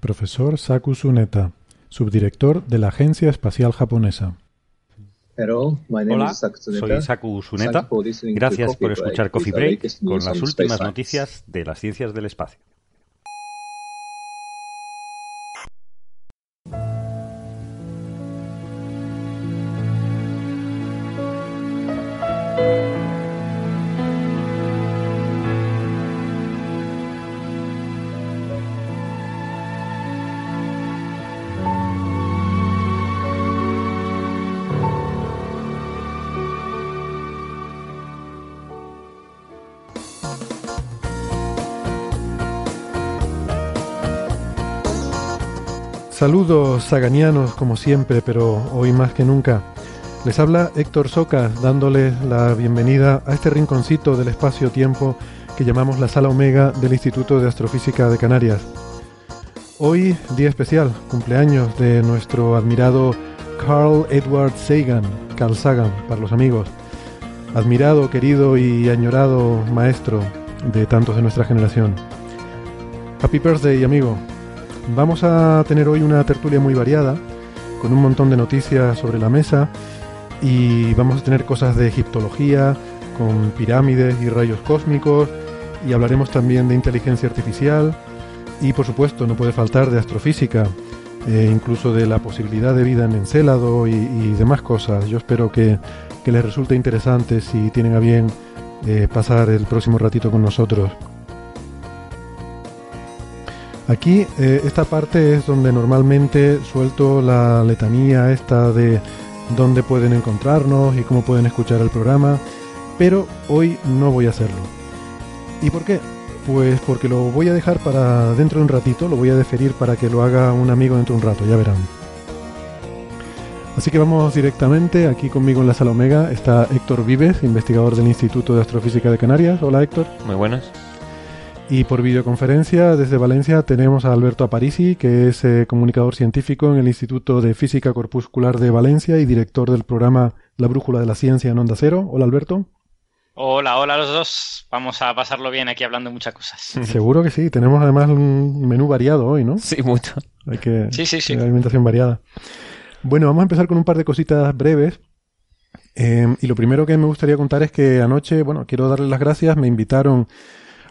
Profesor Saku Suneta, subdirector de la Agencia Espacial Japonesa. Hola, soy Saku Suneta. Gracias por escuchar Coffee Break con las últimas noticias de las ciencias del espacio. Saludos saganianos como siempre, pero hoy más que nunca. Les habla Héctor Socas dándoles la bienvenida a este rinconcito del espacio-tiempo que llamamos la Sala Omega del Instituto de Astrofísica de Canarias. Hoy, día especial, cumpleaños de nuestro admirado Carl Edward Sagan, Carl Sagan para los amigos. Admirado, querido y añorado maestro de tantos de nuestra generación. Happy birthday, amigo. Vamos a tener hoy una tertulia muy variada, con un montón de noticias sobre la mesa y vamos a tener cosas de egiptología, con pirámides y rayos cósmicos y hablaremos también de inteligencia artificial y por supuesto no puede faltar de astrofísica, e incluso de la posibilidad de vida en Encélado y, demás cosas. Yo espero que, les resulte interesante si tienen a bien eh, pasar el próximo ratito con nosotros. Aquí eh, esta parte es donde normalmente suelto la letanía esta de dónde pueden encontrarnos y cómo pueden escuchar el programa, pero hoy no voy a hacerlo. ¿Y por qué? Pues porque lo voy a dejar para dentro de un ratito, lo voy a deferir para que lo haga un amigo dentro de un rato, ya verán. Así que vamos directamente, aquí conmigo en la sala Omega está Héctor Vives, investigador del Instituto de Astrofísica de Canarias. Hola Héctor. Muy buenas. Y por videoconferencia desde Valencia tenemos a Alberto Aparici, que es eh, comunicador científico en el Instituto de Física Corpuscular de Valencia y director del programa La Brújula de la Ciencia en Onda Cero. Hola Alberto. Hola, hola a los dos. Vamos a pasarlo bien aquí hablando de muchas cosas. Seguro que sí. Tenemos además un menú variado hoy, ¿no? Sí, mucho. Hay que sí, sí, sí. alimentación variada. Bueno, vamos a empezar con un par de cositas breves. Eh, y lo primero que me gustaría contar es que anoche, bueno, quiero darles las gracias. Me invitaron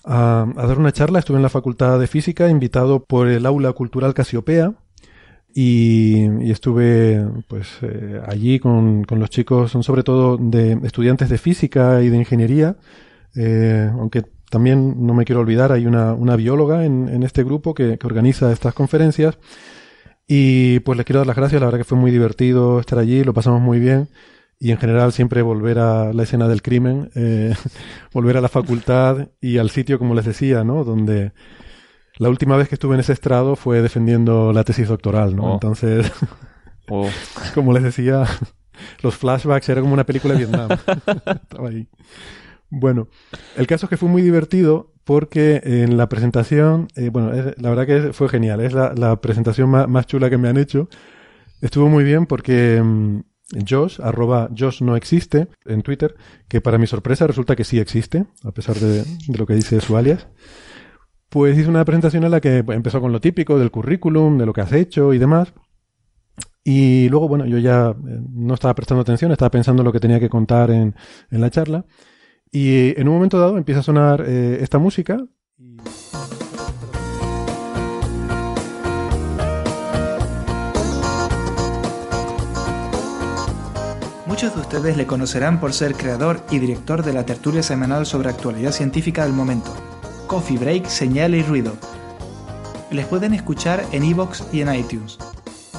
a, dar una charla. Estuve en la Facultad de Física, invitado por el Aula Cultural Casiopea. Y, estuve pues eh, allí con, los chicos, son sobre todo de estudiantes de física y de ingeniería, eh, aunque también no me quiero olvidar, hay una, bióloga en, este grupo que, que, organiza estas conferencias. Y pues les quiero dar las gracias, la verdad que fue muy divertido estar allí, lo pasamos muy bien y en general siempre volver a la escena del crimen, eh, volver a la facultad y al sitio, como les decía, ¿no? Donde la última vez que estuve en ese estrado fue defendiendo la tesis doctoral, ¿no? Oh. Entonces, oh. como les decía, los flashbacks era como una película de Vietnam. Estaba ahí. Bueno, el caso es que fue muy divertido porque en la presentación, eh, bueno, la verdad que fue genial, es la, presentación más, más, chula que me han hecho. Estuvo muy bien porque mm, Josh, arroba Josh no existe en Twitter, que para mi sorpresa resulta que sí existe, a pesar de, lo que dice su alias. Pues hizo una presentación en la que empezó con lo típico del currículum, de lo que has hecho y demás. Y luego, bueno, yo ya eh, no estaba prestando atención, estaba pensando en lo que tenía que contar en, la charla. Y en un momento dado empieza a sonar eh, esta música. Muchos de ustedes le conocerán por ser creador y director de la tertulia semanal sobre actualidad científica del momento, Coffee Break, Señal y Ruido. Les pueden escuchar en iVoox y en iTunes.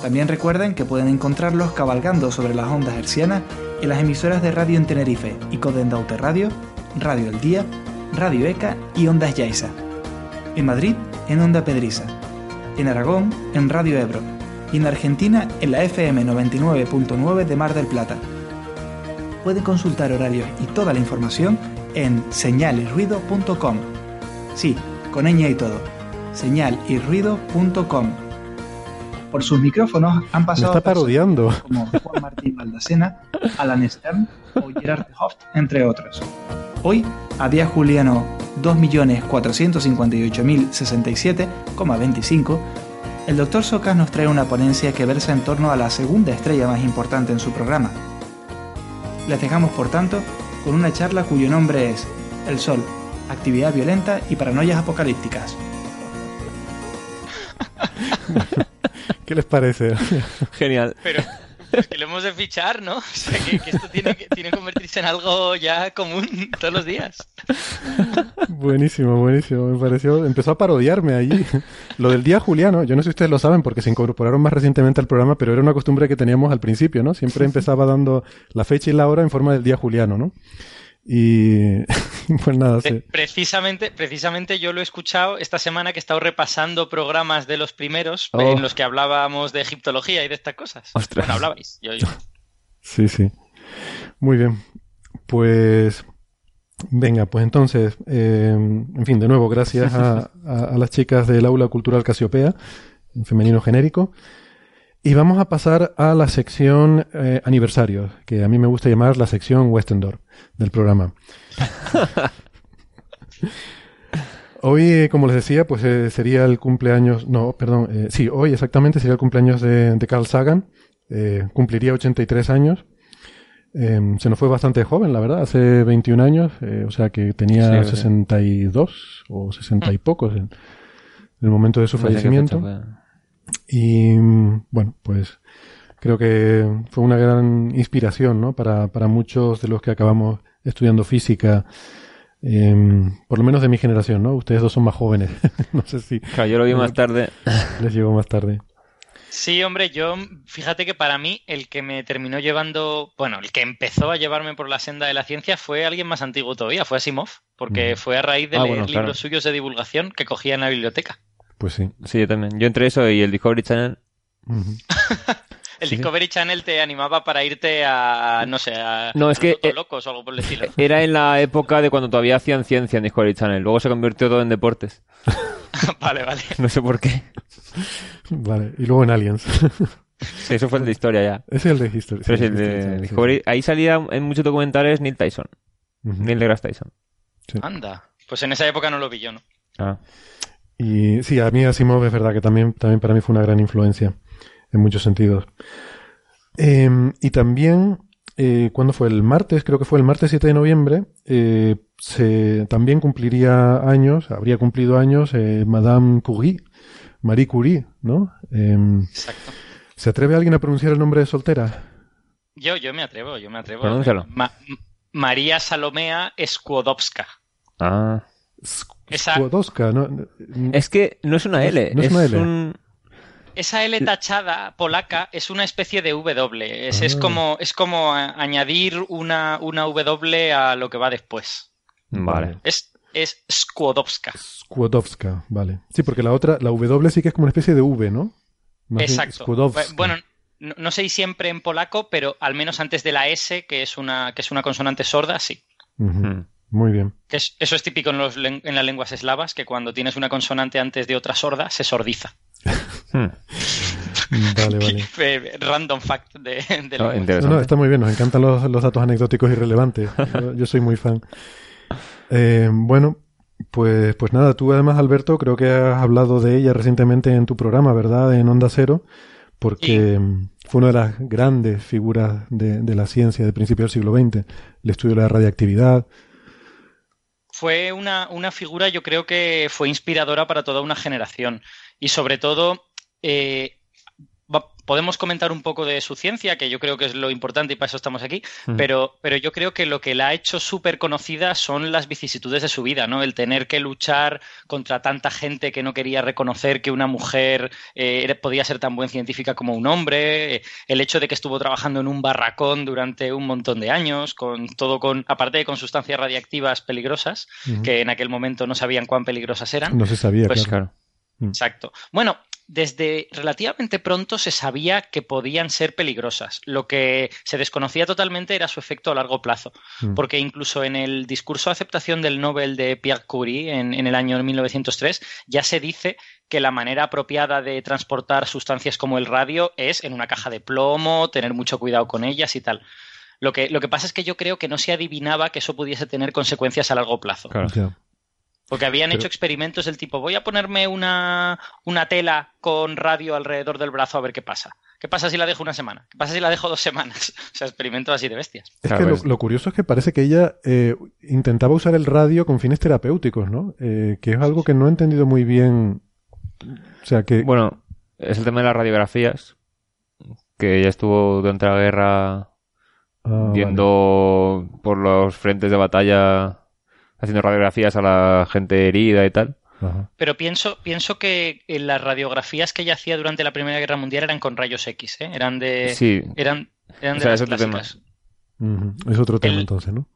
También recuerden que pueden encontrarlos cabalgando sobre las ondas hercianas en las emisoras de radio en Tenerife y Codendaute Radio, Radio El Día, Radio ECA y Ondas Yaiza. En Madrid, en Onda Pedriza. En Aragón, en Radio Ebro. Y en Argentina, en la FM 99.9 de Mar del Plata. Puede consultar horarios y toda la información en señalirruido.com. Sí, con ñ y todo. señalirruido.com. Por sus micrófonos han pasado está parodiando. como Juan Martín Baldacena, Alan Stern o Gerard Hoft, entre otros. Hoy, a día juliano 2.458.067,25, el Dr. Socas nos trae una ponencia que versa en torno a la segunda estrella más importante en su programa. Les dejamos, por tanto, con una charla cuyo nombre es El Sol, actividad violenta y paranoias apocalípticas. ¿Qué les parece? Genial. Pero que lo hemos de fichar, ¿no? O sea, que, esto tiene que, tiene que convertirse en algo ya común todos los días. Buenísimo, buenísimo. Me pareció. Empezó a parodiarme allí. Lo del día Juliano, yo no sé si ustedes lo saben porque se incorporaron más recientemente al programa, pero era una costumbre que teníamos al principio, ¿no? Siempre empezaba dando la fecha y la hora en forma del día Juliano, ¿no? Y pues nada, sí. Precisamente, precisamente yo lo he escuchado esta semana que he estado repasando programas de los primeros en oh. los que hablábamos de egiptología y de estas cosas. Ostras. Bueno, hablabais. Yo, yo. Sí, sí. Muy bien. Pues venga, pues entonces, eh, en fin, de nuevo, gracias a, a, las chicas del Aula Cultural Casiopea, en femenino genérico. Y vamos a pasar a la sección eh, aniversarios, que a mí me gusta llamar la sección Westendor del programa. hoy, como les decía, pues eh, sería el cumpleaños, no, perdón, eh, sí, hoy exactamente sería el cumpleaños de, Carl Sagan, cumpliría 83 años. Em, se nos fue bastante joven, la verdad, hace 21 años, o sea que tenía 62 o 60 y mm. pocos en, el momento de su fallecimiento. Y bueno, pues creo que fue una gran inspiración ¿no? para, para muchos de los que acabamos estudiando física, eh, por lo menos de mi generación, ¿no? Ustedes dos son más jóvenes. no sé si. Claro, yo lo vi más tarde. Les llegó más tarde. Sí, hombre, yo, fíjate que para mí el que me terminó llevando, bueno, el que empezó a llevarme por la senda de la ciencia fue alguien más antiguo todavía, fue Asimov, porque fue a raíz de ah, leer libros suyos de divulgación que cogía en la biblioteca. Pues sí. Sí, yo también. Yo entre eso y el Discovery Channel. el Discovery Channel te animaba para irte a, no sé, a, no, es que, eh, locos o algo por el estilo. Era en la época de cuando todavía hacían ciencia en Discovery Channel. Luego se convirtió todo en deportes. vale, vale. No sé por qué. Vale, y luego en Aliens. sí, eso fue el de historia ya. Ese es el de History. el de Discovery. Ahí salía en muchos documentales Neil Tyson. Neil deGrasse Tyson. Anda. Pues en esa época no lo vi yo, ¿no? Ah. Y sí, a mí Asimov es verdad que también, también para mí fue una gran influencia en muchos sentidos. Em, y también, eh, cuando fue el martes, creo que fue el martes 7 de noviembre, eh, se, también cumpliría años, habría cumplido años eh, Madame Curie, Marie Curie, ¿no? Em, Exacto. ¿Se atreve alguien a pronunciar el nombre de soltera? Yo, yo me atrevo, yo me atrevo. Pronúncialo. María Salomea Skłodowska. Ah. ¿No? Es que no es una L. es, una L. Esa L tachada polaca es una especie de W. Es, ah. como, es como añadir una, una, W a lo que va después. Vale. Es, es Skłodowska. Skłodowska, vale. Sí, porque la otra, la W sí que es como una especie de V, ¿no? Exacto. Bueno, no, sé siempre en polaco, pero al menos antes de la S, que es una, que es una consonante sorda, sí. Muy bien. eso es típico en, las lenguas eslavas, que cuando tienes una consonante antes de otra sorda, se sordiza. Hmm. vale, vale. Random fact de, no, está muy bien, nos encantan los, datos anecdóticos y relevantes. Yo, soy muy fan. Eh, bueno, pues, pues nada, tú además, Alberto, creo que has hablado de ella recientemente en tu programa, ¿verdad? En Onda Cero, porque fue una de las grandes figuras de, de la ciencia de principio del siglo XX, el estudio de la radiactividad, fue una, figura, yo creo que fue inspiradora para toda una generación. Y sobre todo, eh, podemos comentar un poco de su ciencia, que yo creo que es lo importante y para eso estamos aquí, pero, pero yo creo que lo que la ha hecho súper conocida son las vicisitudes de su vida, ¿no? El tener que luchar contra tanta gente que no quería reconocer que una mujer eh, podía ser tan buena científica como un hombre, eh, el hecho de que estuvo trabajando en un barracón durante un montón de años, con todo con, aparte de con sustancias radiactivas peligrosas, que en aquel momento no sabían cuán peligrosas eran. No se sabía, pues claro. Exacto. Bueno, desde relativamente pronto se sabía que podían ser peligrosas. Lo que se desconocía totalmente era su efecto a largo plazo, mm. porque incluso en el discurso de aceptación del Nobel de Pierre Curie en, el año 1903 ya se dice que la manera apropiada de transportar sustancias como el radio es en una caja de plomo, tener mucho cuidado con ellas y tal. Lo que, lo que pasa es que yo creo que no se adivinaba que eso pudiese tener consecuencias a largo plazo. Porque habían hecho experimentos del tipo, voy a ponerme una, una, tela con radio alrededor del brazo a ver qué pasa. ¿Qué pasa si la dejo una semana? ¿Qué pasa si la dejo dos semanas? O sea, experimentos así de bestias. Es que lo, curioso es que parece que ella eh, intentaba usar el radio con fines terapéuticos, ¿no? Eh, que es algo que no he entendido muy bien. O sea, que... Bueno, es el tema de las radiografías, que ella estuvo durante la guerra ah, viendo por los frentes de batalla haciendo radiografías a la gente herida y tal. Pero pienso, pienso que las radiografías que ella hacía durante la Primera Guerra Mundial eran con rayos X, ¿eh? Eran de. Sí. Eran, eran de Es otro tema. Es otro tema entonces, ¿no?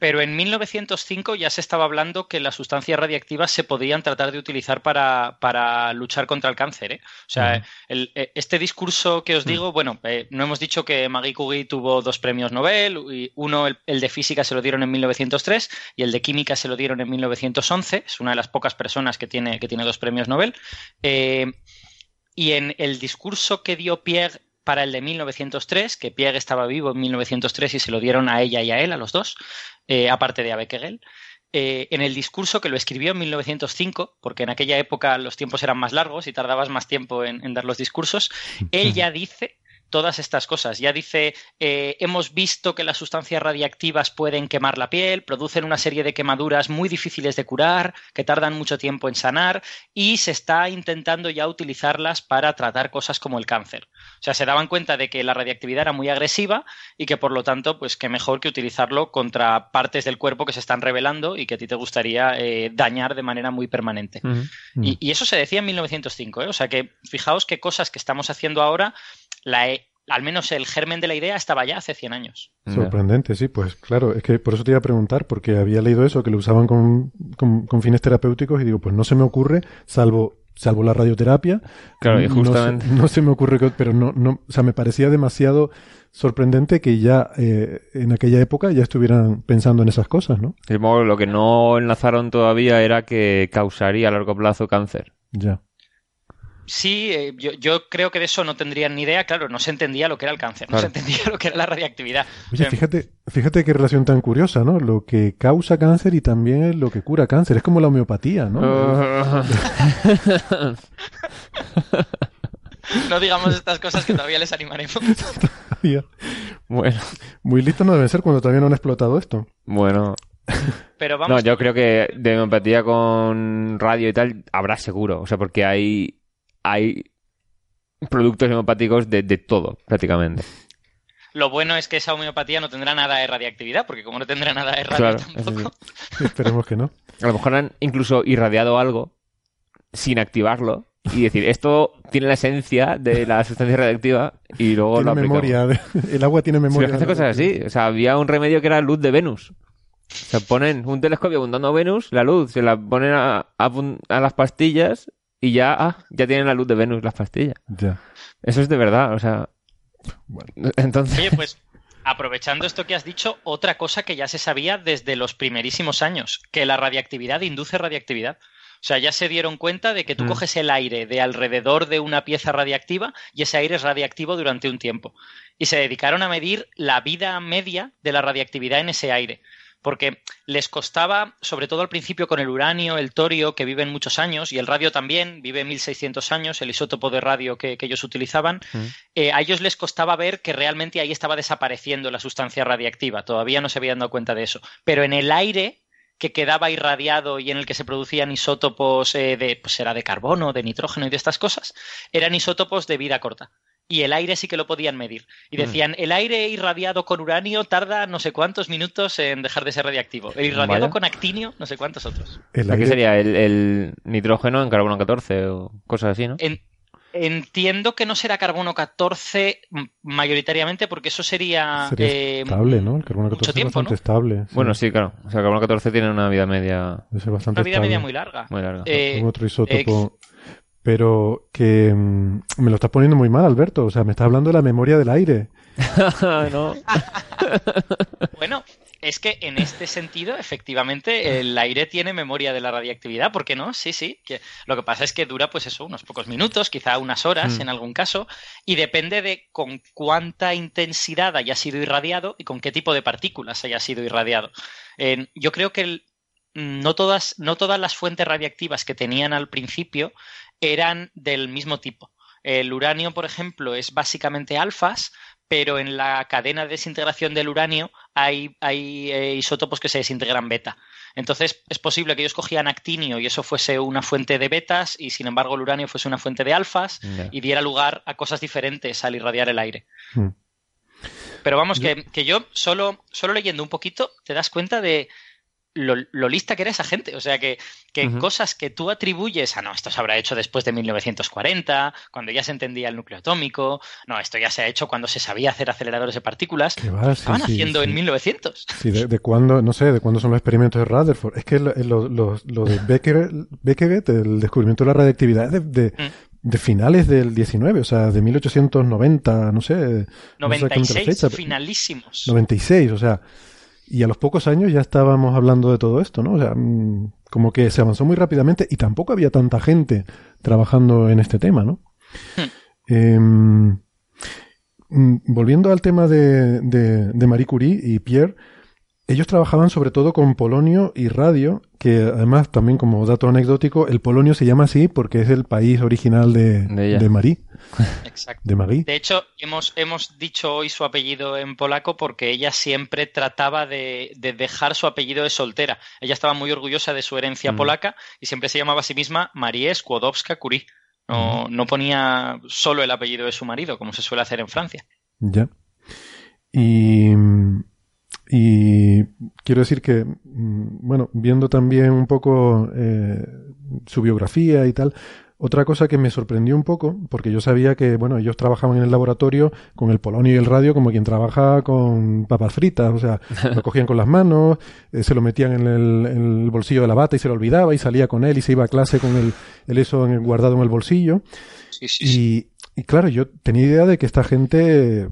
Pero en 1905 ya se estaba hablando que las sustancias radiactivas se podían tratar de utilizar para, luchar contra el cáncer. ¿eh? O sea, eh, este discurso que os digo, bueno, eh, no hemos dicho que Marie Curie tuvo dos premios Nobel, uno, el, de física, se lo dieron en 1903 y el de química se lo dieron en 1911. Es una de las pocas personas que tiene, que tiene dos premios Nobel. y en el discurso que dio Pierre para el de 1903, que Pierre estaba vivo en 1903 y se lo dieron a ella y a él, a los dos, eh, aparte de Abekegel. Eh, en el discurso que lo escribió en 1905, porque en aquella época los tiempos eran más largos y tardabas más tiempo en dar los discursos, él ya dice todas estas cosas. Ya dice, eh, hemos visto que las sustancias radiactivas pueden quemar la piel, producen una serie de quemaduras muy difíciles de curar, que tardan mucho tiempo en sanar, y se está intentando ya utilizarlas para tratar cosas como el cáncer. O sea, se daban cuenta de que la radiactividad era muy agresiva y que por lo tanto, pues qué mejor que utilizarlo contra partes del cuerpo que se están revelando y que a ti te gustaría eh, dañar de manera muy permanente. y, eso se decía en 1905, ¿eh? o sea que fijaos qué cosas que estamos haciendo ahora la, al menos el germen de la idea estaba ya hace 100 años. Sorprendente, sí, pues claro, es que por eso te iba a preguntar, porque había leído eso, que lo usaban con, con, fines terapéuticos y digo, pues no se me ocurre, salvo salvo la radioterapia. Claro, y justamente. No se, me ocurre que, pero no, no, o sea, me parecía demasiado sorprendente que ya eh, en aquella época ya estuvieran pensando en esas cosas, ¿no? lo que no enlazaron todavía era que causaría a largo plazo cáncer. Ya. Sí, eh, yo, creo que de eso no tendrían ni idea. Claro, no se entendía lo que era el cáncer, no se entendía lo que era la radiactividad. Oye, fíjate, fíjate qué relación tan curiosa, ¿no? Lo que causa cáncer y también lo que cura cáncer. Es como la homeopatía, ¿no? no digamos estas cosas que todavía les animaremos. Bueno. Muy listo no deben ser cuando todavía no han explotado esto. Bueno. Pero vamos no, yo creo que de homeopatía con radio y tal habrá seguro. O sea, porque hay hay productos homeopáticos de, todo, prácticamente. Lo bueno es que esa homeopatía no tendrá nada de radiactividad, porque como no tendrá nada de radio tampoco. Esperemos que no. A lo mejor han incluso irradiado algo sin activarlo y decir, esto tiene la esencia de la sustancia radiactiva y luego tiene lo memoria, el agua tiene memoria. Se hace cosas así. O sea, había un remedio que era luz de Venus. Se ponen un telescopio apuntando a Venus, la luz se la ponen a, a las pastillas y ya, ah, ya tienen la luz de Venus las pastillas. Ya. Eso es de verdad, o sea. Entonces. Oye, pues aprovechando esto que has dicho, otra cosa que ya se sabía desde los primerísimos años, que la radiactividad induce radiactividad. O sea, ya se dieron cuenta de que tú mm. coges el aire de alrededor de una pieza radiactiva y ese aire es radiactivo durante un tiempo. Y se dedicaron a medir la vida media de la radiactividad en ese aire porque les costaba, sobre todo al principio con el uranio, el torio, que viven muchos años, y el radio también, vive 1600 años, el isótopo de radio que, ellos utilizaban, mm. eh, a ellos les costaba ver que realmente ahí estaba desapareciendo la sustancia radiactiva, todavía no se habían dado cuenta de eso. Pero en el aire que quedaba irradiado y en el que se producían isótopos eh, de, pues era de carbono, de nitrógeno y de estas cosas, eran isótopos de vida corta y el aire sí que lo podían medir. Y mm. decían, el aire irradiado con uranio tarda no sé cuántos minutos en dejar de ser radiactivo. El irradiado con actinio, no sé cuántos otros. ¿Qué sería? ¿El, nitrógeno en carbono 14 o cosas así, no? Entiendo que no será carbono 14 mayoritariamente porque eso sería, eh, estable, ¿no? El carbono 14 es bastante estable. Bueno, sí, claro. O sea, el carbono 14 tiene una vida media. Es bastante una vida media muy larga. Muy larga. Eh, otro isótopo. Pero que mm, me lo estás poniendo muy mal, Alberto. O sea, me estás hablando de la memoria del aire. no. bueno, es que en este sentido, efectivamente, el aire tiene memoria de la radiactividad, ¿por qué no? Sí, sí. Que lo que pasa es que dura, pues eso, unos pocos minutos, quizá unas horas mm. en algún caso, y depende de con cuánta intensidad haya sido irradiado y con qué tipo de partículas haya sido irradiado. yo creo que no, todas, no todas las fuentes radiactivas que tenían al principio eran del mismo tipo. El uranio, por ejemplo, es básicamente alfas, pero en la cadena de desintegración del uranio hay, eh, isótopos que se desintegran beta. Entonces es posible que ellos cogían actinio y eso fuese una fuente de betas y sin embargo el uranio fuese una fuente de alfas y diera lugar a cosas diferentes al irradiar el aire. Hmm. Pero vamos, que, que, yo solo, solo leyendo un poquito te das cuenta de, lo, lista que era esa gente. O sea, que, cosas que tú atribuyes a no, esto se habrá hecho después de 1940, cuando ya se entendía el núcleo atómico, no, esto ya se ha hecho cuando se sabía hacer aceleradores de partículas. estaban haciendo en 1900. Sí, de, cuándo, no sé, de cuándo son los experimentos de Rutherford. Es que lo, de Beckett, el descubrimiento de la radiactividad de, de, mm. finales del 19, o sea, de 1890, no sé. 96, finalísimos. 96, o sea. Y a los pocos años ya estábamos hablando de todo esto, ¿no? O sea, mm, como que se avanzó muy rápidamente y tampoco había tanta gente trabajando en este tema, ¿no? Hmm. Em, mm, volviendo al tema de, de, de Marie Curie y Pierre, ellos trabajaban sobre todo con polonio y radio, que además también como dato anecdótico, el polonio se llama así porque es el país original de, de, Marie. Exacto. De Marie. De hecho, hemos, hemos dicho hoy su apellido en polaco porque ella siempre trataba de, dejar su apellido de soltera. Ella estaba muy orgullosa de su herencia mm. polaca y siempre se llamaba a sí misma Marie Skłodowska-Curie. No, no ponía solo el apellido de su marido, como se suele hacer en Francia. Ya. Y y quiero decir que, mm, bueno, viendo también un poco eh, su biografía y tal, otra cosa que me sorprendió un poco, porque yo sabía que, bueno, ellos trabajaban en el laboratorio con el polonio y el radio como quien trabaja con papas fritas, o sea, lo cogían con las manos, eh, se lo metían en el, bolsillo de la bata y se lo olvidaba y salía con él y se iba a clase con el, el eso guardado en el bolsillo. Sí, sí, y, y claro, yo tenía idea de que esta gente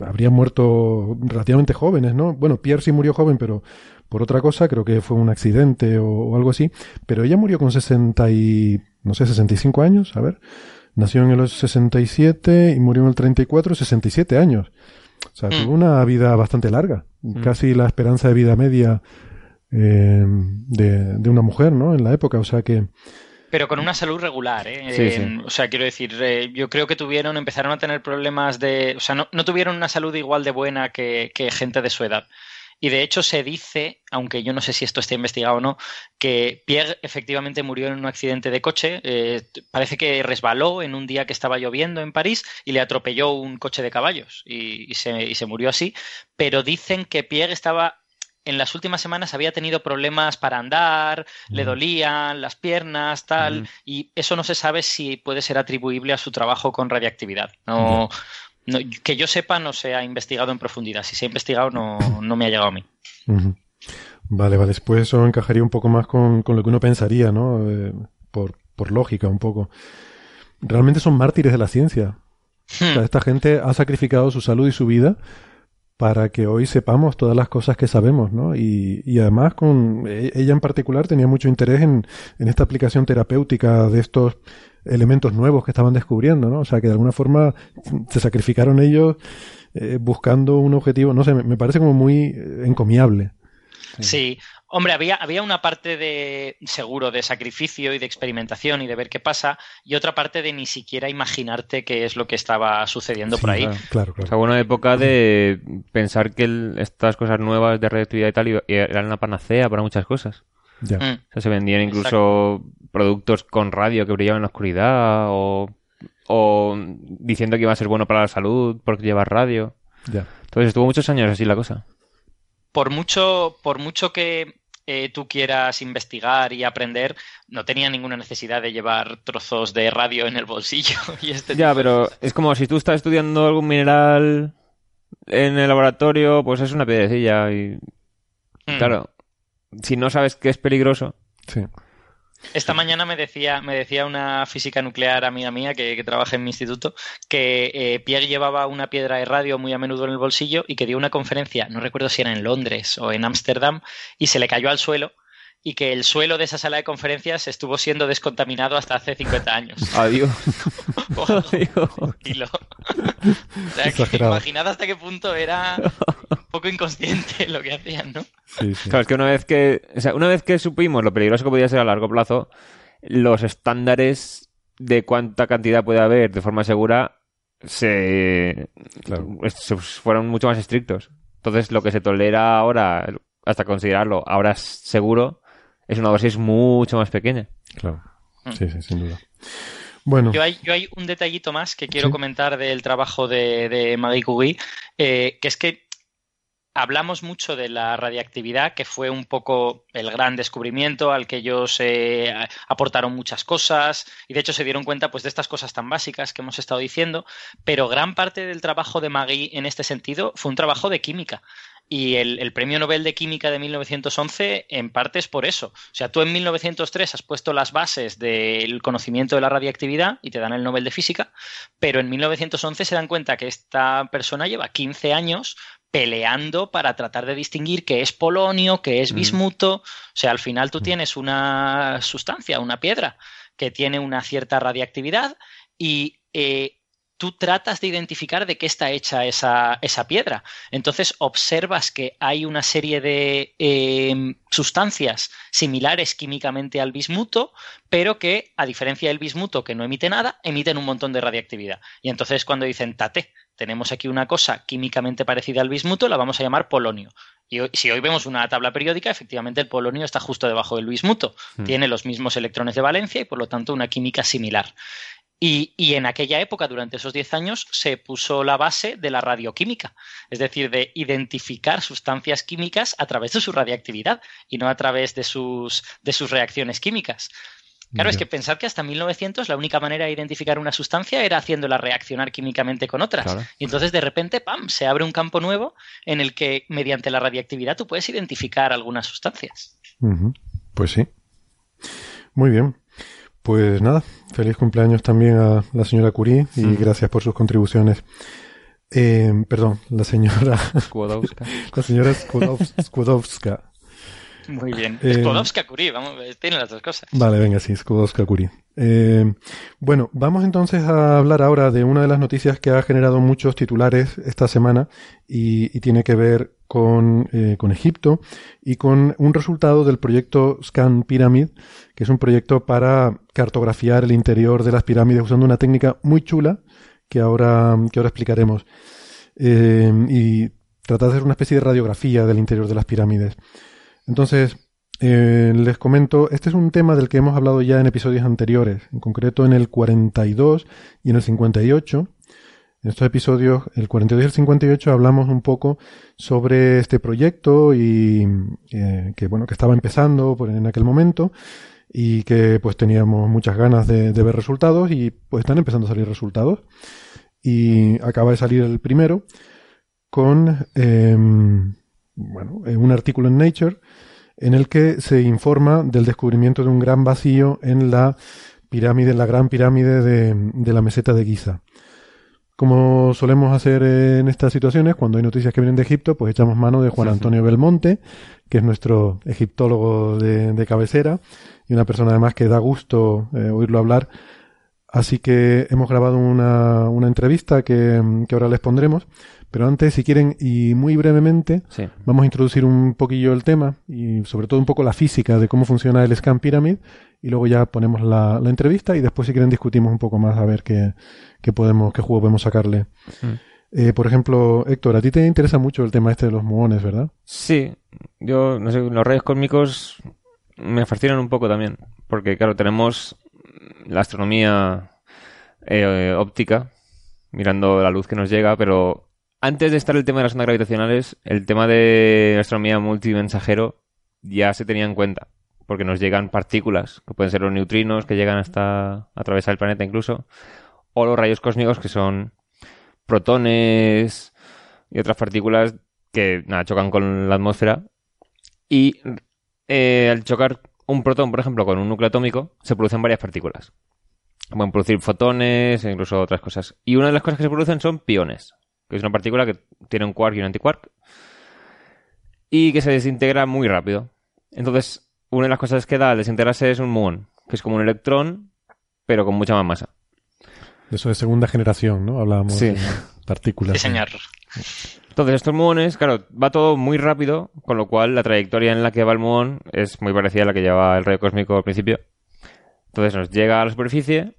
habría muerto relativamente jóvenes, ¿no? Bueno, Pierre sí murió joven, pero por otra cosa, creo que fue un accidente o, algo así. Pero ella murió con 60 y, no sé, 65 años, a ver. Nació en los 67 y murió en el 34, 67 años. O sea, tuvo mm. una vida bastante larga. Mm. Casi la esperanza de vida media eh, de, de una mujer, ¿no? En la época. O sea que pero con una salud regular, ¿eh? O sea, quiero decir, eh, yo creo que tuvieron, empezaron a tener problemas de. O sea, no, no tuvieron una salud igual de buena que, gente de su edad. Y de hecho se dice, aunque yo no sé si esto está investigado o no, que Pierre efectivamente murió en un accidente de coche. Eh, parece que resbaló en un día que estaba lloviendo en París y le atropelló un coche de caballos y, se, y se murió así. Pero dicen que Pierre estaba en las últimas semanas había tenido problemas para andar, le mm. dolían las piernas, tal, mm. y eso no se sabe si puede ser atribuible a su trabajo con radiactividad. No, que yo sepa, no se ha investigado en profundidad. Si se ha investigado, no, no me ha llegado a mí. Vale, vale. Después eso encajaría un poco más con, lo que uno pensaría, ¿no? Eh, por, por lógica, un poco. Realmente son mártires de la ciencia. Hmm. esta gente ha sacrificado su salud y su vida para que hoy sepamos todas las cosas que sabemos, ¿no? Y, y además con e, ella en particular tenía mucho interés en, en, esta aplicación terapéutica de estos elementos nuevos que estaban descubriendo, ¿no? O sea que de alguna forma se sacrificaron ellos eh, buscando un objetivo, no sé, me, parece como muy eh, encomiable. Sí, Hombre, había, había una parte de seguro de sacrificio y de experimentación y de ver qué pasa, y otra parte de ni siquiera imaginarte qué es lo que estaba sucediendo por ahí. Claro, claro. O sea, una época de pensar que estas cosas nuevas de radioactividad y tal eran una panacea para muchas cosas. Ya. Mm. O sea, se vendían incluso productos con radio que brillaban en la oscuridad o o diciendo que iba a ser bueno para la salud porque lleva radio. Ya. Entonces estuvo muchos años así la cosa. Por mucho, por mucho que eh, tú quieras investigar y aprender, no tenía ninguna necesidad de llevar trozos de radio en el bolsillo. y este ya, pero es como si tú estás estudiando algún mineral en el laboratorio, pues es una piedrecilla y... Mm. Claro, si no sabes que es peligroso... Sí. Esta mañana me decía, me decía una física nuclear amiga mía que, trabaja en mi instituto que eh, Pierre llevaba una piedra de radio muy a menudo en el bolsillo y que dio una conferencia, no recuerdo si era en Londres o en Ámsterdam, y se le cayó al suelo y que el suelo de esa sala de conferencias estuvo siendo descontaminado hasta hace 50 años. Adiós. Adiós. imaginad hasta qué punto era un poco inconsciente lo que hacían, ¿no? Sí, sí. Claro, es que una vez que, o sea, una vez que supimos lo peligroso que podía ser a largo plazo, los estándares de cuánta cantidad puede haber de forma segura se, se fueron mucho más estrictos. Entonces, lo que se tolera ahora, hasta considerarlo ahora es seguro, es una dosis mucho más pequeña. Claro. Mm. Sí, sí, sin duda. Bueno. Yo hay, yo hay un detallito más que quiero comentar del trabajo de, de Marie Curie, eh, que es que hablamos mucho de la radiactividad, que fue un poco el gran descubrimiento al que ellos eh, aportaron muchas cosas y de hecho se dieron cuenta pues, de estas cosas tan básicas que hemos estado diciendo, pero gran parte del trabajo de Magui en este sentido fue un trabajo de química. Y el, premio Nobel de Química de 1911 en parte es por eso. O sea, tú en 1903 has puesto las bases del conocimiento de la radiactividad y te dan el Nobel de Física, pero en 1911 se dan cuenta que esta persona lleva 15 años peleando para tratar de distinguir qué es polonio, qué es bismuto. O sea, al final tú tienes una sustancia, una piedra, que tiene una cierta radiactividad y eh, tú tratas de identificar de qué está hecha esa, piedra. Entonces observas que hay una serie de em, sustancias similares químicamente al bismuto, pero que, a diferencia del bismuto que no emite nada, emiten un montón de radiactividad. Y entonces cuando dicen, tate, tenemos aquí una cosa químicamente parecida al bismuto, la vamos a llamar polonio. Y si hoy vemos una tabla periódica, efectivamente el polonio está justo debajo del bismuto. Hmm. Tiene los mismos electrones de valencia y por lo tanto una química similar. Y, en aquella época, durante esos 10 años, se puso la base de la radioquímica, es decir, de identificar sustancias químicas a través de su radiactividad y no a través de sus, de sus reacciones químicas. Claro, es que pensar que hasta 1900 la única manera de identificar una sustancia era haciéndola reaccionar químicamente con otras. Y entonces de repente, ¡pam!, se abre un campo nuevo en el que mediante la radiactividad tú puedes identificar algunas sustancias. Pues sí. Muy bien. Pues nada, feliz cumpleaños también a la señora Curie y gracias por sus contribuciones. Eh, perdón, la señora Skłodowska. la señora Skłodowska. Muy bien. Eh, Skłodowska Curie, vamos, tiene las dos cosas. Vale, venga, sí, Skłodowska Curie. Eh, bueno, vamos entonces a hablar ahora de una de las noticias que ha generado muchos titulares esta semana y, y tiene que ver con, eh, con Egipto y con un resultado del proyecto Scan Pyramid, que es un proyecto para cartografiar el interior de las pirámides usando una técnica muy chula que ahora, que ahora explicaremos. Eh, y tratar de hacer una especie de radiografía del interior de las pirámides. Entonces, eh, les comento, este es un tema del que hemos hablado ya en episodios anteriores, en concreto en el 42 y en el 58 en estos episodios, el 42 y el 58, hablamos un poco sobre este proyecto y eh, que bueno, que estaba empezando en aquel momento y que pues teníamos muchas ganas de, ver resultados y pues están empezando a salir resultados. Y acaba de salir el primero con em, bueno, un artículo en Nature en el que se informa del descubrimiento de un gran vacío en la pirámide, en la gran pirámide de, de la meseta de Giza. Como solemos hacer en estas situaciones, cuando hay noticias que vienen de Egipto, pues echamos mano de Juan Antonio Belmonte, que es nuestro egiptólogo de, cabecera y una persona además que da gusto eh, oírlo hablar. Así que hemos grabado una, una entrevista que, que ahora les pondremos pero antes, si quieren, y muy brevemente, vamos a introducir un poquillo el tema y sobre todo un poco la física de cómo funciona el Scan Pyramid y luego ya ponemos la, entrevista y después si quieren discutimos un poco más a ver qué, qué podemos, qué juego podemos sacarle. Mm. Eh, por ejemplo, Héctor, a ti te interesa mucho el tema este de los muones, ¿verdad? Sí, yo no sé, los rayos cósmicos me fascinan un poco también, porque claro, tenemos la astronomía eh, óptica, mirando la luz que nos llega, pero antes de estar el tema de las ondas gravitacionales, el tema de astronomía multimensajero ya se tenía en cuenta, porque nos llegan partículas, que pueden ser los neutrinos que llegan hasta atravesar el planeta incluso, o los rayos cósmicos que son protones y otras partículas que nada, chocan con la atmósfera y eh, al chocar un protón, por ejemplo, con un núcleo atómico, se producen varias partículas. Pueden producir fotones e incluso otras cosas. Y una de las cosas que se producen son piones, que es una partícula que tiene un quark y un antiquark y que se desintegra muy rápido. Entonces, una de las cosas que da al desintegrarse es un muón, que es como un electrón, pero con mucha más masa. Eso de segunda generación, ¿no? Hablábamos de partículas. Diseñar. Entonces, estos muones, claro, va todo muy rápido, con lo cual la trayectoria en la que va el muón es muy parecida a la que lleva el rayo cósmico al principio. Entonces nos llega a la superficie,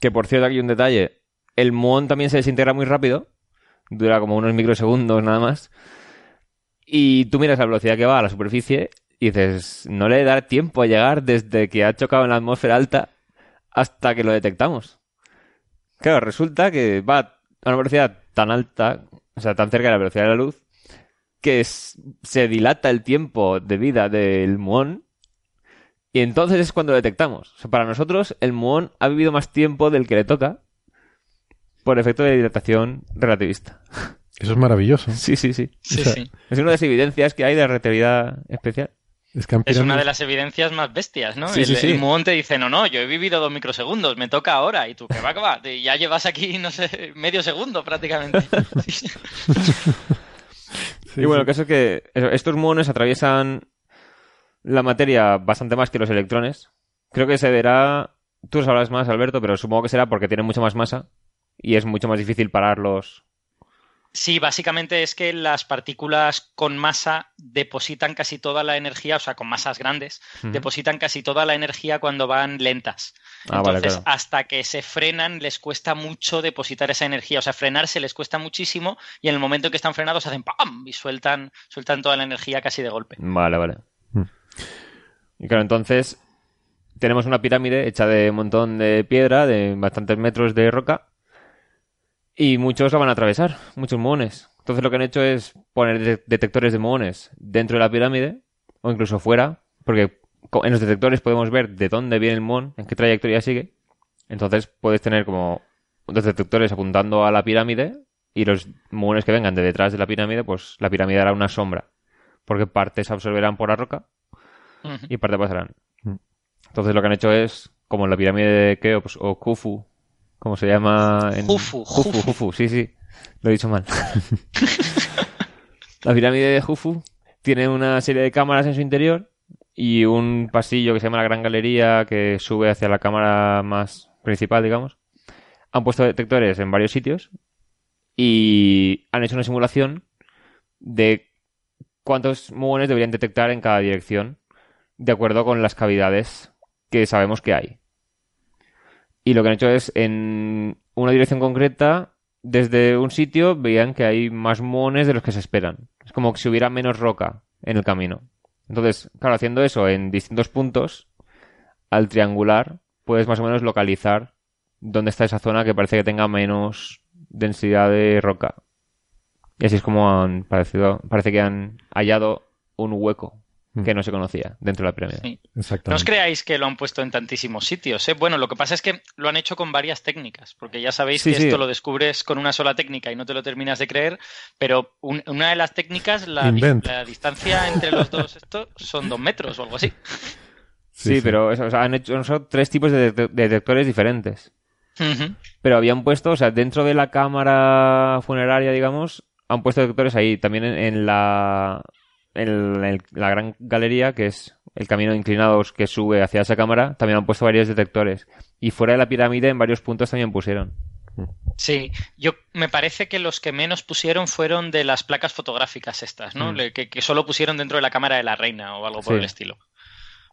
que por cierto aquí hay un detalle, el muón también se desintegra muy rápido, dura como unos microsegundos nada más, y tú miras la velocidad que va a la superficie y dices, no le da tiempo a llegar desde que ha chocado en la atmósfera alta hasta que lo detectamos. Claro, resulta que va a una velocidad tan alta, o sea, tan cerca de la velocidad de la luz, que se dilata el tiempo de vida del muón y entonces es cuando lo detectamos. Para nosotros el muón ha vivido más tiempo del que le toca por efecto de dilatación relativista. Eso es maravilloso. Sí, sí, sí. Es una de las evidencias que hay de la relatividad especial. Es, una de las evidencias más bestias, ¿no? el, sí, muón te dice, no, no, yo he vivido dos microsegundos, me toca ahora. Y tú, que va, que va. Ya llevas aquí, no sé, medio segundo prácticamente. y bueno, el caso es que estos muones atraviesan la materia bastante más que los electrones. Creo que se verá... Tú lo sabrás más, Alberto, pero supongo que será porque tienen mucha más masa y es mucho más difícil pararlos Sí, básicamente es que las partículas con masa depositan casi toda la energía, o sea, con masas grandes, depositan casi toda la energía cuando van lentas. Ah, Entonces, hasta que se frenan, les cuesta mucho depositar esa energía. O sea, frenarse les cuesta muchísimo y en el momento que están frenados hacen ¡pam! y sueltan, sueltan toda la energía casi de golpe. Vale, vale. Mm. Y claro, entonces tenemos una pirámide hecha de un montón de piedra, de bastantes metros de roca y muchos la van a atravesar, muchos muones. Entonces lo que han hecho es poner detectores de muones dentro de la pirámide o incluso fuera, porque en los detectores podemos ver de dónde viene el muón, en qué trayectoria sigue. Entonces puedes tener como dos detectores apuntando a la pirámide y los muones que vengan de detrás de la pirámide, pues la pirámide hará una sombra, porque partes absorberán por la roca y parte pasarán. Mm. Entonces lo que han hecho es, como en la pirámide de Keops o Khufu, como se llama en... Jufu, Jufu, Jufu, sí, sí, lo he dicho mal. la pirámide de Jufu tiene una serie de cámaras en su interior y un pasillo que se llama la Gran Galería que sube hacia la cámara más principal, digamos. Han puesto detectores en varios sitios y han hecho una simulación de cuántos muones deberían detectar en cada dirección de acuerdo con las cavidades que sabemos que hay. Y lo que han hecho es, en una dirección concreta, desde un sitio, veían que hay más muones de los que se esperan. Es como si hubiera menos roca en el camino. Entonces, claro, haciendo eso en distintos puntos, al triangular, puedes más o menos localizar dónde está esa zona que parece que tenga menos densidad de roca. Y así es como han parecido, parece que han hallado un hueco. Que no se conocía dentro de la pirámide. No os creáis que lo han puesto en tantísimos sitios. ¿eh? Bueno, lo que pasa es que lo han hecho con varias técnicas, porque ya sabéis que esto lo descubres con una sola técnica y no te lo terminas de creer, pero una de las técnicas, la, distancia entre los dos estos son dos metros o algo así. Sí, pero han hecho son tres tipos de detectores diferentes. Pero habían puesto, o sea, dentro de la cámara funeraria, digamos, han puesto detectores ahí. También en la en, la gran galería, que es el camino de inclinados que sube hacia esa cámara, también han puesto varios detectores. Y fuera de la pirámide, en varios puntos también pusieron. Sí, yo me parece que los que menos pusieron fueron de las placas fotográficas estas, ¿no? Mm. Que, solo pusieron dentro de la cámara de la reina o algo por el estilo.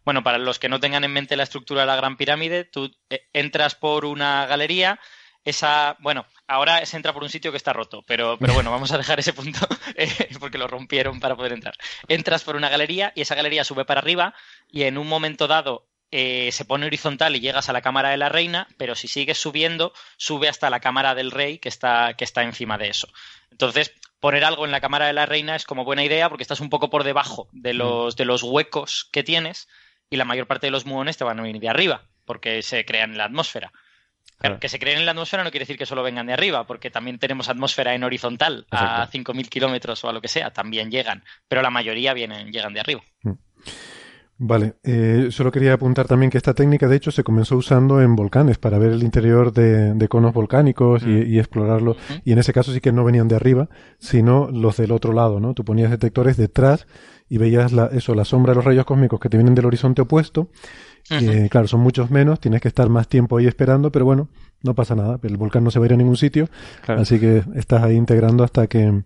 Bueno, para los que no tengan en mente la estructura de la gran pirámide, tú eh, entras por una galería, esa, bueno, ahora se entra por un sitio que está roto, pero, pero bueno, vamos a dejar ese punto eh, porque lo rompieron para poder entrar. Entras por una galería y esa galería sube para arriba y en un momento dado eh, se pone horizontal y llegas a la cámara de la reina, pero si sigues subiendo, sube hasta la cámara del rey que está, que está encima de eso. Entonces, poner algo en la cámara de la reina es como buena idea porque estás un poco por debajo de mm. los, de los huecos que tienes y la mayor parte de los muones te van a venir de arriba porque se crean en la atmósfera. Que se creen en la atmósfera no quiere decir que solo vengan de arriba, porque también tenemos atmósfera en horizontal a 5.000 kilómetros o a lo que sea, también llegan, pero la mayoría vienen, llegan de arriba. Mm. Vale, eh, solo quería apuntar también que esta técnica de hecho se comenzó usando en volcanes para ver el interior de, conos volcánicos y, mm. explorarlo. Y en ese caso sí que no venían de arriba, sino los del otro lado, ¿no? Tú ponías detectores detrás y veías la, eso, la sombra de los rayos cósmicos que te vienen del horizonte opuesto. Claro, son muchos menos, tienes que estar más tiempo ahí esperando, pero bueno, no pasa nada, el volcán no se va a ir a ningún sitio, así que estás ahí integrando hasta que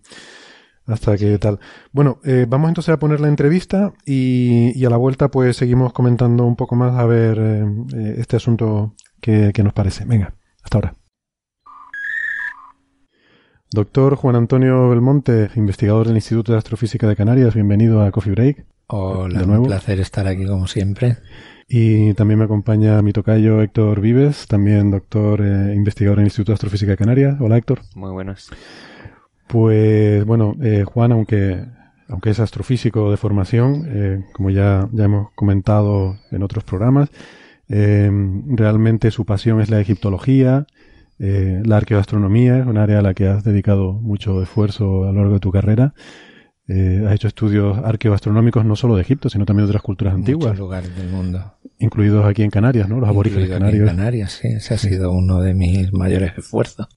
hasta que tal. Bueno, eh, vamos entonces a poner la entrevista y, a la vuelta pues seguimos comentando un poco más a ver eh, eh, este asunto que, nos parece. Venga, hasta ahora. Doctor Juan Antonio Belmonte, investigador del Instituto de Astrofísica de Canarias, bienvenido a Coffee Break. Hola, de nuevo. un placer estar aquí como siempre. Y también me acompaña mi tocayo Héctor Vives, también doctor investigador en el Instituto de Astrofísica de Canarias. Hola Héctor. Muy buenas. Pues bueno, eh, Juan, aunque, aunque es astrofísico de formación, eh, como ya, ya hemos comentado en otros programas, eh, realmente su pasión es la egiptología, la arqueoastronomía, es un área a la que has dedicado mucho esfuerzo a lo largo de tu carrera. Has hecho estudios arqueoastronómicos no solo de Egipto, sino también de otras culturas antiguas. Muchos lugares del mundo. Incluidos aquí en Canarias, ¿no? Los aborígenes canarios. en Canarias, sí. Ese ha sido uno de mis mayores esfuerzos.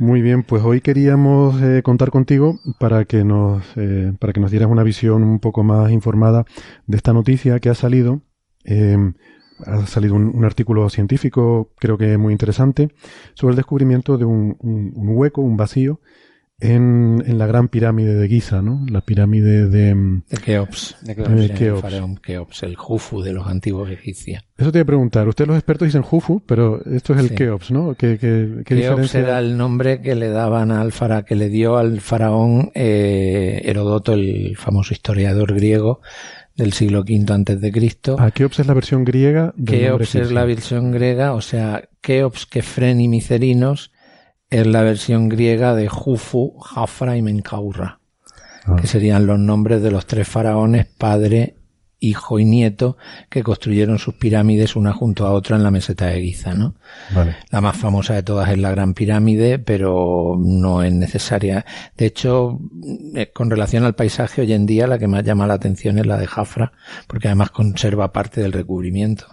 Muy bien, pues hoy queríamos eh, contar contigo para que nos eh, para que nos dieras una visión un poco más informada de esta noticia que ha salido. Eh, ha salido un, artículo científico, creo que muy interesante, sobre el descubrimiento de un hueco, un vacío en, en, la gran pirámide de Giza, ¿no? La pirámide de... Mm, de Keops. De Keops, El Keops, el Jufu de los antiguos egipcios. Eso te iba a preguntar. Ustedes los expertos dicen Jufu, pero esto es el Keops, ¿no? ¿Qué, qué, qué Keops era el nombre que le daban al faraón, que le dio al faraón eh, Herodoto, el famoso historiador griego, del siglo V antes de Cristo. Ah, Keops es la versión griega Keops es la versión griega, o sea, Keops, Kefren y Micerinos es la versión griega de Jufu, Jafra y Menkaurra, ah. que serían los nombres de los tres faraones, padre, hijo y nieto, que construyeron sus pirámides una junto a otra en la meseta de Giza, ¿no? La más famosa de todas es la Gran Pirámide, pero no es necesaria. De hecho, eh, con relación al paisaje, hoy en día la que más llama la atención es la de Jafra, porque además conserva parte del recubrimiento.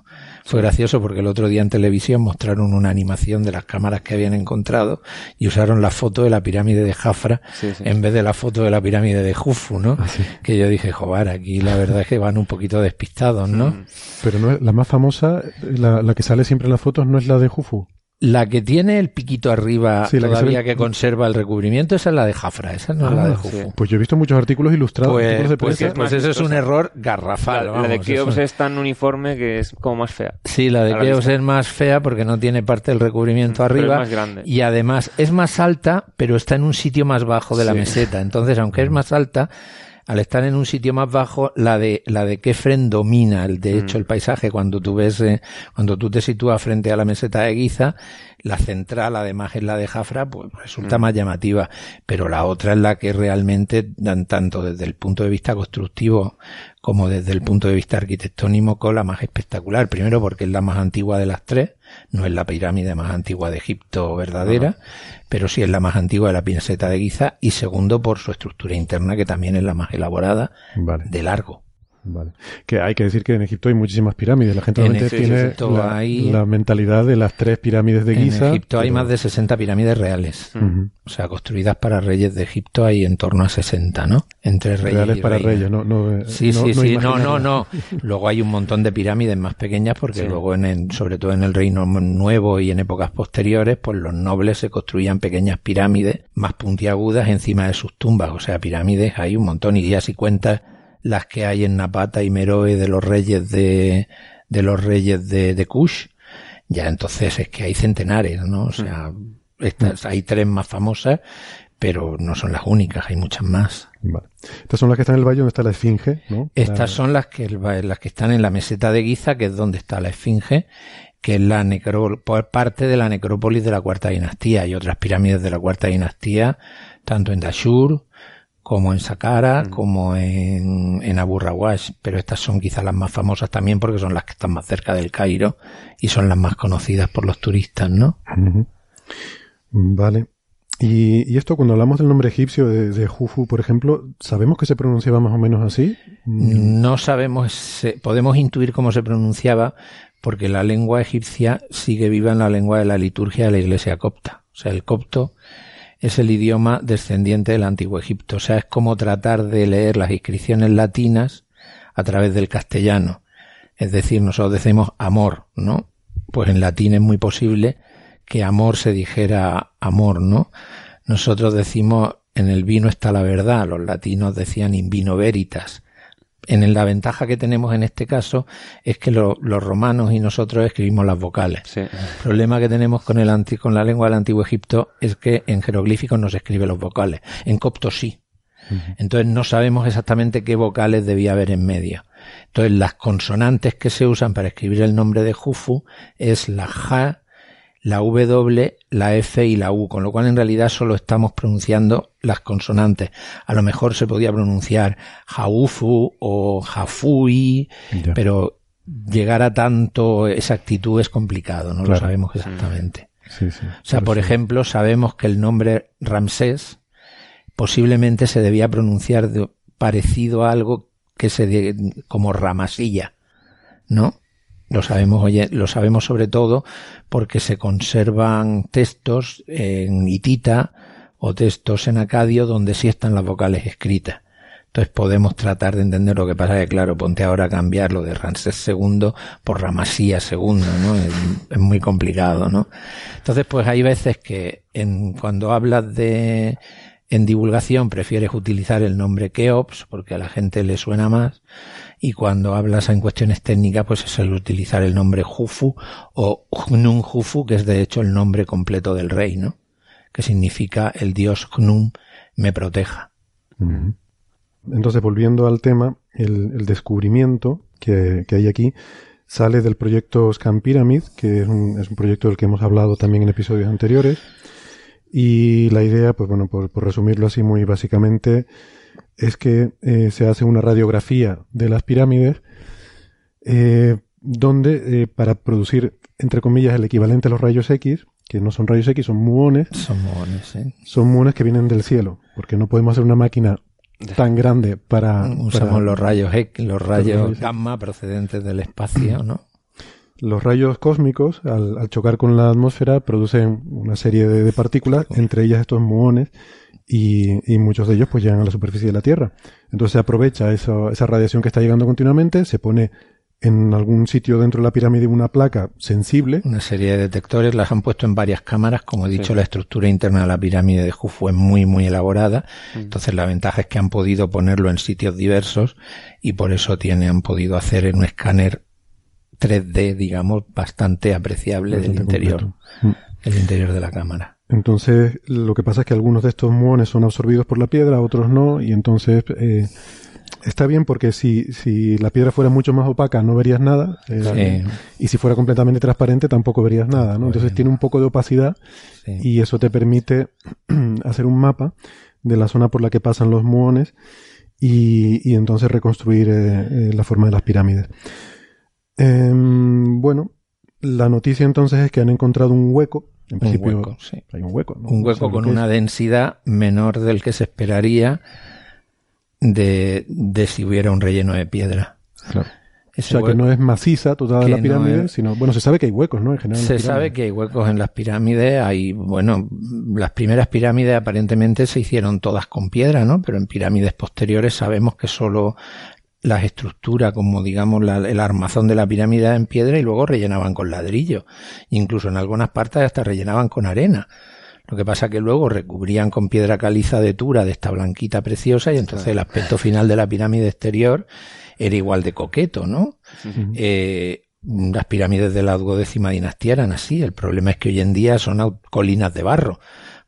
Fue gracioso porque el otro día en televisión mostraron una animación de las cámaras que habían encontrado y usaron la foto de la pirámide de Jafra en vez de la foto de la pirámide de Jufu, ¿no? Ah, que yo dije, joder, aquí la verdad es que van un poquito despistados, ¿no? Mm. Pero no la más famosa, la, la que sale siempre en las fotos, no es la de Jufu. La que tiene el piquito arriba todavía que, conserva el recubrimiento, esa es la de Jafra, esa no es la de ah, Jufu. Pues yo he visto muchos artículos ilustrados. Pues, pues, pues eso es un error garrafal. La, de Keops es tan uniforme que es como más fea. Sí, la de Keops es más fea porque no tiene parte del recubrimiento arriba. Es más grande. Y además es más alta, pero está en un sitio más bajo de la meseta. Entonces, aunque es más alta, al estar en un sitio más bajo, la de, la de Kefren domina, el, de hecho, mm. el paisaje. Cuando tú ves, eh, cuando tú te sitúas frente a la meseta de Giza, la central, además, es la de Jafra, pues resulta mm. más llamativa. Pero la otra es la que realmente, dan tanto desde el punto de vista constructivo como desde el punto de vista arquitectónico, la más espectacular. Primero porque es la más antigua de las tres, no es la pirámide más antigua de Egipto verdadera, pero sí es la más antigua de la pinceta de Giza, y segundo por su estructura interna, que también es la más elaborada de largo. Vale. Que hay que decir que en Egipto hay muchísimas pirámides. La gente realmente tiene la, mentalidad de las tres pirámides de Giza. En Egipto hay más de 60 pirámides reales. O sea, construidas para reyes de Egipto hay en torno a 60, ¿no? Entre reyes Reales para reyes, no, no, Sí, sí, sí. No, no, no. Luego hay un montón de pirámides más pequeñas porque luego, en sobre todo en el Reino Nuevo y en épocas posteriores, pues los nobles se construían pequeñas pirámides más puntiagudas encima de sus tumbas. O sea, pirámides hay un montón. Y ya si cuentas las que hay en Napata y Meroe de los reyes de, de los reyes de, de Kush, ya entonces es que hay centenares, ¿no? O sea, estas, hay tres más famosas, pero no son las únicas, hay muchas más. Estas son las que están en el valle donde está la esfinge, ¿no? Estas son las que, las que están en la meseta de Giza, que es donde está la esfinge, que es la necro, parte de la necrópolis de la cuarta dinastía. Hay otras pirámides de la cuarta dinastía, tanto en Dashur, como en Saqqara, mm. como en, en Abu Rawash, pero estas son quizás las más famosas también porque son las que están más cerca del Cairo y son las más conocidas por los turistas, ¿no? Vale. Y, y, esto, cuando hablamos del nombre egipcio de, de, Jufu, por ejemplo, ¿sabemos que se pronunciaba más o menos así? Mm. No sabemos, podemos intuir cómo se pronunciaba, porque la lengua egipcia sigue viva en la lengua de la liturgia de la iglesia copta. O sea, el copto es el idioma descendiente del antiguo Egipto. O sea, es como tratar de leer las inscripciones latinas a través del castellano. Es decir, nosotros decimos amor, ¿no? Pues en latín es muy posible que amor se dijera amor, ¿no? Nosotros decimos en el vino está la verdad, los latinos decían in vino veritas. En la ventaja que tenemos en este caso es que los romanos y nosotros escribimos las vocales. El problema que tenemos con, el con la lengua del antiguo Egipto es que en jeroglíficos no se escribe los vocales. En copto sí. Entonces no sabemos exactamente qué vocales debía haber en medio. Entonces las consonantes que se usan para escribir el nombre de Jufu es la ja, la W, la F y la U, con lo cual en realidad solo estamos pronunciando las consonantes. A lo mejor se podía pronunciar Jaufu o Jafui, pero llegar a tanto exactitud es complicado, no lo sabemos exactamente. o sea, por ejemplo, sabemos que el nombre Ramsés posiblemente se debía pronunciar parecido a algo que se como Ramasilla, ¿no? Lo sabemos, oye, lo sabemos sobre todo porque se conservan textos en hitita o textos en acadio donde sí están las vocales escritas. Entonces podemos tratar de entender lo que pasa que, claro, ponte ahora a cambiar lo de Ramsés II por Ramasía II, ¿no? Es, muy complicado, ¿no? Entonces, pues hay veces que en, cuando hablas de, en divulgación prefieres utilizar el nombre Keops porque a la gente le suena más y cuando hablas en cuestiones técnicas pues es el utilizar el nombre Jufu o Hnum Jufu que es de hecho el nombre completo del rey, ¿no? Que significa el dios Hnum me proteja. Entonces volviendo al tema, el, descubrimiento que, hay aquí sale del proyecto Scan Pyramid, que es un, es un proyecto del que hemos hablado también en episodios anteriores. Y la idea, pues bueno, por resumirlo así muy básicamente, es que eh, se hace una radiografía de las pirámides eh, donde eh, para producir, entre comillas, el equivalente a los rayos X, que no son rayos X, son muones. Son muones, sí. Son muones que vienen del cielo, porque no podemos hacer una máquina tan grande para... Usamos los rayos X, los rayos gamma procedentes del espacio, ¿no? Los rayos cósmicos, al, chocar con la atmósfera, producen una serie de, partículas, entre ellas estos muones, y, muchos de ellos pues llegan a la superficie de la Tierra. Entonces se aprovecha esa radiación que está llegando continuamente, se pone en algún sitio dentro de la pirámide una placa sensible. Una serie de detectores las han puesto en varias cámaras. Como he dicho, la estructura interna de la pirámide de Jufu es muy, muy elaborada. Mm. Entonces la ventaja es que han podido ponerlo en sitios diversos y por eso tiene, han podido hacer un escáner 3D, digamos, bastante apreciable del interior, mm. el interior de la cámara. Entonces, lo que pasa es que algunos de estos muones son absorbidos por la piedra, otros no, y entonces eh, está bien porque si, si la piedra fuera mucho más opaca no verías nada, eh, y si fuera completamente transparente tampoco verías nada, ¿no? Entonces tiene un poco de opacidad y eso te permite hacer un mapa de la zona por la que pasan los muones y, y entonces reconstruir eh, la forma de las pirámides. Em, bueno, la noticia entonces es que han encontrado un hueco. En principio, un hueco, sí. Hay un hueco. Un hueco con una densidad menor del que se esperaría de, de si hubiera un relleno de piedra. Claro. o sea, que no es maciza toda la pirámide, sino, bueno, se sabe que hay huecos, ¿no? En general. Se sabe que hay huecos en las pirámides, hay, bueno, las primeras pirámides aparentemente se hicieron todas con piedra, ¿no? Pero en pirámides posteriores sabemos que solo las estructuras, como digamos el armazón de la pirámide en piedra y luego rellenaban con ladrillo. Incluso en algunas partes hasta rellenaban con arena. Lo que pasa que luego recubrían con piedra caliza de Tura, de esta blanquita preciosa, y entonces el aspecto final de la pirámide exterior era igual de coqueto, ¿no? Eh, las pirámides de la duodécima dinastía eran así. El problema es que hoy en día son colinas de barro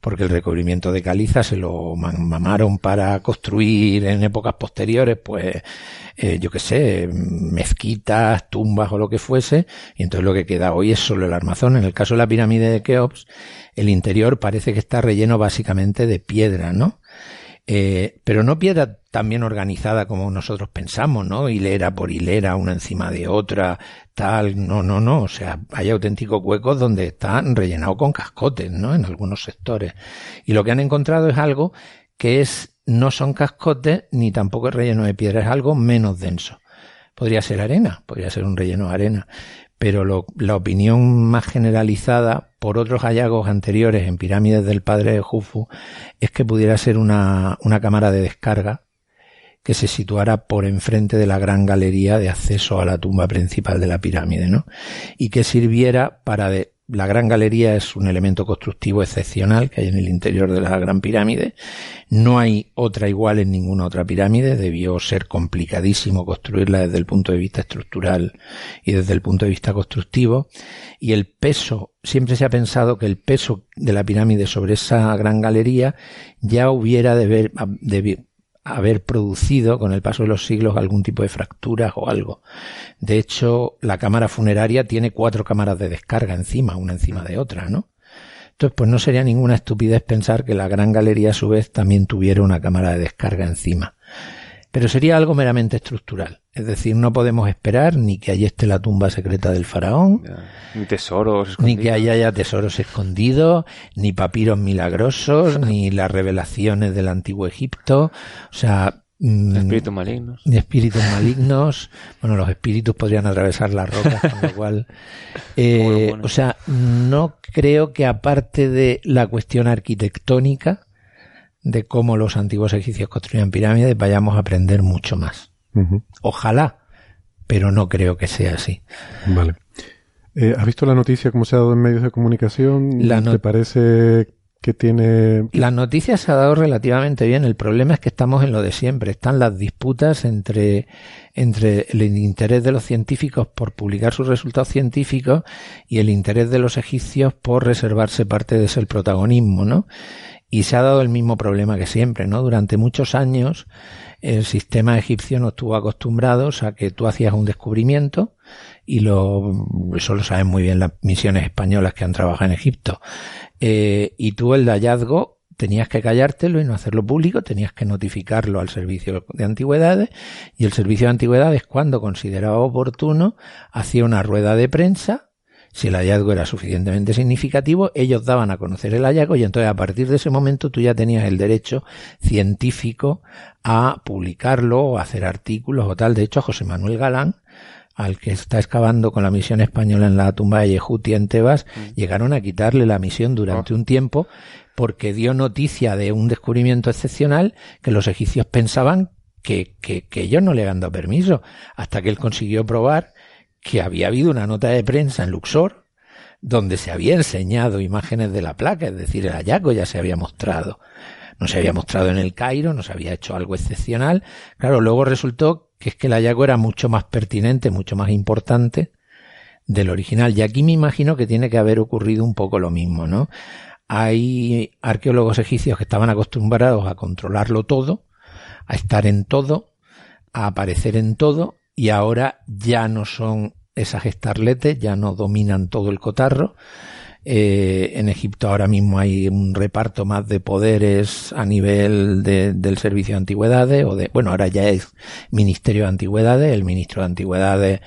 porque el recubrimiento de caliza se lo mamaron para construir en épocas posteriores, pues, eh, yo qué sé, mezquitas, tumbas o lo que fuese, y entonces lo que queda hoy es solo el armazón. En el caso de la pirámide de Keops, el interior parece que está relleno básicamente de piedra, ¿no? Eh, pero no piedra tan bien organizada como nosotros pensamos, ¿no? Hilera por hilera, una encima de otra, tal, no, no, no, o sea, hay auténticos huecos donde están rellenados con cascotes, ¿no? En algunos sectores. Y lo que han encontrado es algo que es, no son cascotes ni tampoco es relleno de piedra, es algo menos denso. Podría ser arena, podría ser un relleno de arena, pero lo, la opinión más generalizada por otros hallazgos anteriores en pirámides del padre de Jufu es que pudiera ser una, una cámara de descarga que se situara por enfrente de la gran galería de acceso a la tumba principal de la pirámide, ¿no? Y que sirviera para de, la Gran Galería es un elemento constructivo excepcional que hay en el interior de la Gran Pirámide. No hay otra igual en ninguna otra pirámide. Debió ser complicadísimo construirla desde el punto de vista estructural y desde el punto de vista constructivo. Y el peso, siempre se ha pensado que el peso de la pirámide sobre esa gran galería ya hubiera de, ver, haber producido con el paso de los siglos algún tipo de fracturas o algo. De hecho, la cámara funeraria tiene cuatro cámaras de descarga encima, una encima de otra, ¿no? Entonces, pues no sería ninguna estupidez pensar que la gran galería a su vez también tuviera una cámara de descarga encima. Pero sería algo meramente estructural. Es decir, no podemos esperar ni que allí esté la tumba secreta del faraón, ni tesoros escondidos. ni que allí haya tesoros escondidos, ni papiros milagrosos, ni las revelaciones del antiguo Egipto. O sea, mm, espíritus malignos. Ni espíritus malignos. Bueno, los espíritus podrían atravesar las rocas, con lo cual. Eh, o sea, no creo que aparte de la cuestión arquitectónica, de cómo los antiguos egipcios construían pirámides, vayamos a aprender mucho más. Ojalá, pero no creo que sea así. Vale. Eh, ¿Has visto la noticia cómo se ha dado en medios de comunicación? La ¿Te parece que tiene... La noticia se ha dado relativamente bien. El problema es que estamos en lo de siempre. Están las disputas entre, entre el interés de los científicos por publicar sus resultados científicos y el interés de los egipcios por reservarse parte de ese protagonismo, ¿no? Y se ha dado el mismo problema que siempre, ¿no? Durante muchos años el sistema egipcio no estuvo acostumbrado a que tú hacías un descubrimiento y lo, eso lo saben muy bien las misiones españolas que han trabajado en Egipto. Eh, y tú el hallazgo tenías que callártelo y no hacerlo público, tenías que notificarlo al servicio de antigüedades y el servicio de antigüedades cuando consideraba oportuno hacía una rueda de prensa si el hallazgo era suficientemente significativo, ellos daban a conocer el hallazgo y entonces a partir de ese momento tú ya tenías el derecho científico a publicarlo o hacer artículos o tal. De hecho, a José Manuel Galán, al que está excavando con la misión española en la tumba de Yehuti en Tebas, mm. llegaron a quitarle la misión durante ah. un tiempo porque dio noticia de un descubrimiento excepcional que los egipcios pensaban que, que, que ellos no le habían dado permiso, hasta que él consiguió probar que había habido una nota de prensa en Luxor donde se había enseñado imágenes de la placa, es decir, el hallazgo ya se había mostrado. No se había mostrado en el Cairo, no se había hecho algo excepcional. Claro, luego resultó que es que el hallazgo era mucho más pertinente, mucho más importante del original. Y aquí me imagino que tiene que haber ocurrido un poco lo mismo, ¿no? Hay arqueólogos egipcios que estaban acostumbrados a controlarlo todo, a estar en todo, a aparecer en todo, y ahora ya no son esas estarletes, ya no dominan todo el cotarro. Eh, en Egipto ahora mismo hay un reparto más de poderes a nivel del servicio de antigüedades o de, bueno, ahora ya es Ministerio de Antigüedades, el ministro de Antigüedades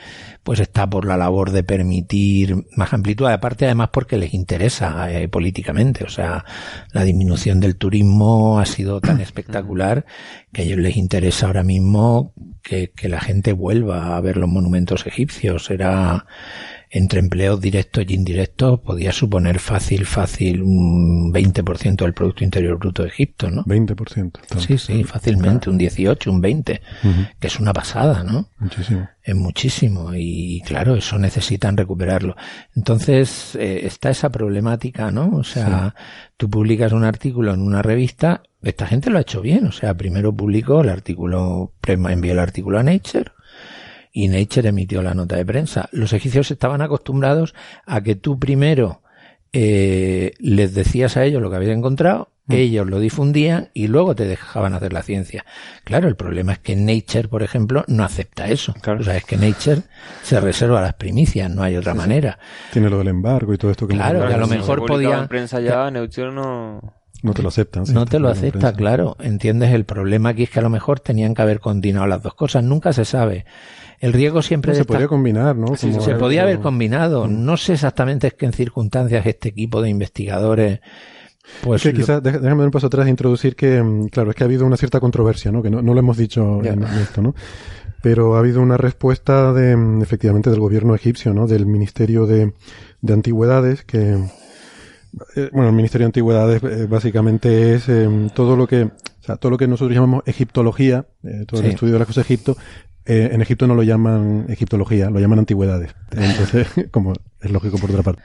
pues está por la labor de permitir más amplitud, aparte además porque les interesa eh, políticamente, o sea, la disminución del turismo ha sido tan espectacular que a ellos les interesa ahora mismo que, que la gente vuelva a ver los monumentos egipcios, era entre empleos directos y indirectos podía suponer fácil, fácil un 20% del Producto Interior Bruto de Egipto, ¿no? 20%. Sí, sí, fácilmente, un 18, un 20, que es una pasada, ¿no? Muchísimo. Es muchísimo y claro, eso necesitan recuperarlo. Entonces, eh, está esa problemática, ¿no? O sea, tú publicas un artículo en una revista, esta gente lo ha hecho bien, o sea, primero publicó el artículo, envió el artículo a Nature, y Nature emitió la nota de prensa. Los egipcios estaban acostumbrados a que tú primero eh, les decías a ellos lo que habías encontrado, mm. ellos lo difundían y luego te dejaban hacer la ciencia. Claro, el problema es que Nature, por ejemplo, no acepta eso. Claro. O sea, es que Nature se reserva las primicias, no hay otra manera. Tiene lo del embargo y todo esto que Claro, que a lo mejor podía. En prensa ya, Nature no. No te lo aceptan. no te lo acepta, claro. Entiendes, el problema aquí es que a lo mejor tenían que haber combinado las dos cosas. Nunca se sabe. El riesgo siempre... se podía combinar, ¿no? se podía haber combinado. Mm. No sé exactamente que en circunstancias este equipo de investigadores... Pues quizás, déjame dar un paso atrás e introducir que, mm, claro, es que ha habido una cierta controversia, ¿no? Que no, lo hemos dicho en, esto, ¿no? Pero ha habido una respuesta de, mm, efectivamente, del gobierno egipcio, ¿no? Del Ministerio de, de Antigüedades, que, eh, bueno, el Ministerio de Antigüedades eh, básicamente es em, todo lo que, o sea, todo lo que nosotros llamamos egiptología, eh, todo el estudio de las cosas de Egipto, en Egipto no lo llaman egiptología, lo llaman antigüedades. Entonces, como es lógico por otra parte.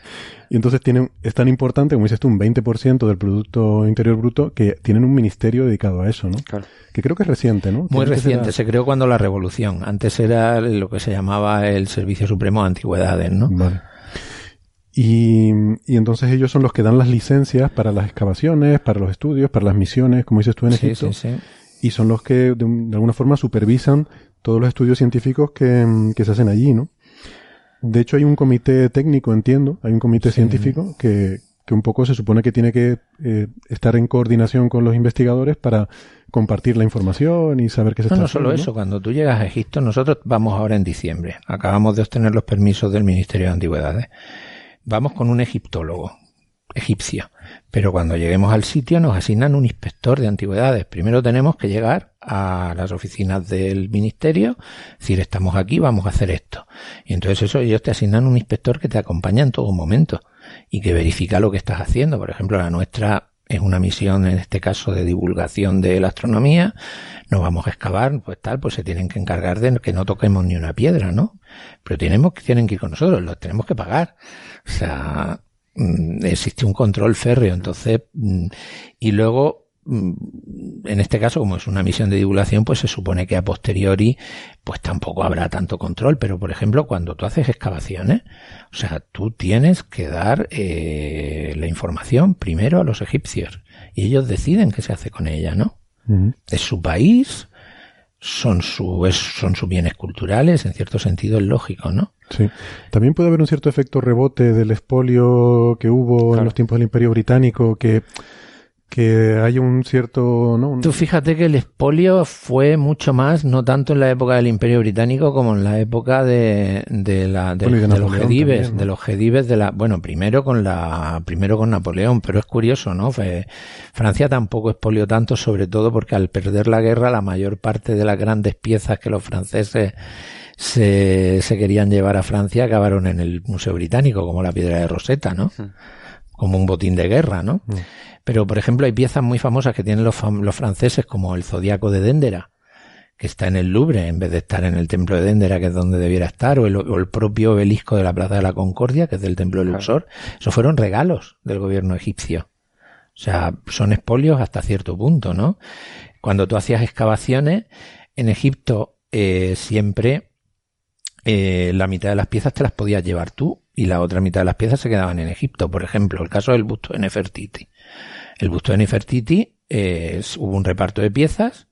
Y entonces tienen, es tan importante, como dices tú, un 20% del Producto Interior Bruto, que tienen un ministerio dedicado a eso, ¿no? Claro. Que creo que es reciente, ¿no? Muy reciente, se creó cuando la Revolución. Antes era lo que se llamaba el Servicio Supremo de Antigüedades, ¿no? Vale. Y, y, entonces ellos son los que dan las licencias para las excavaciones, para los estudios, para las misiones, como dices tú en Egipto. Sí, sí. Y son los que de, alguna forma supervisan todos los estudios científicos que, que, se hacen allí, ¿no? De hecho hay un comité técnico, entiendo, hay un comité científico que, que un poco se supone que tiene que eh, estar en coordinación con los investigadores para compartir la información y saber qué se no, está no solo eso, cuando tú llegas a Egipto, nosotros vamos ahora en diciembre, acabamos de obtener los permisos del Ministerio de Antigüedades vamos con un egiptólogo egipcio. Pero cuando lleguemos al sitio nos asignan un inspector de antigüedades. Primero tenemos que llegar a las oficinas del ministerio, decir, estamos aquí, vamos a hacer esto. Y entonces eso ellos te asignan un inspector que te acompaña en todo momento y que verifica lo que estás haciendo. Por ejemplo, la nuestra es una misión, en este caso, de divulgación de la astronomía. Nos vamos a excavar, pues tal, pues se tienen que encargar de que no toquemos ni una piedra, ¿no? Pero tenemos, tienen que ir con nosotros, los tenemos que pagar. O sea, mm, existe un control férreo, entonces, mm, y luego, en este caso, como es una misión de divulgación, pues se supone que a posteriori, pues tampoco habrá tanto control. Pero, por ejemplo, cuando tú haces excavaciones, o sea, tú tienes que dar eh, la información primero a los egipcios y ellos deciden qué se hace con ella, ¿no? Es su país, son, su, son sus bienes culturales, en cierto sentido es lógico, ¿no? Sí. También puede haber un cierto efecto rebote del expolio que hubo en los tiempos del Imperio Británico, que que hay un cierto... ¿no? Tú fíjate que el expolio fue mucho más, no tanto en la época del Imperio Británico como en la época de, de, la, de, los Gedibes, de los Gedibes de la... Bueno, primero con la primero con Napoleón, pero es curioso, ¿no? Francia tampoco expolió tanto, sobre todo porque al perder la guerra la mayor parte de las grandes piezas que los franceses se, se querían llevar a Francia acabaron en el Museo Británico, como la piedra de Rosetta, ¿no? Como un botín de guerra, ¿no? Pero, por ejemplo, hay piezas muy famosas que tienen los, franceses, como el Zodíaco de Dendera, que está en el Louvre en vez de estar en el Templo de Dendera, que es donde debiera estar, o el, propio obelisco de la Plaza de la Concordia, que es del Templo de Luxor. Eso fueron regalos del gobierno egipcio. O sea, son espolios hasta cierto punto, ¿no? Cuando tú hacías excavaciones, en Egipto eh, siempre eh, la mitad de las piezas te las podías llevar tú y la otra mitad de las piezas se quedaban en Egipto. Por ejemplo, el caso del busto de Nefertiti. El busto de Nefertiti hubo un reparto de piezas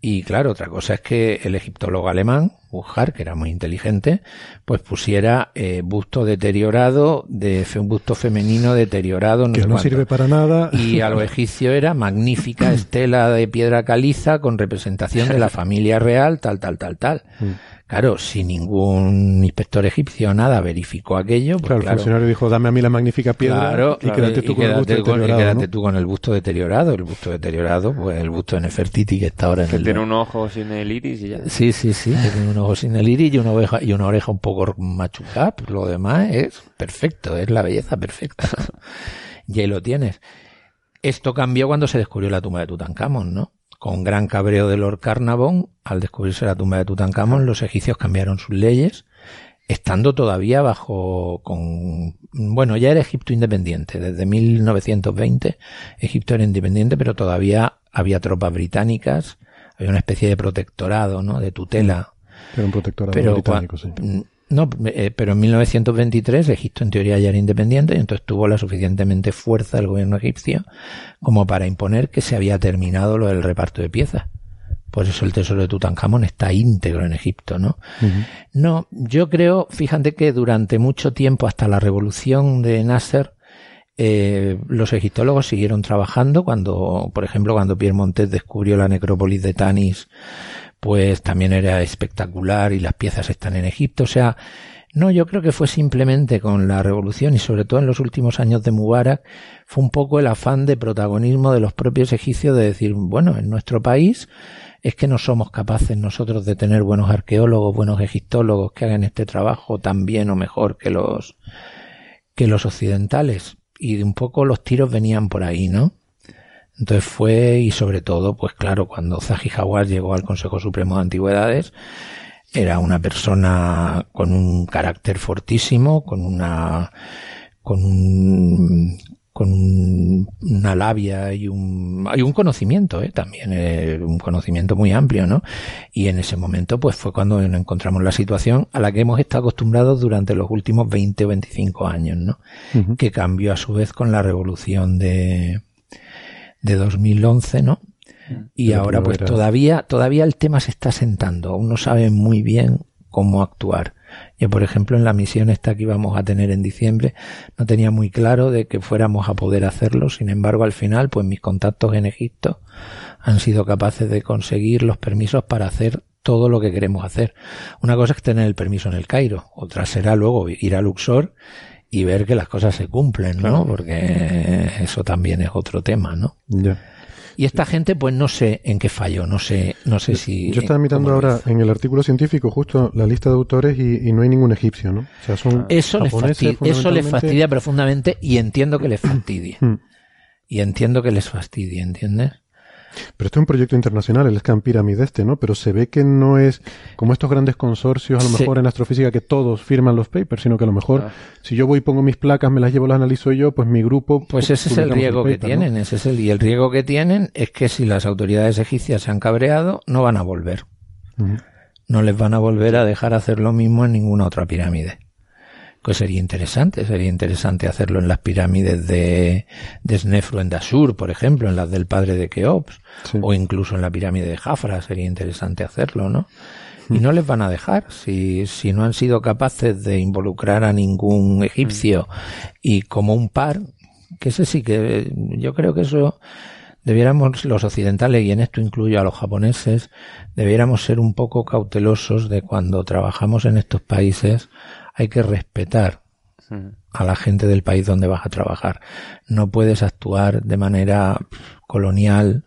y claro, otra cosa es que el egiptólogo alemán, Buchar, que era muy inteligente, pues pusiera eh, busto deteriorado, de un busto femenino deteriorado. que no sirve para nada. Y a lo egipcio era magnífica estela de piedra caliza con representación de la familia real, tal, tal, tal, tal. Mm. Claro, si ningún inspector egipcio nada verificó aquello, pues claro, el funcionario dijo, dame a mí la magnífica piedra y quédate tú con el busto deteriorado. quédate tú con el busto deteriorado. El busto deteriorado, pues el busto de Nefertiti que está ahora en que el... Tiene un ojo sin el iris y ya. Sí, sí, sí, tiene un ojo sin el iris y una oreja, y una oreja un poco machucada. Pues lo demás es perfecto, es la belleza perfecta. y ahí lo tienes. Esto cambió cuando se descubrió la tumba de Tutankamón, ¿no? Con gran cabreo de Lord Carnarvon, al descubrirse la tumba de Tutankamón, los egipcios cambiaron sus leyes, estando todavía bajo con bueno, ya era Egipto independiente, desde 1920 Egipto era independiente, pero todavía había tropas británicas, había una especie de protectorado, ¿no? de tutela Era un protectorado británico, sí. No, eh, pero en 1923 Egipto en teoría ya era independiente y entonces tuvo la suficientemente fuerza el gobierno egipcio como para imponer que se había terminado lo del reparto de piezas. Por eso el tesoro de Tutankamón está íntegro en Egipto, ¿no? No, yo creo, fíjate que durante mucho tiempo, hasta la revolución de Nasser, eh, los egiptólogos siguieron trabajando cuando, por ejemplo, cuando Pierre Montet descubrió la necrópolis de Tanis, pues también era espectacular y las piezas están en Egipto. O sea, no, yo creo que fue simplemente con la revolución y sobre todo en los últimos años de Mubarak, fue un poco el afán de protagonismo de los propios egipcios de decir, bueno, en nuestro país es que no somos capaces nosotros de tener buenos arqueólogos, buenos egiptólogos que hagan este trabajo tan bien o mejor que los, que los occidentales. Y un poco los tiros venían por ahí, ¿no? Entonces fue, y sobre todo, pues claro, cuando Zahi Hawass llegó al Consejo Supremo de Antigüedades, era una persona con un carácter fortísimo, con una, con un, con una labia y un, hay un conocimiento, ¿eh? también, eh, un conocimiento muy amplio, ¿no? Y en ese momento, pues fue cuando encontramos la situación a la que hemos estado acostumbrados durante los últimos 20 o 25 años, ¿no? Que cambió a su vez con la revolución de, de 2011, ¿no? Mm. Y ahora pues todavía, todavía el tema se está sentando, aún no sabe muy bien cómo actuar. Yo, por ejemplo, en la misión esta que íbamos a tener en diciembre, no tenía muy claro de que fuéramos a poder hacerlo. Sin embargo, al final, pues mis contactos en Egipto han sido capaces de conseguir los permisos para hacer todo lo que queremos hacer. Una cosa es tener el permiso en el Cairo, otra será luego ir a Luxor y ver que las cosas se cumplen, ¿no? Porque eso también es otro tema, ¿no? Y esta gente, pues no sé en qué falló, no sé, no sé si. Yo estaba mirando ahora en el artículo científico justo la lista de autores y, no hay ningún egipcio, ¿no? O sea, son eso les fastidia, eso les fastidia profundamente y entiendo que les fastidie. Hmm. y entiendo que les fastidie, ¿entiendes? Pero esto es un proyecto internacional, el Scan Pyramid este, ¿no? Pero se ve que no es como estos grandes consorcios, a lo mejor en astrofísica, que todos firman los papers, sino que a lo mejor ah. si yo voy y pongo mis placas, me las llevo, las analizo yo, pues mi grupo... Pues ese es el riesgo que tienen, ese es el... Y el riesgo que tienen es que si las autoridades egipcias se han cabreado, no van a volver. No les van a volver a dejar hacer lo mismo en ninguna otra pirámide pues sería interesante, sería interesante hacerlo en las pirámides de, de Snefru en Dashur, por ejemplo, en las del padre de Keops, o incluso en la pirámide de Jafra, sería interesante hacerlo, ¿no? Y no les van a dejar, si, si no han sido capaces de involucrar a ningún egipcio y como un par, que ese sí que yo creo que eso debiéramos los occidentales, y en esto incluyo a los japoneses, debiéramos ser un poco cautelosos de cuando trabajamos en estos países hay que respetar a la gente del país donde vas a trabajar. No puedes actuar de manera colonial.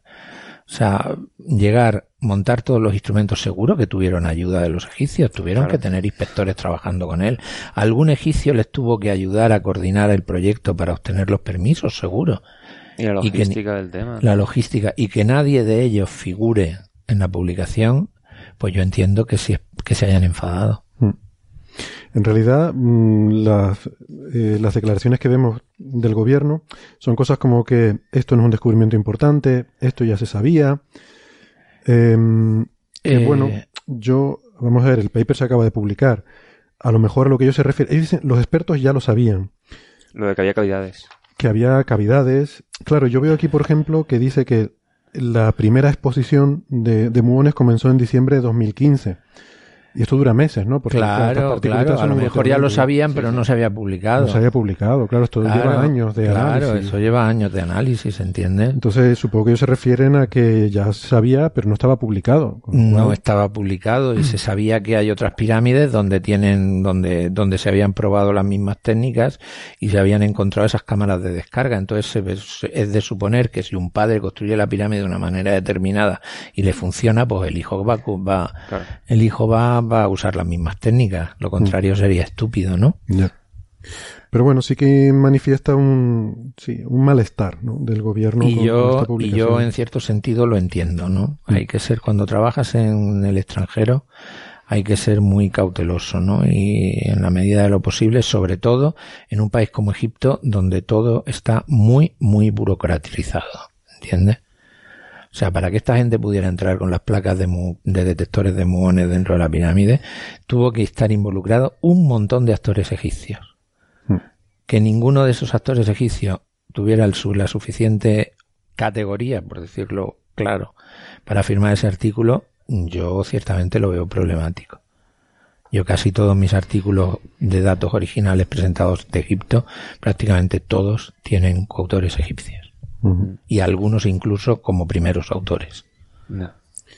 O sea, llegar, montar todos los instrumentos seguros que tuvieron ayuda de los egipcios, tuvieron que tener inspectores trabajando con él. Algún egipcio les tuvo que ayudar a coordinar el proyecto para obtener los permisos, seguro. Y la logística del tema. La logística. Y que nadie de ellos figure en la publicación, pues yo entiendo que, si, que se hayan enfadado. Mm. En realidad, mm, eh, las, declaraciones que vemos del gobierno son cosas como que esto no es un descubrimiento importante, esto ya se sabía. Em, eh, bueno, yo, vamos a ver, el paper se acaba de publicar. A lo mejor a lo que ellos se refieren, dicen, los expertos ya lo sabían. Lo de que había cavidades. Que había cavidades. Claro, yo veo aquí, por ejemplo, que dice que la primera exposición de, de muones comenzó en diciembre de 2015. Y esto dura meses, ¿no? Porque claro, claro, a lo mejor ya lo sabían, pero no se había publicado. No se había publicado, claro, esto lleva años de análisis. Claro, eso lleva años de análisis, ¿entiende? Entonces, supongo que ellos se refieren a que ya se sabía, pero no estaba publicado. No estaba publicado y se sabía que hay otras pirámides donde tienen, donde, donde se habían probado las mismas técnicas y se habían encontrado esas cámaras de descarga. Entonces, es de suponer que si un padre construye la pirámide de una manera determinada y le funciona, pues el hijo va, va el hijo va va a usar las mismas técnicas. Lo contrario sería estúpido, ¿no? Pero bueno, sí que manifiesta un, sí, un malestar ¿no? del gobierno. Y, yo, y yo en cierto sentido lo entiendo, ¿no? Mm. Hay que ser, cuando trabajas en el extranjero, hay que ser muy cauteloso, ¿no? Y en la medida de lo posible, sobre todo en un país como Egipto, donde todo está muy, muy burocratizado, ¿entiendes? O sea, para que esta gente pudiera entrar con las placas de, de detectores de muones dentro de la pirámide, tuvo que estar involucrado un montón de actores egipcios. Hmm. Que ninguno de esos actores egipcios tuviera el, la suficiente categoría, por decirlo claro, para firmar ese artículo, yo ciertamente lo veo problemático. Yo casi todos mis artículos de datos originales presentados de Egipto, prácticamente todos tienen coautores egipcios. Y algunos incluso como primeros autores.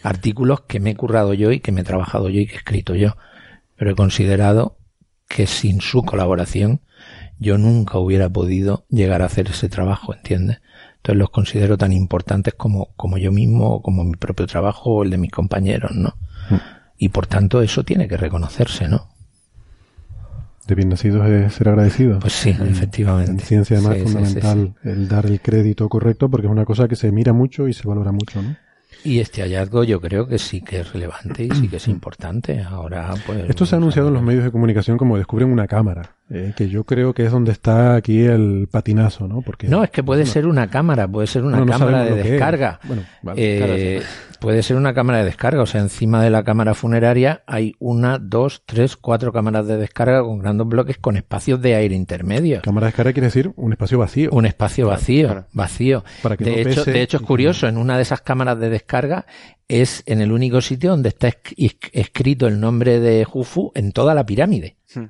Artículos que me he currado yo y que me he trabajado yo y que he escrito yo. Pero he considerado que sin su colaboración yo nunca hubiera podido llegar a hacer ese trabajo, ¿entiendes? Entonces los considero tan importantes como, como yo mismo, como mi propio trabajo o el de mis compañeros, ¿no? Mm. Y por tanto eso tiene que reconocerse, ¿no? De bien nacidos es ser agradecido. Pues sí, efectivamente. En ciencia además es fundamental el dar el crédito correcto porque es una cosa que se mira mucho y se valora mucho, ¿no? Y este hallazgo yo creo que sí que es relevante y sí que es importante. Ahora, pues. Esto se ha anunciado en los medios de comunicación como descubren una cámara, eh, que yo creo que es donde está aquí el patinazo, ¿no? Porque no es que puede ser una cámara, puede ser una cámara de descarga. Bueno, eh, puede ser una cámara de descarga, o sea, encima de la cámara funeraria hay una, dos, tres, cuatro cámaras de descarga con grandes bloques con espacios de aire intermedios. Cámara de descarga quiere decir un espacio vacío. Un espacio vacío, vacío. de hecho, de hecho es curioso, en una de esas cámaras de descarga es en el único sitio donde está escrito el nombre de Jufu en toda la pirámide. Hmm.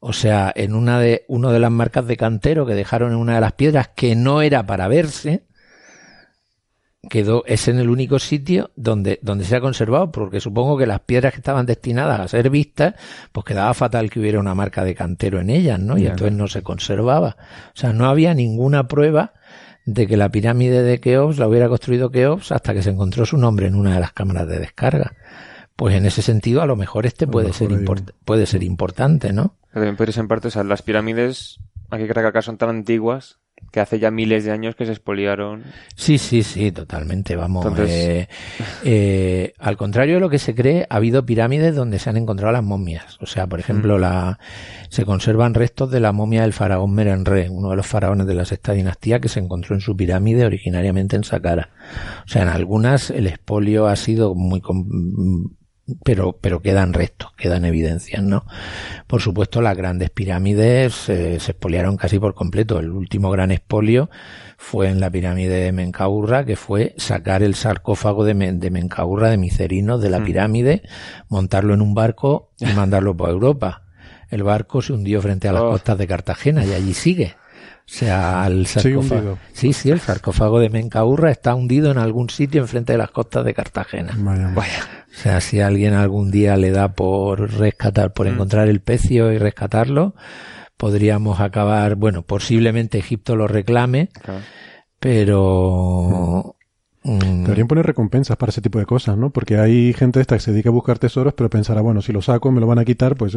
O sea, en una de, uno de las marcas de cantero que dejaron en una de las piedras que no era para verse, quedó, es en el único sitio donde, donde se ha conservado, porque supongo que las piedras que estaban destinadas a ser vistas, pues quedaba fatal que hubiera una marca de cantero en ellas, ¿no? Y entonces no se conservaba. O sea, no había ninguna prueba de que la pirámide de Keops la hubiera construido Keops hasta que se encontró su nombre en una de las cámaras de descarga. Pues en ese sentido, a lo mejor este puede, ser, puede ser importante, ¿no? También ser en parte, o sea, las pirámides, aquí creo que acá son tan antiguas que hace ya miles de años que se expoliaron. Sí, sí, sí, totalmente. Vamos. Eh, eh, al contrario de lo que se cree, ha habido pirámides donde se han encontrado las momias. O sea, por ejemplo, mm. la, se conservan restos de la momia del faraón Merenre, uno de los faraones de la sexta dinastía que se encontró en su pirámide originariamente en Saqqara. O sea, en algunas el expolio ha sido muy pero, pero quedan restos, quedan evidencias, ¿no? Por supuesto, las grandes pirámides eh, se expoliaron casi por completo. El último gran expolio fue en la pirámide de Mencaurra, que fue sacar el sarcófago de, de Mencaurra, de Micerino, de la hmm. pirámide, montarlo en un barco y mandarlo por Europa. El barco se hundió frente a las oh. costas de Cartagena y allí sigue. O sea, el sarcófago. Sí, sí, el sarcófago de Mencaurra está hundido en algún sitio enfrente de las costas de Cartagena. Vaya. O sea, si alguien algún día le da por rescatar, por mm. encontrar el pecio y rescatarlo, podríamos acabar, bueno, posiblemente Egipto lo reclame, pero Mm. Deberían poner recompensas para ese tipo de cosas, ¿no? Porque hay gente esta que se dedica a buscar tesoros, pero pensará, bueno, si lo saco me lo van a quitar, pues,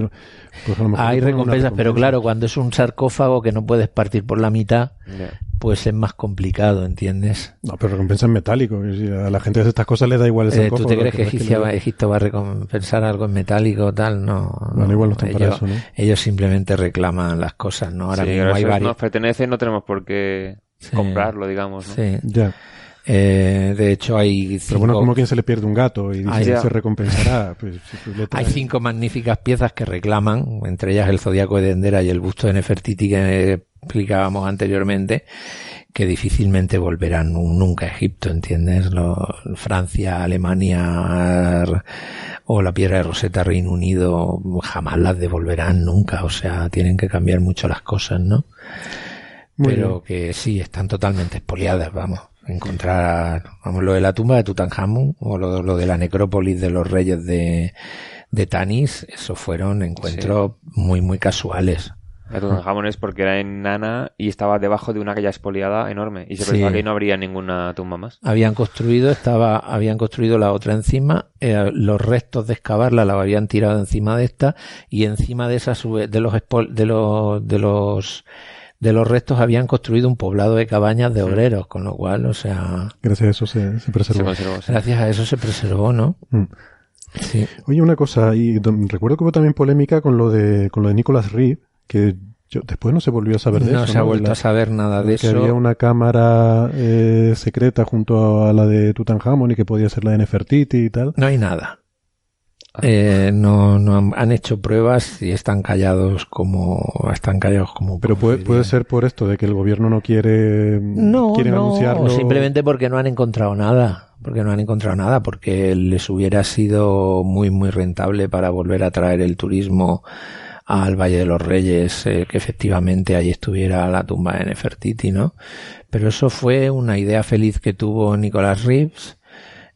pues a lo mejor Hay recompensas, pero claro, cuando es un sarcófago que no puedes partir por la mitad, pues es más complicado, ¿entiendes? No, pero recompensa en metálico. A la gente de estas cosas le da igual el sarcófago. Eh, ¿Tú te crees que, Egipto, va a recompensar algo en metálico o tal? No. Bueno, igual no están ellos, para eso, ¿no? Ellos simplemente reclaman las cosas, ¿no? Ahora mismo hay varios. nos pertenece no tenemos por qué comprarlo, digamos, ¿no? Sí. Ya. Eh, de hecho, hay. Cinco... Pero bueno, como quien se le pierde un gato y se recompensará. Pues, hay cinco magníficas piezas que reclaman, entre ellas el zodiaco de Dendera y el busto de Nefertiti que explicábamos anteriormente, que difícilmente volverán nunca a Egipto, ¿entiendes? Francia, Alemania o la piedra de Rosetta, Reino Unido, jamás las devolverán nunca. O sea, tienen que cambiar mucho las cosas, ¿no? Pero que sí, están totalmente expoliadas, vamos encontrar, vamos, lo de la tumba de Tutankamón o lo, de la necrópolis de los reyes de, de Tanis, eso fueron encuentros muy, muy casuales. La Tutankamón es porque era enana y estaba debajo de una calle expoliada enorme y se pensaba que no habría ninguna tumba más. Habían construido, estaba, habían construido la otra encima, eh, los restos de excavarla la habían tirado encima de esta y encima de esa de los de los de los de los restos habían construido un poblado de cabañas de obreros, con lo cual, o sea... Gracias a eso se, preservó. Gracias a eso se preservó, ¿no? Mm. Sí. Oye, una cosa, y recuerdo que hubo también polémica con lo de, con lo de Nicholas Reeve, que Yo, después no se volvió a saber de eso. No se ha vuelto a saber nada de que eso. había una cámara eh, secreta junto a la de Tutankhamon y que podía ser la de Nefertiti y tal. No hay nada. Eh, no, no han, hecho pruebas y están callados como están callados como pero puede, puede ser por esto de que el gobierno no quiere no quieren no, anunciarlo simplemente porque no han encontrado nada porque no han encontrado nada porque les hubiera sido muy muy rentable para volver a traer el turismo al Valle de los Reyes, eh, que efectivamente allí estuviera la tumba de Nefertiti, ¿no? Pero eso fue una idea feliz que tuvo Nicolás Reeves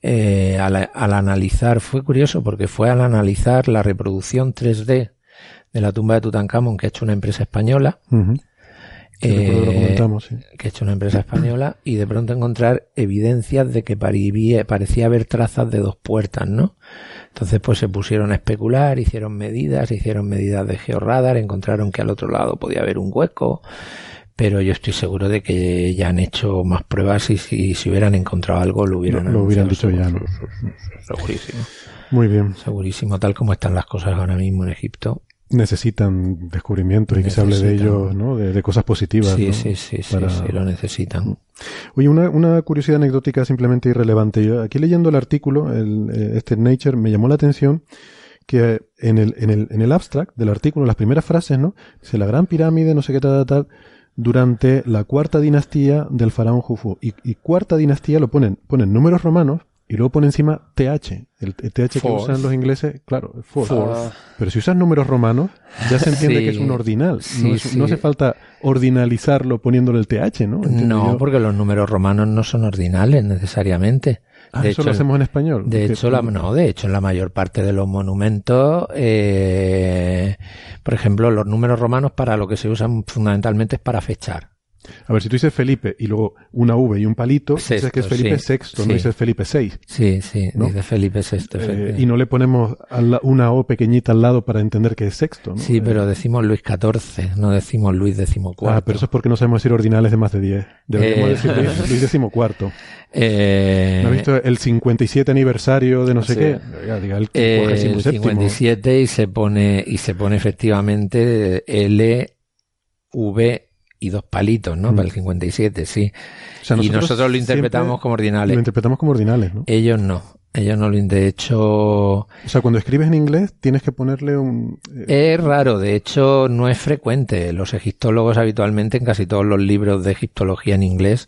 eh, al, analizar, fue curioso porque fue al analizar la reproducción 3D de la tumba de Tutankamón que ha hecho una empresa española. Eh, que ha hecho una empresa española y de pronto encontrar evidencias de que parecía haber trazas de dos puertas, ¿no? Entonces pues se pusieron a especular, hicieron medidas, hicieron medidas de georradar, encontraron que al otro lado podía haber un hueco, pero yo estoy seguro de que ya han hecho más pruebas y si, si hubieran encontrado algo lo hubieran, lo, hubieran dicho ya. ¿no? Segurísimo. Muy bien. Segurísimo, tal como están las cosas ahora mismo en Egipto necesitan descubrimientos y que se hable de ellos, ¿no? De, cosas positivas. Sí, sí, sí, sí, lo necesitan. Oye, una, una curiosidad anecdótica simplemente irrelevante. Yo aquí leyendo el artículo, el, eh, este Nature, me llamó la atención que en el, en el, en el abstract del artículo, las primeras frases, ¿no? Dice la gran pirámide, no sé qué tal, tal, durante la cuarta dinastía del faraón Jufu. Y, y cuarta dinastía lo ponen, ponen números romanos y luego pone encima TH. El, TH que usan los ingleses, claro, Pero si usas números romanos, ya se entiende que es un ordinal. no, hace falta ordinalizarlo poniéndole el TH, ¿no? no, porque los números romanos no son ordinales necesariamente. Ah, de eso lo hacemos en español. De hecho, la, no, de hecho, en la mayor parte de los monumentos, eh, por ejemplo, los números romanos para lo que se usan fundamentalmente es para fechar. A ver, si tú dices Felipe y luego una V y un palito, dices que es Felipe sexto, no dices Felipe VI. Sí, sí, dice Felipe sexto. Eh, y no le ponemos una O pequeñita al lado para entender que es sexto, ¿no? Sí, pero decimos Luis XIV, no decimos Luis XIV. Ah, pero eso es porque no sabemos decir ordinales de más de 10. Deberíamos eh, decir Luis, XIV. Eh, ¿No has visto el 57 aniversario de no sé qué? el, el 57 y se pone, y se pone efectivamente L, V, y dos palitos, ¿no? Para el 57, mm. sí. y nosotros lo interpretamos como ordinales. Lo interpretamos como ordinales, ¿no? Ellos no. Ellos no lo de hecho. O sea, cuando escribes en inglés tienes que ponerle un. Eh, es raro, de hecho no es frecuente. Los egiptólogos habitualmente en casi todos los libros de egiptología en inglés,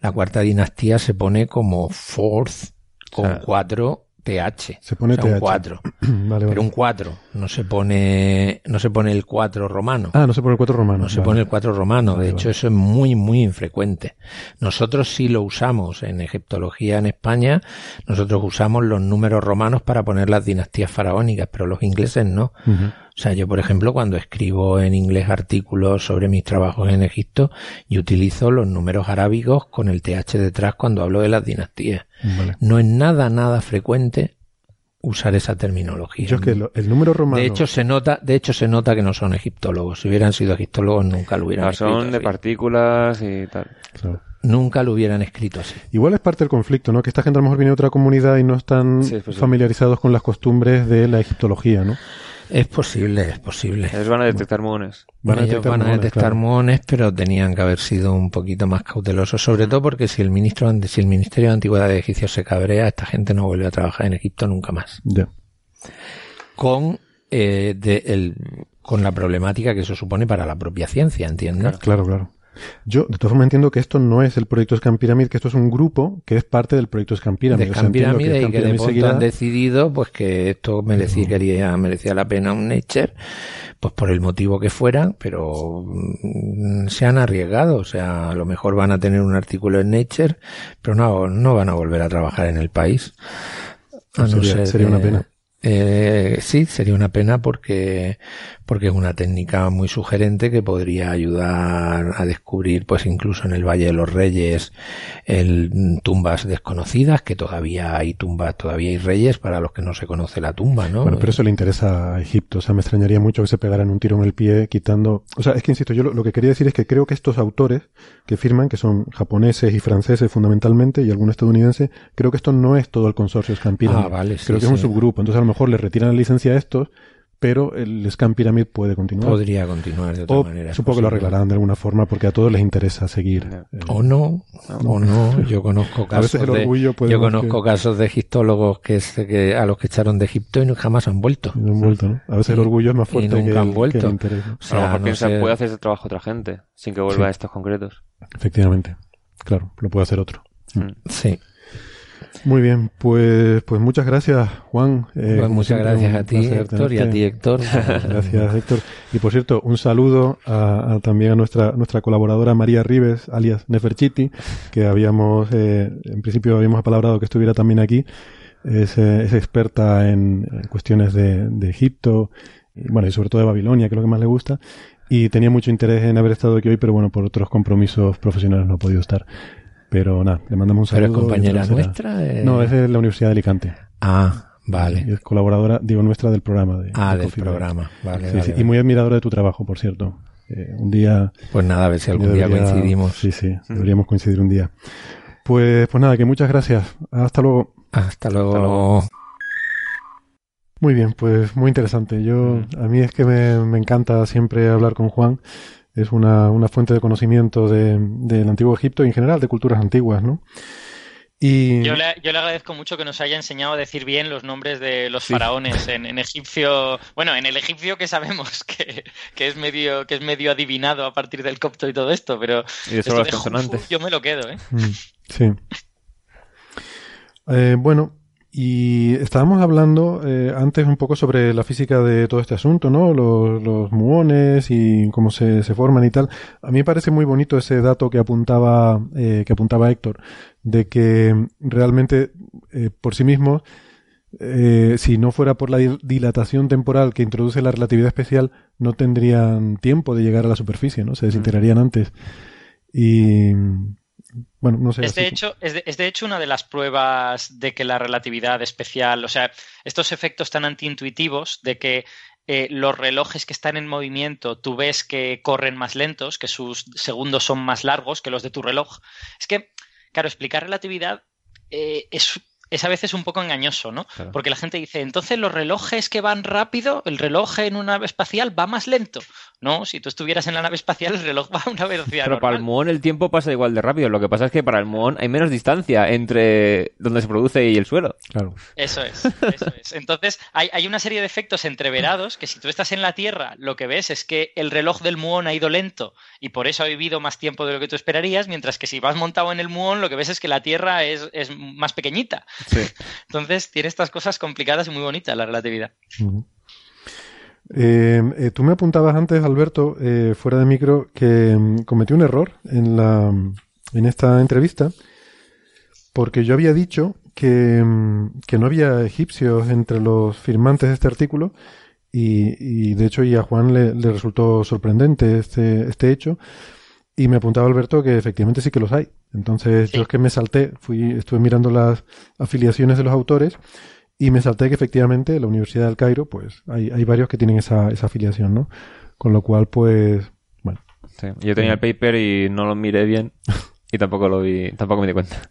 la cuarta dinastía se pone como fourth con cuatro TH. Se pone Un 4. Pero un 4. No se pone, no se pone el 4 romano. Ah, no se pone el 4 romano. No se pone el 4 romano. De hecho, eso es muy, muy infrecuente. Nosotros sí lo usamos en egiptología en España. Nosotros usamos los números romanos para poner las dinastías faraónicas, pero los ingleses no. O sea, yo, por ejemplo, cuando escribo en inglés artículos sobre mis trabajos en Egipto, yo utilizo los números arábigos con el TH detrás cuando hablo de las dinastías. No es nada, nada frecuente usar esa terminología. Yo es que el número romano... De hecho, se nota, de hecho, se nota que no son egiptólogos. Si hubieran sido egiptólogos, nunca lo hubieran escrito. Son de partículas y tal. Nunca lo hubieran escrito así. Igual es parte del conflicto, ¿no? Que esta gente a lo mejor viene de otra comunidad y no están familiarizados con las costumbres de la egiptología, ¿no? Es posible, es posible. Ellos van a detectar muones. Van a detectar, van a detectar muones, pero tenían que haber sido un poquito más cautelosos, sobre todo porque si el ministro, si el Ministerio de Antigüedad de Egipcio se cabrea, esta gente no vuelve a trabajar en Egipto nunca más. Con eh, de, el, con la problemática que eso supone para la propia ciencia, ¿entiendes? claro. claro. Yo, de todas formas, entiendo que esto no es el proyecto Scam Pyramid, que esto es un grupo que es parte del proyecto Scam Pyramid. De Scam Pyramid y que de pronto han decidido pues que esto merecía, quería, merecía la pena un Nature, pues por el motivo que fuera, pero mm, se han arriesgado, o sea, a lo mejor van a tener un artículo en Nature, pero no, no van a volver a trabajar en el país. sería, una pena. Eh, sí, sería una pena porque porque es una técnica muy sugerente que podría ayudar a descubrir, pues incluso en el Valle de los Reyes, el, tumbas desconocidas, que todavía hay tumbas, todavía hay reyes para los que no se conoce la tumba, ¿no? Bueno, pero eso le interesa a Egipto, o sea, me extrañaría mucho que se pegaran un tiro en el pie quitando, o sea, es que insisto, yo lo, que quería decir es que creo que estos autores que firman, que son japoneses y franceses fundamentalmente, y algún estadounidense, creo que esto no es todo el consorcio Scampira. Ah, vale, creo que es un subgrupo, entonces a lo mejor le retiran la licencia a estos pero el Scan Pyramid puede continuar. Podría continuar de otra manera. Supongo que lo arreglarán de alguna forma porque a todos les interesa seguir. Eh, o no, o no. Yo conozco casos, de, yo conozco casos de egiptólogos que, que, a los que echaron de Egipto y jamás han vuelto. No han vuelto, ¿no? A veces el orgullo es más fuerte que, han vuelto. interés. a lo mejor piensa, puede hacer ese trabajo otra gente sin que vuelva a estos concretos. Efectivamente. Claro, lo puede hacer otro. Mm. Sí. Muy bien, pues, pues muchas gracias, Juan. Eh, pues muchas gracias a ti, Héctor, y a ti, Héctor. gracias, Héctor. Y por cierto, un saludo a, también a nuestra, nuestra colaboradora María Rives, alias Neferchiti, que habíamos, eh, en principio habíamos apalabrado que estuviera también aquí. Es, eh, es experta en, cuestiones de, de Egipto, y, bueno, y sobre todo de Babilonia, que es lo que más le gusta. Y tenía mucho interés en haber estado aquí hoy, pero bueno, por otros compromisos profesionales no ha podido estar. Pero nada, le mandamos un saludo. ¿Pero es compañera nuestra? No, es de la Universidad de Alicante. Ah, vale. es colaboradora, digo, nuestra del programa. De, ah, del programa. Vale, sí, Y muy admiradora de tu trabajo, por cierto. Eh, un día... Pues nada, a ver si algún día coincidimos. Sí, sí, deberíamos coincidir un día. Pues, pues nada, que muchas gracias. Hasta luego. Hasta luego. Muy bien, pues muy interesante. Yo, a mí es que me, me encanta siempre hablar con Juan es una, una fuente de conocimiento del de, antiguo Egipto y en general de culturas antiguas, ¿no? Y... Yo, le, yo le agradezco mucho que nos haya enseñado a decir bien los nombres de los faraones en, en, egipcio. Bueno, en el egipcio que sabemos que, que, es medio, que es medio adivinado a partir del copto y todo esto, pero y eso de yo me lo quedo, ¿eh? Mm, sí. Eh, bueno, y estábamos hablando eh, antes un poco sobre la física de todo este asunto, ¿no? Los, muones y cómo se, se, forman y tal. A mí me parece muy bonito ese dato que apuntaba, eh, que apuntaba Héctor, de que realmente eh, por sí mismo, si no fuera por la dilatación temporal que introduce la relatividad especial, no tendrían tiempo de llegar a la superficie, ¿no? Se desintegrarían antes. Y bueno, no sé. Es de, hecho, es, de, hecho una de las pruebas de que la relatividad especial, o sea, estos efectos tan antiintuitivos de que eh, los relojes que están en movimiento tú ves que corren más lentos, que sus segundos son más largos que los de tu reloj. Es que, claro, explicar relatividad eh, es es a veces un poco engañoso, ¿no? Porque la gente dice, entonces los relojes que van rápido, el reloj en una nave espacial va más lento. No, si tú estuvieras en la nave espacial, el reloj va a una velocidad Pero para el muón el tiempo pasa igual de rápido. Lo que pasa es que para el muón hay menos distancia entre donde se produce y el suelo. Claro. Eso es, eso es. Entonces, hay, hay una serie de efectos entreverados que si tú estás en la Tierra, lo que ves es que el reloj del muón ha ido lento y por eso ha vivido más tiempo de lo que tú esperarías, mientras que si vas montado en el muón, lo que ves es que la Tierra es, es más pequeñita. Entonces tiene estas cosas complicadas y muy bonitas la relatividad. Eh, eh, tú me apuntabas antes, Alberto, eh, fuera de micro, que mm, cometí un error en, la, en esta entrevista, porque yo había dicho que, mm, que no había egipcios entre los firmantes de este artículo, y, de hecho y a Juan le, le resultó sorprendente este, este hecho, y me apuntaba Alberto que efectivamente sí que los hay. Entonces yo es que me salté, fui, estuve mirando las afiliaciones de los autores y me salté que efectivamente la Universidad del Cairo, pues hay, hay varios que tienen esa, esa afiliación, ¿no? Con lo cual, pues, bueno. Sí. Yo tenía el paper y no lo miré bien y tampoco lo vi, tampoco me di cuenta.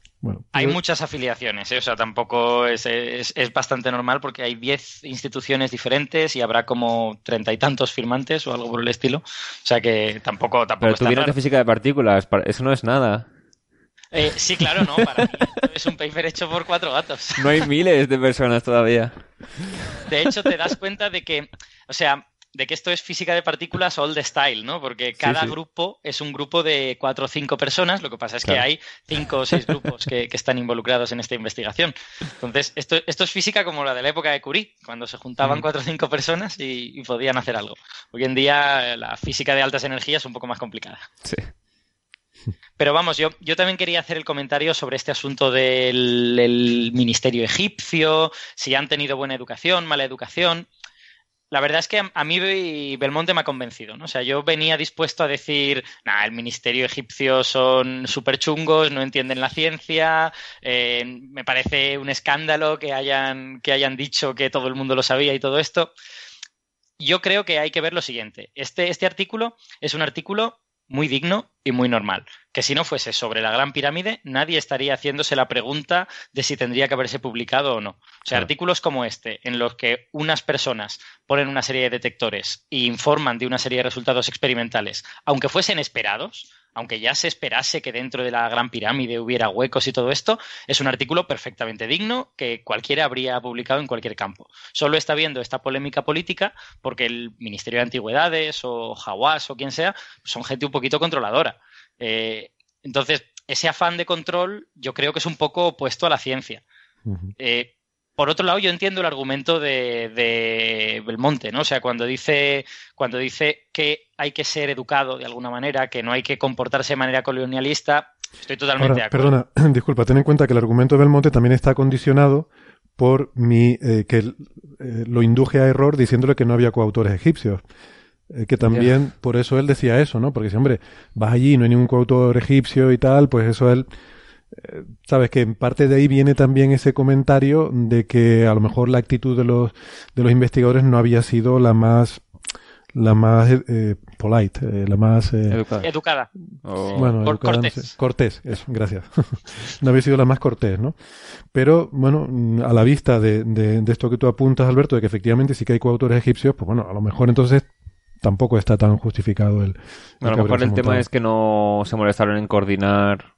Hay muchas afiliaciones, ¿eh? o sea, tampoco es, es, bastante normal porque hay 10 instituciones diferentes y habrá como treinta y tantos firmantes o algo por el estilo. O sea que tampoco, tampoco Pero tú vienes de física de partículas, eso no es nada. Eh, sí, claro, no. Para mí es un paper hecho por cuatro gatos. No hay miles de personas todavía. De hecho, te das cuenta de que, o sea, de que esto es física de partículas old style, ¿no? Porque cada grupo es un grupo de cuatro o cinco personas, lo que pasa es que hay cinco o seis grupos que, están involucrados en esta investigación. Entonces, esto, esto es física como la de la época de Curie, cuando se juntaban cuatro o cinco personas y, podían hacer algo. Hoy en día la física de altas energías es un poco más complicada. Sí. Pero vamos, yo, yo también quería hacer el comentario sobre este asunto del ministerio egipcio, si han tenido buena educación, mala educación la verdad es que a mí Belmonte me ha convencido, ¿no? O sea, yo venía dispuesto a decir, nada, el ministerio egipcio son súper chungos, no entienden la ciencia, eh, me parece un escándalo que hayan, que hayan dicho que todo el mundo lo sabía y todo esto. Yo creo que hay que ver lo siguiente. Este, este artículo es un artículo muy digno y muy normal. Que si no fuese sobre la Gran Pirámide, nadie estaría haciéndose la pregunta de si tendría que haberse publicado o no. O sea, artículos como este, en los que unas personas ponen una serie de detectores e informan de una serie de resultados experimentales, aunque fuesen esperados, aunque ya se esperase que dentro de la Gran Pirámide hubiera huecos y todo esto, es un artículo perfectamente digno que cualquiera habría publicado en cualquier campo. Solo está viendo esta polémica política porque el Ministerio de Antigüedades o Hawass o quien sea son gente un poquito controladora. Eh, entonces, ese afán de control yo creo que es un poco opuesto a la ciencia. Por otro lado, yo entiendo el argumento de, Belmonte, ¿no? O sea, cuando dice, cuando dice que hay que ser educado de alguna manera, que no hay que comportarse de manera colonialista, estoy totalmente de acuerdo. Perdona, disculpa, ten en cuenta que el argumento de Belmonte también está condicionado por mi eh, que eh, lo induje a error diciéndole que no había coautores egipcios. Eh, que también por eso él decía eso, ¿no? Porque si, hombre, vas allí y no hay ningún coautor egipcio y tal, pues eso él eh, sabes que en parte de ahí viene también ese comentario de que a lo mejor la actitud de los de los investigadores no había sido la más la más eh, polite, eh, la más educada. Bueno, cortés. cortés, eso, gracias. no había sido la más cortés, ¿no? Pero bueno, a la vista de, de, de, esto que tú apuntas, Alberto, de que efectivamente sí que hay coautores egipcios, pues bueno, a lo mejor entonces tampoco está tan justificado el. a lo mejor el tema es que no se molestaron en coordinar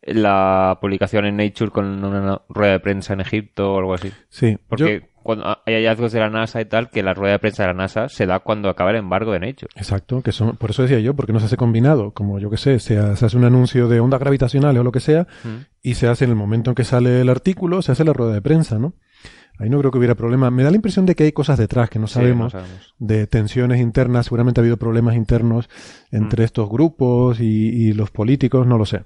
la publicación en Nature con una rueda de prensa en Egipto o algo así. Sí. Porque cuando hay hallazgos de la NASA y tal, que la rueda de prensa de la NASA se da cuando acaba el embargo de Nature. Exacto, que son, por eso decía yo, porque no se hace combinado, como yo que sé, se, hace un anuncio de ondas gravitacionales o lo que sea, mm. y se hace en el momento en que sale el artículo, se hace la rueda de prensa, ¿no? Ahí no creo que hubiera problema. Me da la impresión de que hay cosas detrás que no sabemos, de tensiones internas. Seguramente ha habido problemas internos entre mm. estos grupos y, los políticos, no lo sé.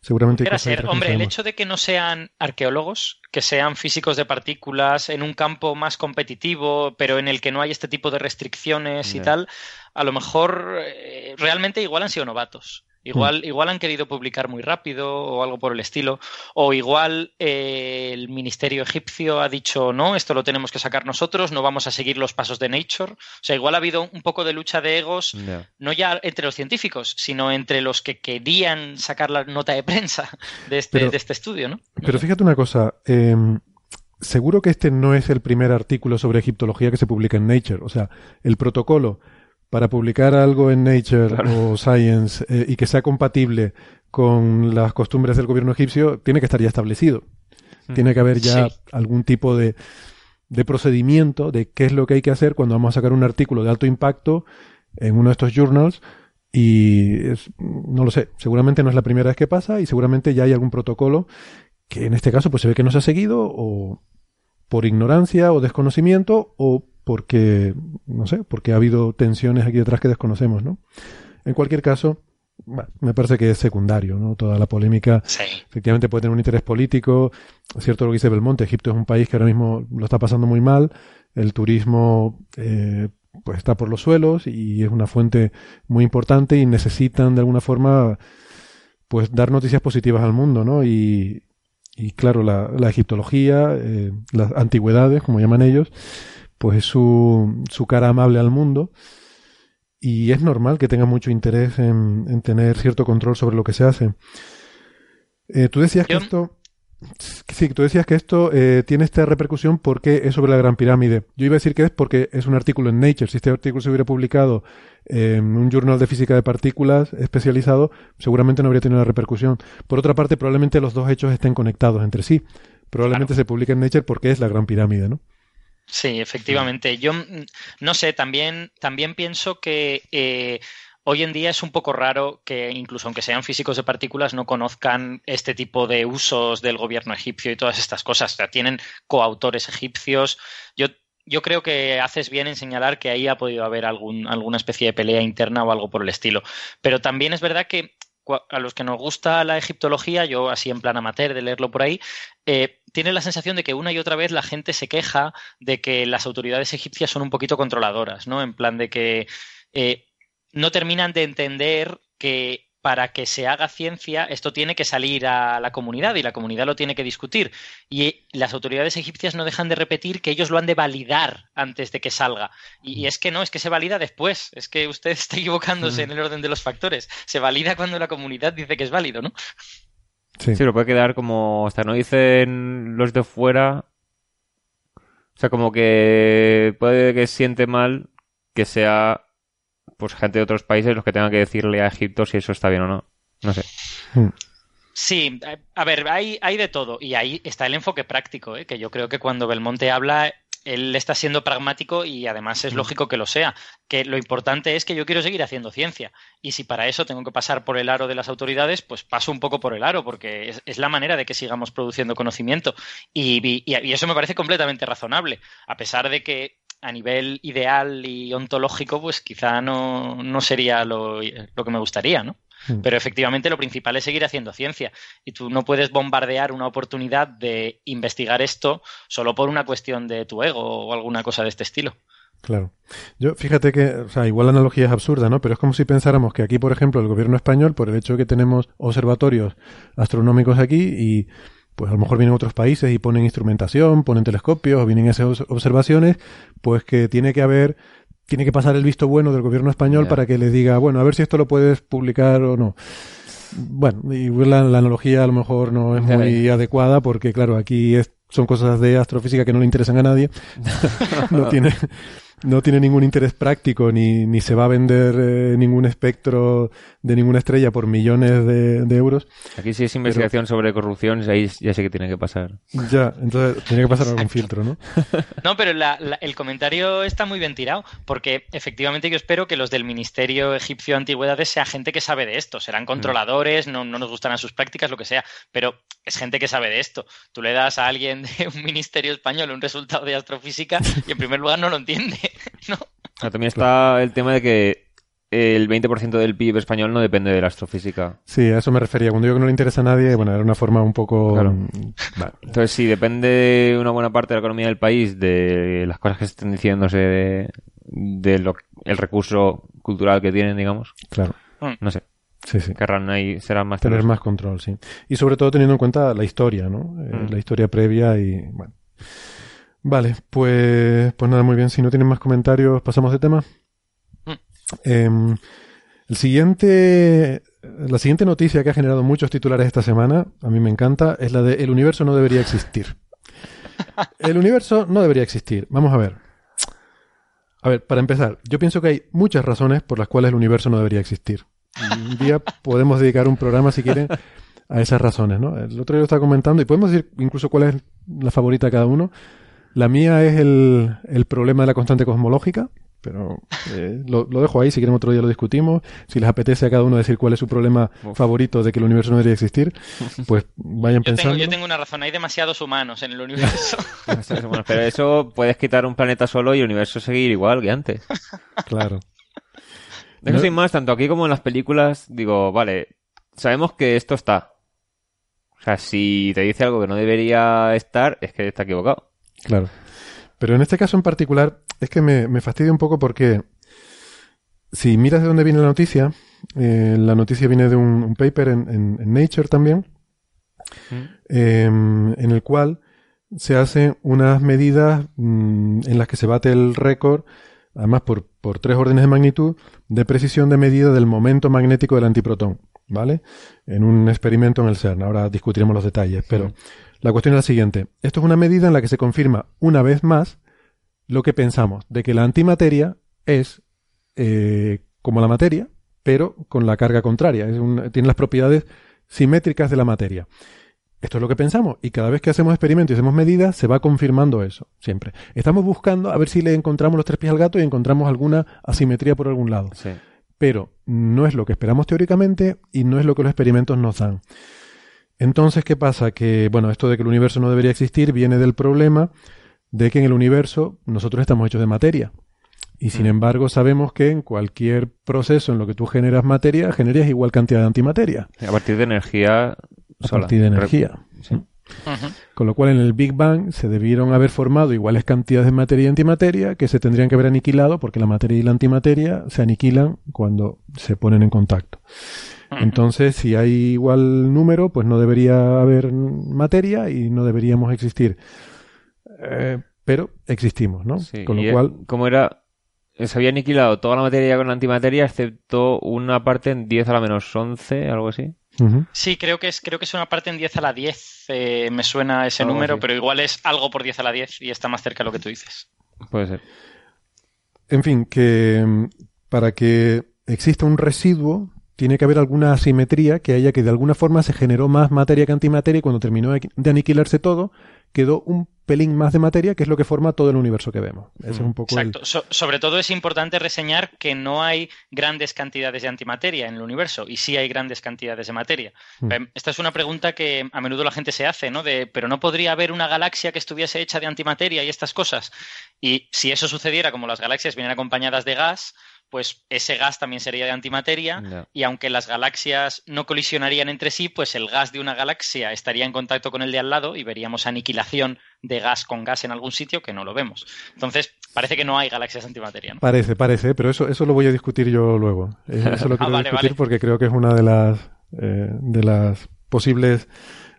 Seguramente. ser, hombre, el hecho de que no sean arqueólogos, que sean físicos de partículas en un campo más competitivo, pero en el que no hay este tipo de restricciones y tal, a lo mejor eh, realmente igual han sido novatos. Igual, igual han querido publicar muy rápido o algo por el estilo. O igual eh, el ministerio egipcio ha dicho, no, esto lo tenemos que sacar nosotros, no vamos a seguir los pasos de Nature. O sea, igual ha habido un poco de lucha de egos, no ya entre los científicos, sino entre los que querían sacar la nota de prensa de este, de este estudio, ¿no? Pero fíjate una cosa. Em, seguro que este no es el primer artículo sobre egiptología que se publica en Nature. O sea, el protocolo para publicar algo en Nature o Science eh, y que sea compatible con las costumbres del gobierno egipcio, tiene que estar ya establecido. Mm. Tiene que haber ya algún tipo de, de procedimiento de qué es lo que hay que hacer cuando vamos a sacar un artículo de alto impacto en uno de estos journals y no lo sé, seguramente no es la primera vez que pasa y seguramente ya hay algún protocolo que en este caso pues se ve que no se ha seguido o por ignorancia o desconocimiento o porque, no sé, porque ha habido tensiones aquí detrás que desconocemos, ¿no? En cualquier caso, me parece que es secundario, ¿no? Toda la polémica efectivamente puede tener un interés político. Es cierto lo que dice Belmonte, Egipto es un país que ahora mismo lo está pasando muy mal, el turismo eh, pues está por los suelos y es una fuente muy importante y necesitan de alguna forma pues dar noticias positivas al mundo, ¿no? Y, y claro, la, la egiptología, eh, las antigüedades, como llaman ellos, pues es su, su cara amable al mundo y es normal que tenga mucho interés en, en tener cierto control sobre lo que se hace. Eh, tú decías que esto... Sí, tú decías que esto eh, tiene esta repercusión porque es sobre la Gran Pirámide. Yo iba a decir que es porque es un artículo en Nature. Si este artículo se hubiera publicado en un journal de física de partículas especializado, seguramente no habría tenido la repercusión. Por otra parte, probablemente los dos hechos estén conectados entre sí. Probablemente se publique en Nature porque es la Gran Pirámide, ¿no? Sí, efectivamente. Yo mm, no sé, también, también pienso que eh, hoy en día es un poco raro que incluso aunque sean físicos de partículas no conozcan este tipo de usos del gobierno egipcio y todas estas cosas. O sea, tienen coautores egipcios. Yo, yo creo que haces bien en señalar que ahí ha podido haber algún, alguna especie de pelea interna o algo por el estilo. Pero también es verdad que a los que nos gusta la egiptología, yo así en plan amateur de leerlo por ahí, eh, tiene la sensación de que una y otra vez la gente se queja de que las autoridades egipcias son un poquito controladoras, ¿no? En plan de que eh, no terminan de entender que para que se haga ciencia, esto tiene que salir a la comunidad y la comunidad lo tiene que discutir. Y las autoridades egipcias no dejan de repetir que ellos lo han de validar antes de que salga. Y, es que no, es que se valida después. Es que usted está equivocándose en el orden de los factores. Se valida cuando la comunidad dice que es válido, ¿no? Sí. sí, lo puede quedar como hasta no dicen los de fuera. O sea, como que puede que siente mal que sea pues gente de otros países los que tengan que decirle a Egipto si eso está bien o no. No sé. Hmm. Sí, a ver, hay, hay de todo. Y ahí está el enfoque práctico, ¿eh? que yo creo que cuando Belmonte habla, él está siendo pragmático y además es hmm. lógico que lo sea. Que lo importante es que yo quiero seguir haciendo ciencia. Y si para eso tengo que pasar por el aro de las autoridades, pues paso un poco por el aro, porque es, la manera de que sigamos produciendo conocimiento. y, y, eso me parece completamente razonable. A pesar de que a nivel ideal y ontológico, pues quizá no, no sería lo, lo, que me gustaría, ¿no? Hmm. Pero efectivamente lo principal es seguir haciendo ciencia. Y tú no puedes bombardear una oportunidad de investigar esto solo por una cuestión de tu ego o alguna cosa de este estilo. Claro. Yo, fíjate que, o sea, igual la analogía es absurda, ¿no? Pero es como si pensáramos que aquí, por ejemplo, el gobierno español, por el hecho de que tenemos observatorios astronómicos aquí y pues a lo mejor vienen otros países y ponen instrumentación, ponen telescopios, o vienen esas observaciones, pues que tiene que haber, tiene que pasar el visto bueno del gobierno español para que les diga, bueno, a ver si esto lo puedes publicar o no. Bueno, y la, la analogía a lo mejor no es muy adecuada porque, claro, aquí son cosas de astrofísica que no le interesan a nadie. no tiene, no tiene ningún interés práctico ni, ni se va a vender eh, ningún espectro de ninguna estrella por millones de, euros. Aquí sí es investigación sobre corrupción, ahí ya sé que tiene que pasar. Ya, entonces tiene que pasar algún filtro, ¿no? No, pero el comentario está muy bien tirado, porque efectivamente yo espero que los del Ministerio Egipcio de Antigüedades sea gente que sabe de esto. Serán controladores, no, no nos gustarán sus prácticas, lo que sea, pero es gente que sabe de esto. Tú le das a alguien de un ministerio español un resultado de astrofísica y en primer lugar no lo entiende. ¿no? también está el tema de que el 20% del PIB español no depende de la astrofísica. Sí, a eso me refería. Cuando digo que no le interesa a nadie, bueno, era una forma un poco... Mm, Entonces, si depende una buena parte de la economía del país de las cosas que se estén diciéndose de, de el recurso cultural que tienen, digamos. Claro. Mm. No sé. Sí, sí. Querrán ahí, será más... Tener más control, sí. Y sobre todo teniendo en cuenta la historia, ¿no? Eh, mm. La historia previa y, bueno... Vale, pues, pues nada, muy bien. Si no tienen más comentarios, pasamos de tema. Em, el siguiente, la siguiente noticia que ha generado muchos titulares esta semana, a mí me encanta, es la de el universo no debería existir. El universo no debería existir. Vamos a ver. A ver, para empezar, yo pienso que hay muchas razones por las cuales el universo no debería existir. Un día podemos dedicar un programa, si quieren, a esas razones, ¿no? El otro día lo estaba comentando y podemos decir incluso cuál es la favorita de cada uno. La mía es el, el problema de la constante cosmológica, pero eh, lo, dejo ahí, si quieren otro día lo discutimos. Si les apetece a cada uno decir cuál es su problema favorito de que el universo no debería existir, pues vayan pensando. yo tengo una razón, hay demasiados humanos en el universo. pero eso puedes quitar un planeta solo y el universo seguir igual que antes. Claro. De sin más, tanto aquí como en las películas, digo, vale, sabemos que esto está. O sea, si te dice algo que no debería estar, es que está equivocado. Claro. Pero en este caso en particular es que me, fastidia un poco porque si miras de dónde viene la noticia, eh, la noticia viene de un, paper en, Nature también, em, en el cual se hacen unas medidas mm, en las que se bate el récord, además por, por tres órdenes de magnitud, de precisión de medida del momento magnético del antiprotón, ¿vale? En un experimento en el CERN. Ahora discutiremos los detalles, pero... La cuestión es la siguiente. Esto es una medida en la que se confirma una vez más lo que pensamos, de que la antimateria es eh, como la materia, pero con la carga contraria. tiene las propiedades simétricas de la materia. Esto es lo que pensamos y cada vez que hacemos experimentos y hacemos medidas se va confirmando eso, siempre. Estamos buscando a ver si le encontramos los tres pies al gato y encontramos alguna asimetría por algún lado. Pero no es lo que esperamos teóricamente y no es lo que los experimentos nos dan. Entonces, ¿qué pasa? Que, bueno, esto de que el universo no debería existir viene del problema de que en el universo nosotros estamos hechos de materia. Y sin mm. embargo, sabemos que en cualquier proceso en lo que tú generas materia, generas igual cantidad de antimateria. A partir de energía. A partir de energía. Con lo cual en el Big Bang se debieron haber formado iguales cantidades de materia y antimateria que se tendrían que haber aniquilado porque la materia y la antimateria se aniquilan cuando se ponen en contacto. Entonces, si hay igual número, pues no debería haber materia y no deberíamos existir. Eh, pero existimos, ¿no? con lo cual... ¿Cómo era? Se había aniquilado toda la materia con la antimateria, excepto una parte en 10 a la menos 11, algo así. Sí, creo que es creo que es una parte en 10 a la 10, eh, me suena ese número, pero igual es algo por 10 a la 10 y está más cerca de lo que tú dices. Puede ser. En fin, que mm, para que exista un residuo tiene que haber alguna asimetría que haya que de alguna forma se generó más materia que antimateria y cuando terminó de aniquilarse todo, quedó un pelín más de materia, que es lo que forma todo el universo que vemos. es un poco Exacto. sobre todo es importante reseñar que no hay grandes cantidades de antimateria en el universo y sí hay grandes cantidades de materia. Mm. Em, esta es una pregunta que a menudo la gente se hace, ¿no? De, pero no podría haber una galaxia que estuviese hecha de antimateria y estas cosas. Y si eso sucediera, como las galaxias vienen acompañadas de gas, pues ese gas también sería de antimateria y aunque las galaxias no colisionarían entre sí, pues el gas de una galaxia estaría en contacto con el de al lado y veríamos aniquilación de gas con gas en algún sitio que no lo vemos. Entonces, parece que no hay galaxias antimateria. Parece, parece, pero eso, eso lo voy a discutir yo luego. Eh, eso lo ah, quiero discutir porque creo que es una de las, eh, de las posibles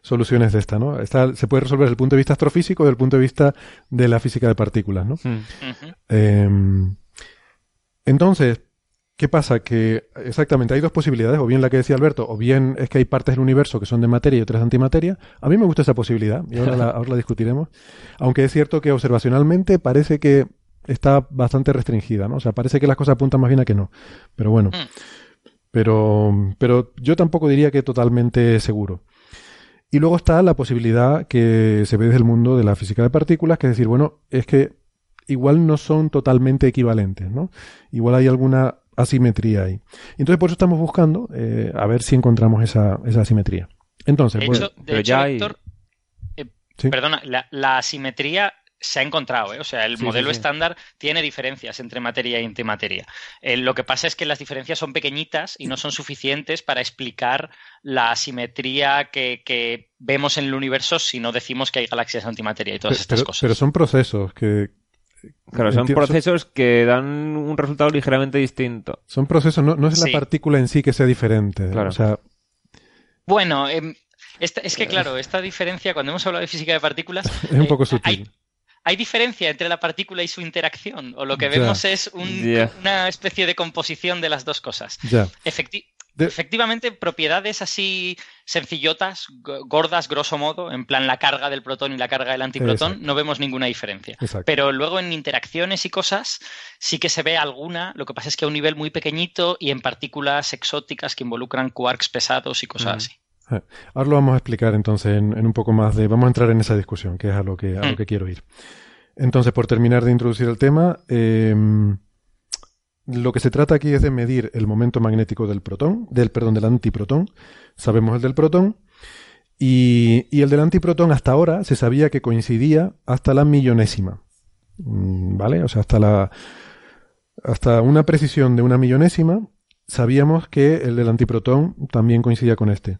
soluciones de esta, ¿no? Esta se puede resolver desde el punto de vista astrofísico desde el punto de vista de la física de partículas, ¿no? Mm. Entonces, ¿qué pasa? Que exactamente hay dos posibilidades, o bien la que decía Alberto, o bien es que hay partes del universo que son de materia y otras de antimateria. A mí me gusta esa posibilidad, y ahora la, ahora la discutiremos. Aunque es cierto que observacionalmente parece que está bastante restringida, ¿no? O sea, parece que las cosas apuntan más bien a que no. Pero bueno. Mm. Pero, pero yo tampoco diría que totalmente seguro. Y luego está la posibilidad que se ve desde el mundo de la física de partículas, que es decir, bueno, es que igual no son totalmente equivalentes, ¿no? Igual hay alguna asimetría ahí. Entonces, por eso estamos buscando eh, a ver si encontramos esa, esa asimetría. Entonces, de hecho, eh, perdona, la, asimetría se ha encontrado, ¿eh? o sea, el modelo estándar tiene diferencias entre materia y antimateria. lo que pasa es que las diferencias son pequeñitas y no son suficientes para explicar la asimetría que, vemos en el universo si no decimos que hay galaxias antimateria y todas estas cosas. Pero son procesos que, Claro, son procesos que dan un resultado ligeramente distinto. Son procesos, no, es la partícula en sí que sea diferente. O sea... Bueno, em, es que claro, esta diferencia, cuando hemos hablado de física de partículas... es un poco eh, sutil. Hay, diferencia entre la partícula y su interacción, o lo que vemos es una especie de composición de las dos cosas. Ya. Efectivamente, propiedades así sencillotas, gordas, grosso modo, en plan la carga del protón y la carga del antiprotón, no vemos ninguna diferencia. Pero luego en interacciones y cosas sí que se ve alguna, lo que pasa es que a un nivel muy pequeñito y en partículas exóticas que involucran quarks pesados y cosas así. Eh, ahora lo vamos a explicar entonces en, un poco más de... Vamos a entrar en esa discusión, que es a lo que, a lo mm. que quiero ir. Entonces, por terminar de introducir el tema... Eh, lo que se trata aquí es de medir el momento magnético del protón, del perdón, del antiprotón. Sabemos el del protón. Y, el del antiprotón hasta ahora se sabía que coincidía hasta la millonésima. Mm, ¿Vale? O sea, hasta la. Hasta una precisión de una millonésima, sabíamos que el del antiprotón también coincidía con este.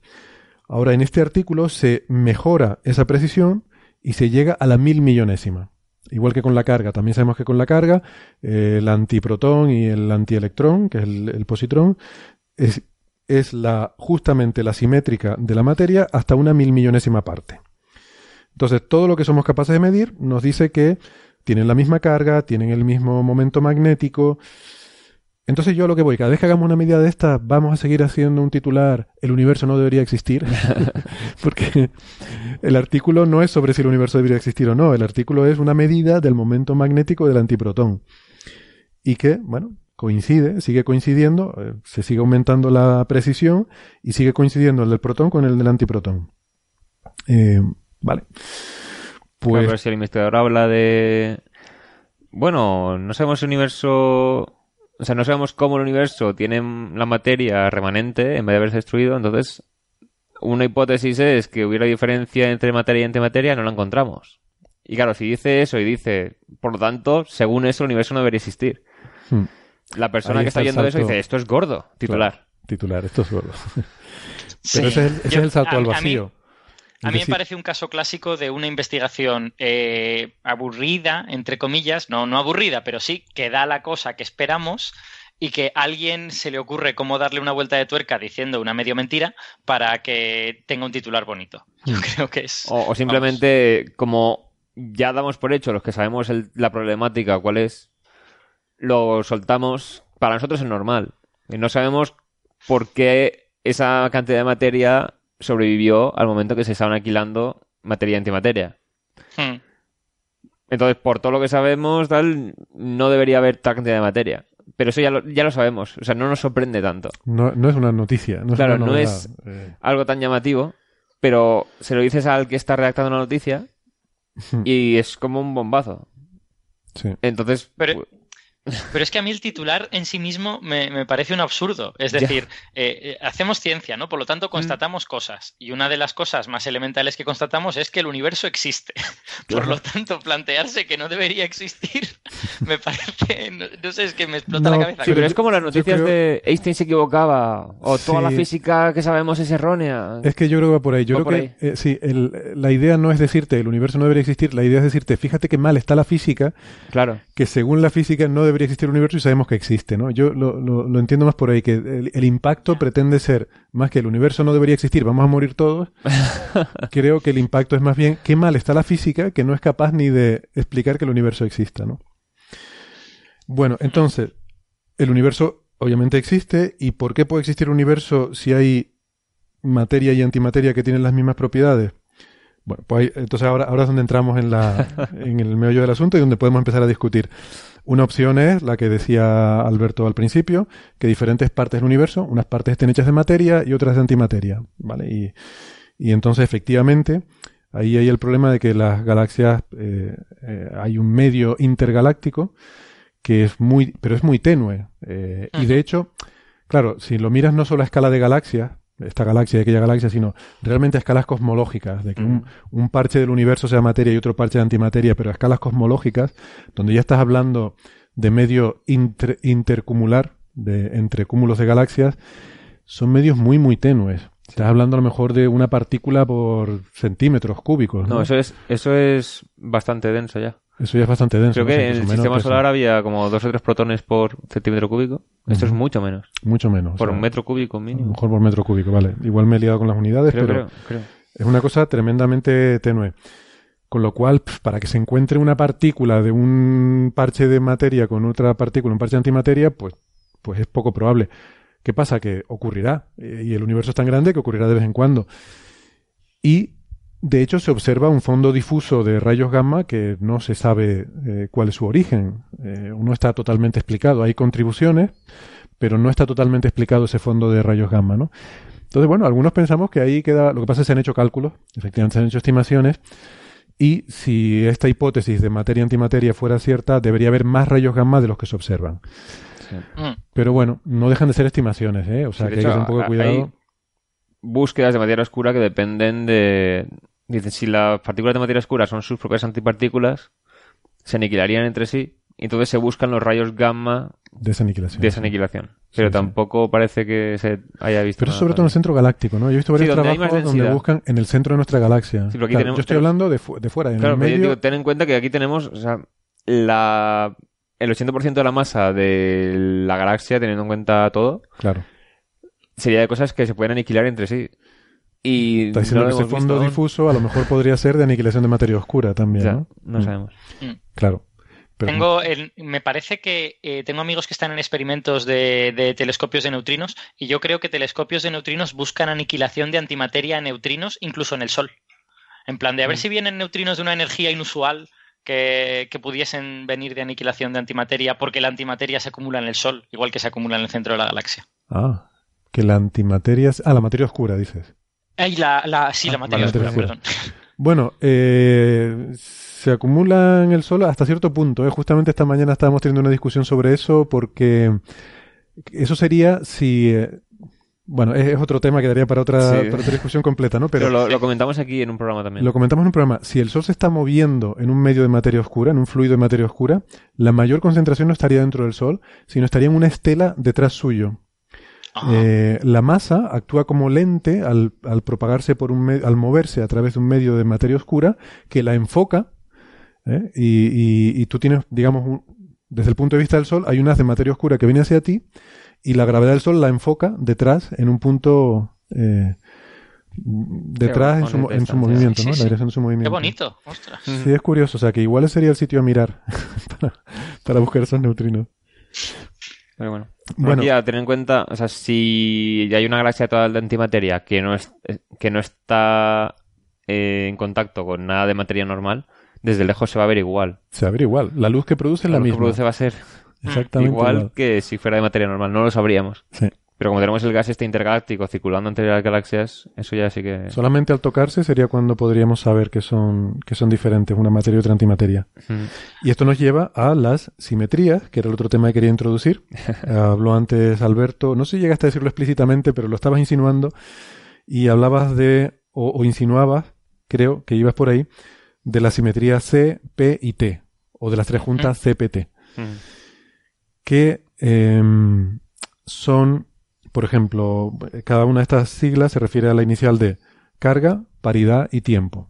Ahora, en este artículo se mejora esa precisión y se llega a la mil millonésima. Igual que con la carga, también sabemos que con la carga eh, el antiprotón y el antielectrón, que es el, positrón, es, es, la, justamente la simétrica de la materia hasta una mil millonésima parte. Entonces, todo lo que somos capaces de medir nos dice que tienen la misma carga, tienen el mismo momento magnético, entonces yo lo que voy, cada vez que hagamos una medida de esta, vamos a seguir haciendo un titular, el universo no debería existir, porque el artículo no es sobre si el universo debería existir o no, el artículo es una medida del momento magnético del antiprotón. Y que, bueno, coincide, sigue coincidiendo, eh, se sigue aumentando la precisión y sigue coincidiendo el del protón con el del antiprotón. Eh, vale. Pues... A ver si el investigador habla de... Bueno, no sabemos si el universo o sea, no sabemos cómo el universo tiene la materia remanente en vez de haberse destruido, entonces una hipótesis es que hubiera diferencia entre materia y antimateria, no la encontramos. Y claro, si dice eso y dice, por lo tanto, según eso, el universo no debería existir. Hmm. La persona que está, oyendo eso dice, esto es gordo, titular. titular, esto es gordo. Pero ese, es el, salto al vacío. A mí me parece un caso clásico de una investigación eh, aburrida, entre comillas, no, no aburrida, pero sí que da la cosa que esperamos y que a alguien se le ocurre cómo darle una vuelta de tuerca diciendo una medio mentira para que tenga un titular bonito. Yo hmm. creo que es. O, simplemente, como ya damos por hecho los que sabemos la problemática, cuál es, lo soltamos. Para nosotros es normal. Y no sabemos por qué esa cantidad de materia sobrevivió al momento que se estaban alquilando materia y antimateria. Hmm. Entonces, por todo lo que sabemos, tal, no debería haber tal cantidad de materia. Pero eso ya lo, ya lo sabemos, o sea, no nos sorprende tanto. No, no es una noticia. No claro, no es eh. algo tan llamativo, pero se lo dices al que está redactando una noticia hmm. y es como un bombazo. Sí. Entonces, pero, pero es que a mí el titular en sí mismo me, parece un absurdo. Es decir, eh, eh, hacemos ciencia, ¿no? Por lo tanto, mm. constatamos cosas. Y una de las cosas más elementales que constatamos es que el universo existe. Por lo tanto, plantearse que no debería existir me parece. No, sé, es que me explota la cabeza. Sí, pero es como las noticias de Einstein se equivocaba o toda la física que sabemos es errónea. Es que yo creo que va por ahí. Yo creo que eh, sí, la idea no es decirte el universo no debería existir, la idea es decirte, fíjate que mal está la física. Claro. Que según la física no debería existir el universo y sabemos que existe, ¿no? Yo lo, entiendo más por ahí, que el, impacto pretende ser más que el universo no debería existir, vamos a morir todos. Creo que el impacto es más bien qué mal está la física que no es capaz ni de explicar que el universo exista, ¿no? Bueno, entonces, el universo obviamente existe y ¿por qué puede existir un universo si hay materia y antimateria que tienen las mismas propiedades? Bueno, pues entonces ahora, ahora es donde entramos en, la, en el meollo del asunto y donde podemos empezar a discutir. Una opción es la que decía Alberto al principio, que diferentes partes del universo, unas partes estén hechas de materia y otras de antimateria, ¿vale? Y, y entonces efectivamente ahí hay el problema de que las galaxias eh, eh, hay un medio intergaláctico que es muy, pero es muy tenue. Eh, y de hecho, claro, si lo miras no solo a escala de galaxias, esta galaxia y aquella galaxia, sino realmente a escalas cosmológicas, de que un, parche del universo sea materia y otro parche de antimateria, pero a escalas cosmológicas, donde ya estás hablando de medio intercumular, de, entre cúmulos de galaxias, son medios muy, muy tenues. Estás hablando a lo mejor de una partícula por centímetros cúbicos. No, eso, es, eso es bastante denso ya. Eso ya es bastante denso. Creo que en el sistema solar había como dos o tres protones por centímetro cúbico. Esto es mucho menos. Mucho menos. Por un metro cúbico mínimo. Mejor por metro cúbico, vale. Igual me he liado con las unidades, pero es una cosa tremendamente tenue. Con lo cual, para que se encuentre una partícula de un parche de materia con otra partícula, un parche de antimateria, pues, pues es poco probable. ¿Qué pasa? Que ocurrirá. Y el universo es tan grande que ocurrirá de vez en cuando. Y de hecho, se observa un fondo difuso de rayos gamma que no se sabe eh, cuál es su origen. Eh, no está totalmente explicado. Hay contribuciones, pero no está totalmente explicado ese fondo de rayos gamma, ¿no? Entonces, bueno, algunos pensamos que ahí queda. Lo que pasa es que se han hecho cálculos, efectivamente se han hecho estimaciones, y si esta hipótesis de materia-antimateria fuera cierta, debería haber más rayos gamma de los que se observan. Mm. Pero bueno, no dejan de ser estimaciones, ¿eh? O sea, que hay que tener un poco de cuidado. búsquedas de materia oscura que dependen de, Dice, si las partículas de materia oscura son sus propias antipartículas, se aniquilarían entre sí y entonces se buscan los rayos gamma de esa aniquilación. De esa aniquilación. Pero tampoco parece que se haya visto. Pero sobre todo en el centro galáctico, ¿no? Yo he visto varios trabajos donde buscan en el centro de nuestra galaxia. yo estoy hablando de, fuera, en el medio... ten en cuenta que aquí tenemos, o sea, la, el 80% de la masa de la galaxia, teniendo en cuenta todo. Claro. Sería de cosas que se pueden aniquilar entre sí. Y Está diciendo que ese fondo difuso a lo mejor podría ser de aniquilación de materia oscura también, ¿no? No mm. sabemos. Mm. Claro. tengo me parece que eh, tengo amigos que están en experimentos de, telescopios de neutrinos y yo creo que telescopios de neutrinos buscan aniquilación de antimateria en neutrinos incluso en el Sol. En plan de a ver mm. si vienen neutrinos de una energía inusual que, que, pudiesen venir de aniquilación de antimateria porque la antimateria se acumula en el Sol, igual que se acumula en el centro de la galaxia. Ah, que la antimateria... Ah, la materia oscura, dices. Ay, la, la, sí, la ah, materia oscura, perdón. Bueno, eh, se acumula en el Sol hasta cierto punto. ¿eh? Justamente esta mañana estábamos teniendo una discusión sobre eso porque eso sería si... Eh, bueno, es, otro tema que daría para otra, para otra discusión completa, ¿no? Pero, lo, lo, comentamos aquí en un programa también. Lo comentamos en un programa. Si el Sol se está moviendo en un medio de materia oscura, en un fluido de materia oscura, la mayor concentración no estaría dentro del Sol, sino estaría en una estela detrás suyo. Eh, la masa actúa como lente al, propagarse por un al moverse a través de un medio de materia oscura que la enfoca ¿eh? y, tú tienes, digamos, desde el punto de vista del Sol, hay un haz de materia oscura que viene hacia ti y la gravedad del Sol la enfoca detrás en un punto eh, detrás en su, movimiento, ¿no? La dirección de su movimiento. Qué bonito, ostras. Sí, es curioso, o sea que igual sería el sitio a mirar para, buscar esos neutrinos. Pero bueno. Bueno, a tener en cuenta, o sea, si hay una galaxia toda de antimateria que no, es, que no está eh, en contacto con nada de materia normal, desde lejos se va a ver igual. Se va a ver igual. La luz que produce es la, la luz misma. que produce va a ser Exactamente igual, que si fuera de materia normal. No lo sabríamos. Sí. Pero como tenemos el gas este intergaláctico circulando entre las galaxias, eso ya sí que... Solamente al tocarse sería cuando podríamos saber que son, que son diferentes una materia y otra antimateria. Y esto nos lleva a las simetrías, que era el otro tema que quería introducir. Habló antes Alberto, no sé si llegaste a decirlo explícitamente, pero lo estabas insinuando y hablabas de, o, insinuabas, creo que ibas por ahí, de la simetría C, P y T, o de las tres juntas CPT, que em, son por ejemplo, cada una de estas siglas se refiere a la inicial de carga, paridad y tiempo.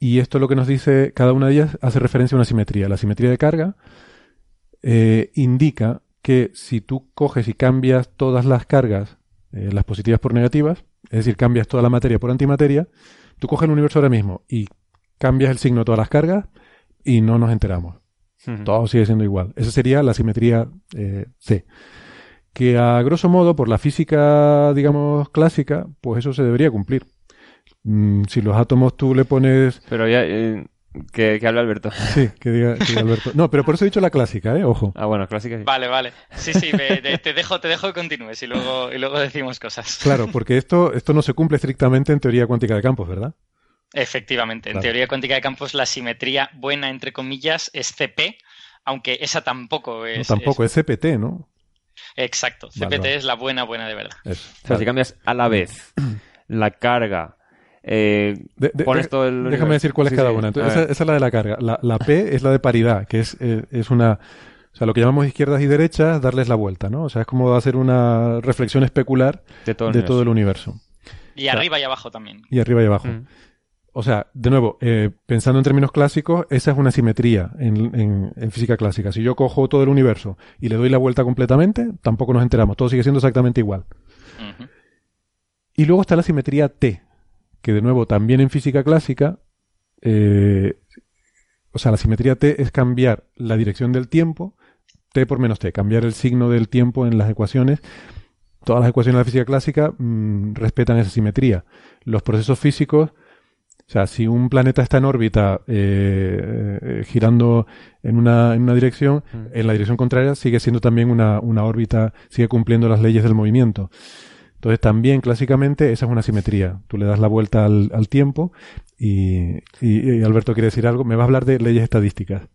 Y esto lo que nos dice, cada una de ellas hace referencia a una simetría. La simetría de carga eh, indica que si tú coges y cambias todas las cargas, eh, las positivas por negativas, es decir, cambias toda la materia por antimateria, tú coges el universo ahora mismo y cambias el signo de todas las cargas y no nos enteramos. Todo sigue siendo igual. Esa sería la simetría eh, C que a grosso modo, por la física, digamos, clásica, pues eso se debería cumplir. Mm, si los átomos tú le pones... Pero ya... Eh, que, que, hable Alberto. Sí, que diga, Alberto. No, pero por eso he dicho la clásica, ¿eh? Ojo. Ah, bueno, clásica sí. Vale, vale. Sí, sí, te, dejo, te dejo que continúes y luego, y luego decimos cosas. Claro, porque esto, esto no se cumple estrictamente en teoría cuántica de campos, ¿verdad? Efectivamente. En teoría cuántica de campos la simetría buena, entre comillas, es CP, aunque esa tampoco es... tampoco, es CPT, ¿no? Exacto, CPT es la buena, buena de verdad. O sea, si cambias a la vez la carga, eh, déjame decir cuál es cada una. esa, es la de la carga. La, P es la de paridad, que es, eh, es una... O sea, lo que llamamos izquierdas y derechas, darles la vuelta, ¿no? O sea, es como hacer una reflexión especular de todo, el universo. Y arriba y abajo también. Y arriba y abajo. Mm. O sea, de nuevo, eh, pensando en términos clásicos, esa es una simetría en, física clásica. Si yo cojo todo el universo y le doy la vuelta completamente, tampoco nos enteramos. Todo sigue siendo exactamente igual. Y luego está la simetría T, que de nuevo también en física clásica, eh, o sea, la simetría T es cambiar la dirección del tiempo, T por menos T, cambiar el signo del tiempo en las ecuaciones. Todas las ecuaciones de la física clásica mm, respetan esa simetría. Los procesos físicos o sea, si un planeta está en órbita eh, eh, girando en una, en una dirección, mm. en la dirección contraria sigue siendo también una, una órbita, sigue cumpliendo las leyes del movimiento. Entonces también clásicamente esa es una simetría. Tú le das la vuelta al, al tiempo y, y, Alberto quiere decir algo. Me va a hablar de leyes estadísticas.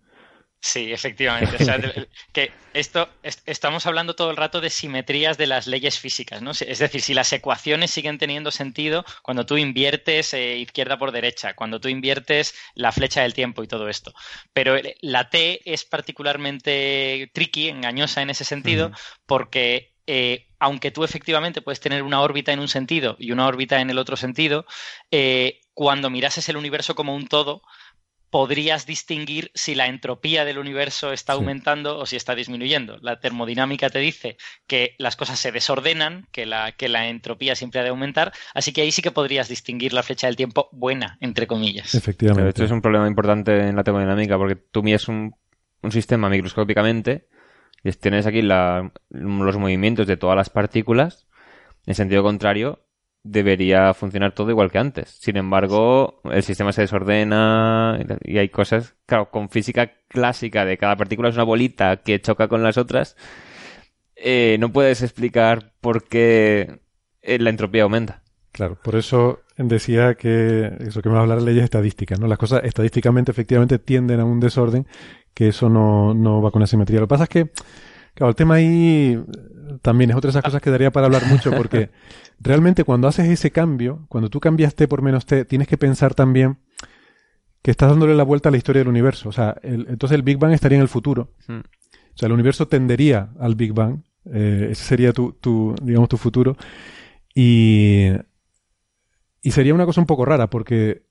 Sí, efectivamente. O sea, que esto estamos hablando todo el rato de simetrías de las leyes físicas, ¿no? Es decir, si las ecuaciones siguen teniendo sentido cuando tú inviertes eh, izquierda por derecha, cuando tú inviertes la flecha del tiempo y todo esto. Pero la T es particularmente tricky, engañosa en ese sentido, porque eh, aunque tú efectivamente puedes tener una órbita en un sentido y una órbita en el otro sentido, eh, cuando mirases el universo como un todo, podrías distinguir si la entropía del universo está aumentando o si está disminuyendo. La termodinámica te dice que las cosas se desordenan, que la, que la entropía siempre ha de aumentar, así que ahí sí que podrías distinguir la flecha del tiempo buena, entre comillas. Efectivamente. esto es un problema importante en la termodinámica porque tú mides un, un sistema microscópicamente y tienes aquí los movimientos de todas las partículas. En sentido contrario, debería funcionar todo igual que antes. Sin embargo, el sistema se desordena y hay cosas, claro, con física clásica de cada partícula es una bolita que choca con las otras, eh, no puedes explicar por qué eh, la entropía aumenta. Claro, por eso decía que eso que me va a hablar leyes estadísticas, ¿no? Las cosas estadísticamente efectivamente tienden a un desorden que eso no, no va con la simetría. Lo que pasa es que, claro, el tema ahí también es otra de esas cosas que daría para hablar mucho porque realmente cuando haces ese cambio, cuando tú cambias T por menos T, tienes que pensar también que estás dándole la vuelta a la historia del universo. O sea, entonces el Big Bang estaría en el futuro. Hmm. O sea, el universo tendería al Big Bang ese sería tu, tu, digamos, tu futuro. Y, y sería una cosa un poco rara, porque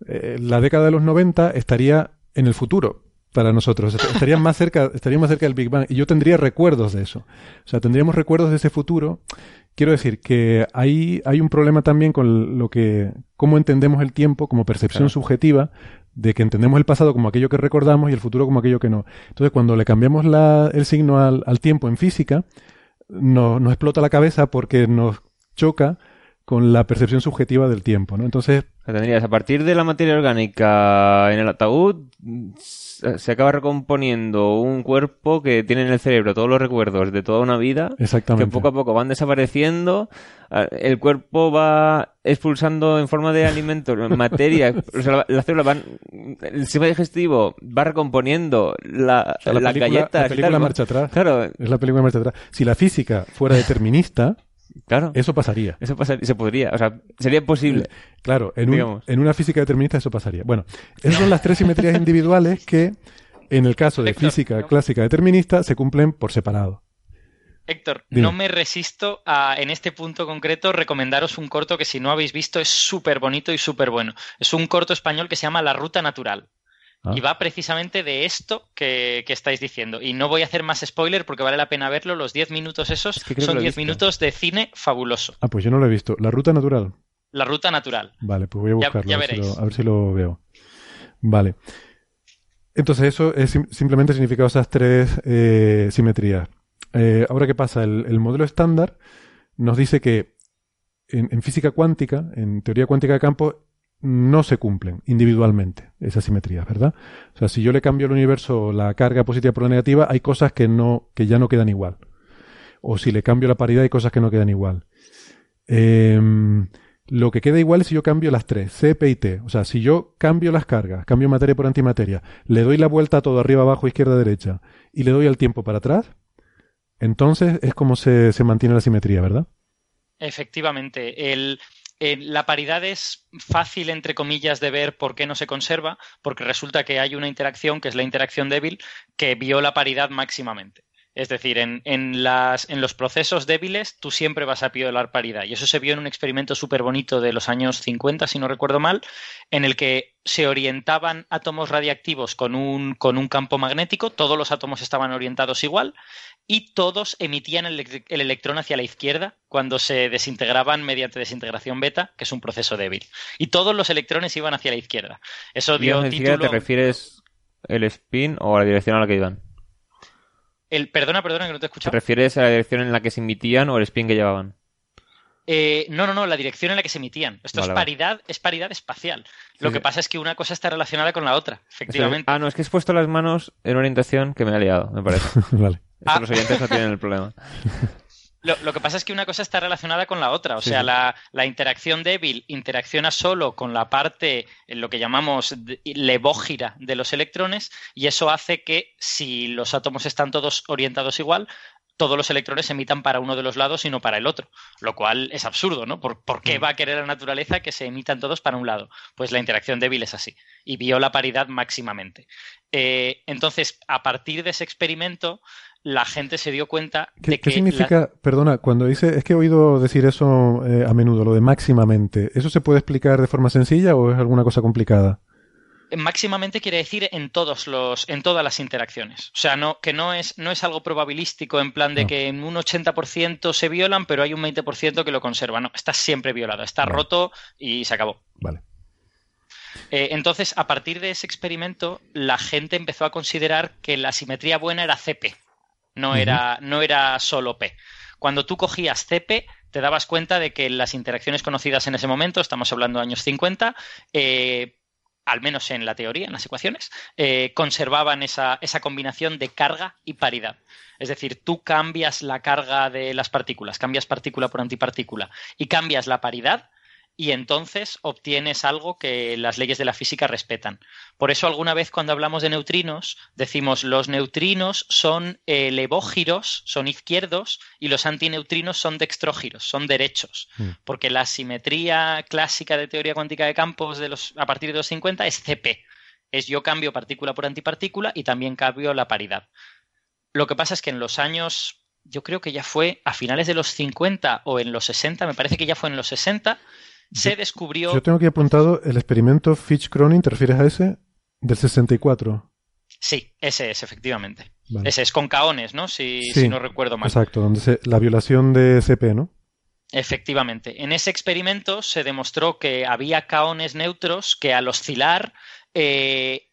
la década de los 90 estaría en el futuro para nosotros. Estaría más cerca, estaría más cerca del Big Bang. Y yo tendría recuerdos de eso. O sea, tendríamos recuerdos de ese futuro. Quiero decir que hay, hay un problema también con lo que, cómo entendemos el tiempo como percepción subjetiva, de que entendemos el pasado como aquello que recordamos y el futuro como aquello que no. Entonces, cuando le cambiamos la, el signo al, al tiempo en física, nos explota la cabeza porque nos choca con la percepción subjetiva del tiempo, ¿no? Entonces... Tendrías, a partir de la materia orgánica en el ataúd, se acaba recomponiendo un cuerpo que tiene en el cerebro todos los recuerdos de toda una vida, Exactamente. que poco a poco van desapareciendo, el cuerpo va expulsando en forma de alimento materia, o sea, la, célula van, el sistema digestivo va recomponiendo la, la, galleta. La película marcha atrás. Claro. Es la película marcha atrás. Si la física fuera determinista, Claro. Eso pasaría. Eso pasaría, se podría, o sea, sería posible. Claro, en, en una física determinista eso pasaría. Bueno, esas son las tres simetrías individuales que, en el caso de física clásica determinista, se cumplen por separado. Héctor, no me resisto a, en este punto concreto, recomendaros un corto que si no habéis visto es súper bonito y súper bueno. Es un corto español que se llama La Ruta Natural. Ah. Y va precisamente de esto que, estáis diciendo. Y no voy a hacer más spoiler porque vale la pena verlo. Los 10 minutos esos son 10 minutos de cine fabuloso. Ah, pues yo no lo he visto. La ruta natural. La ruta natural. Vale, pues voy a buscarlo. a, ver si lo, veo. Vale. Entonces eso es simplemente significado esas tres eh, simetrías. Eh, ahora, ¿qué pasa? El, modelo estándar nos dice que en, en, física cuántica, en teoría cuántica de campo, no se cumplen individualmente esas simetrías, ¿verdad? O sea, si yo le cambio al universo la carga positiva por la negativa, hay cosas que no, que ya no quedan igual. O si le cambio la paridad, hay cosas que no quedan igual. Em, lo que queda igual es si yo cambio las tres, C, P y T. O sea, si yo cambio las cargas, cambio materia por antimateria, le doy la vuelta a todo arriba, abajo, izquierda, derecha, y le doy al tiempo para atrás, entonces es como se, se mantiene la simetría, ¿verdad? Efectivamente. El, eh, la paridad es fácil, entre comillas, de ver por qué no se conserva, porque resulta que hay una interacción, que es la interacción débil, que viola paridad máximamente. Es decir, en, los procesos débiles tú siempre vas a violar paridad. Y eso se vio en un experimento súper bonito de los años 50, si no recuerdo mal, en el que se orientaban átomos radiactivos con un, con un campo magnético, todos los átomos estaban orientados igual, y todos emitían el, electrón hacia la izquierda cuando se desintegraban mediante desintegración beta, que es un proceso débil. Y todos los electrones iban hacia la izquierda. Eso dio título... ¿Te refieres el spin o a la dirección a la que iban? El, perdona, perdona, que no te he escuchado. ¿Te refieres a la dirección en la que se emitían o el spin que llevaban? Eh, no, no, no, la dirección en la que se emitían. Esto es paridad, es paridad espacial. Lo que pasa es que una cosa está relacionada con la otra, efectivamente. ah, no, es que has puesto las manos en orientación que me ha liado, me parece. vale. Ah. Los oyentes no tienen el problema. Lo, que pasa es que una cosa está relacionada con la otra. O sea, La, interacción débil interacciona solo con la parte, en lo que llamamos levógira de los electrones, y eso hace que si los átomos están todos orientados igual, todos los electrones se emitan para uno de los lados y no para el otro, lo cual es absurdo, ¿no? ¿Por, qué mm. va a querer la naturaleza que se emitan todos para un lado? Pues la interacción débil es así y viola paridad máximamente. Eh, entonces, a partir de ese experimento, la gente se dio cuenta de que... ¿Qué significa, perdona, cuando dice, es que he oído decir eso eh, a menudo, lo de máximamente, ¿eso se puede explicar de forma sencilla o es alguna cosa complicada? máximamente quiere decir en todos los en todas las interacciones. O sea, no que no es no es algo probabilístico en plan de que en un 80% se violan, pero hay un 20% que lo conserva. No, está siempre violado, está roto y se acabó. Vale. Eh, entonces, a partir de ese experimento, la gente empezó a considerar que la simetría buena era CP, no, era, no era solo P. Cuando tú cogías CP, te dabas cuenta de que las interacciones conocidas en ese momento, estamos hablando de años 50, eh, al menos en la teoría, en las ecuaciones, eh, conservaban esa, esa, combinación de carga y paridad. Es decir, tú cambias la carga de las partículas, cambias partícula por antipartícula y cambias la paridad, y entonces obtienes algo que las leyes de la física respetan. Por eso alguna vez cuando hablamos de neutrinos decimos los neutrinos son eh, levógiros, son izquierdos, y los antineutrinos son dextrógiros, son derechos, mm. porque la simetría clásica de teoría cuántica de campos de los, a partir de los 50 es CP, es yo cambio partícula por antipartícula y también cambio la paridad. Lo que pasa es que en los años yo creo que ya fue a finales de los 50 o en los 60, me parece que ya fue en los 60, se descubrió... Yo tengo aquí apuntado el experimento Fitch-Cronin, ¿te refieres a ese? Del 64. Sí, ese es, efectivamente. Ese es con caones, ¿no? Si, si no recuerdo mal. Exacto, donde la violación de CP, ¿no? Efectivamente. En ese experimento se demostró que había caones neutros que al oscilar eh,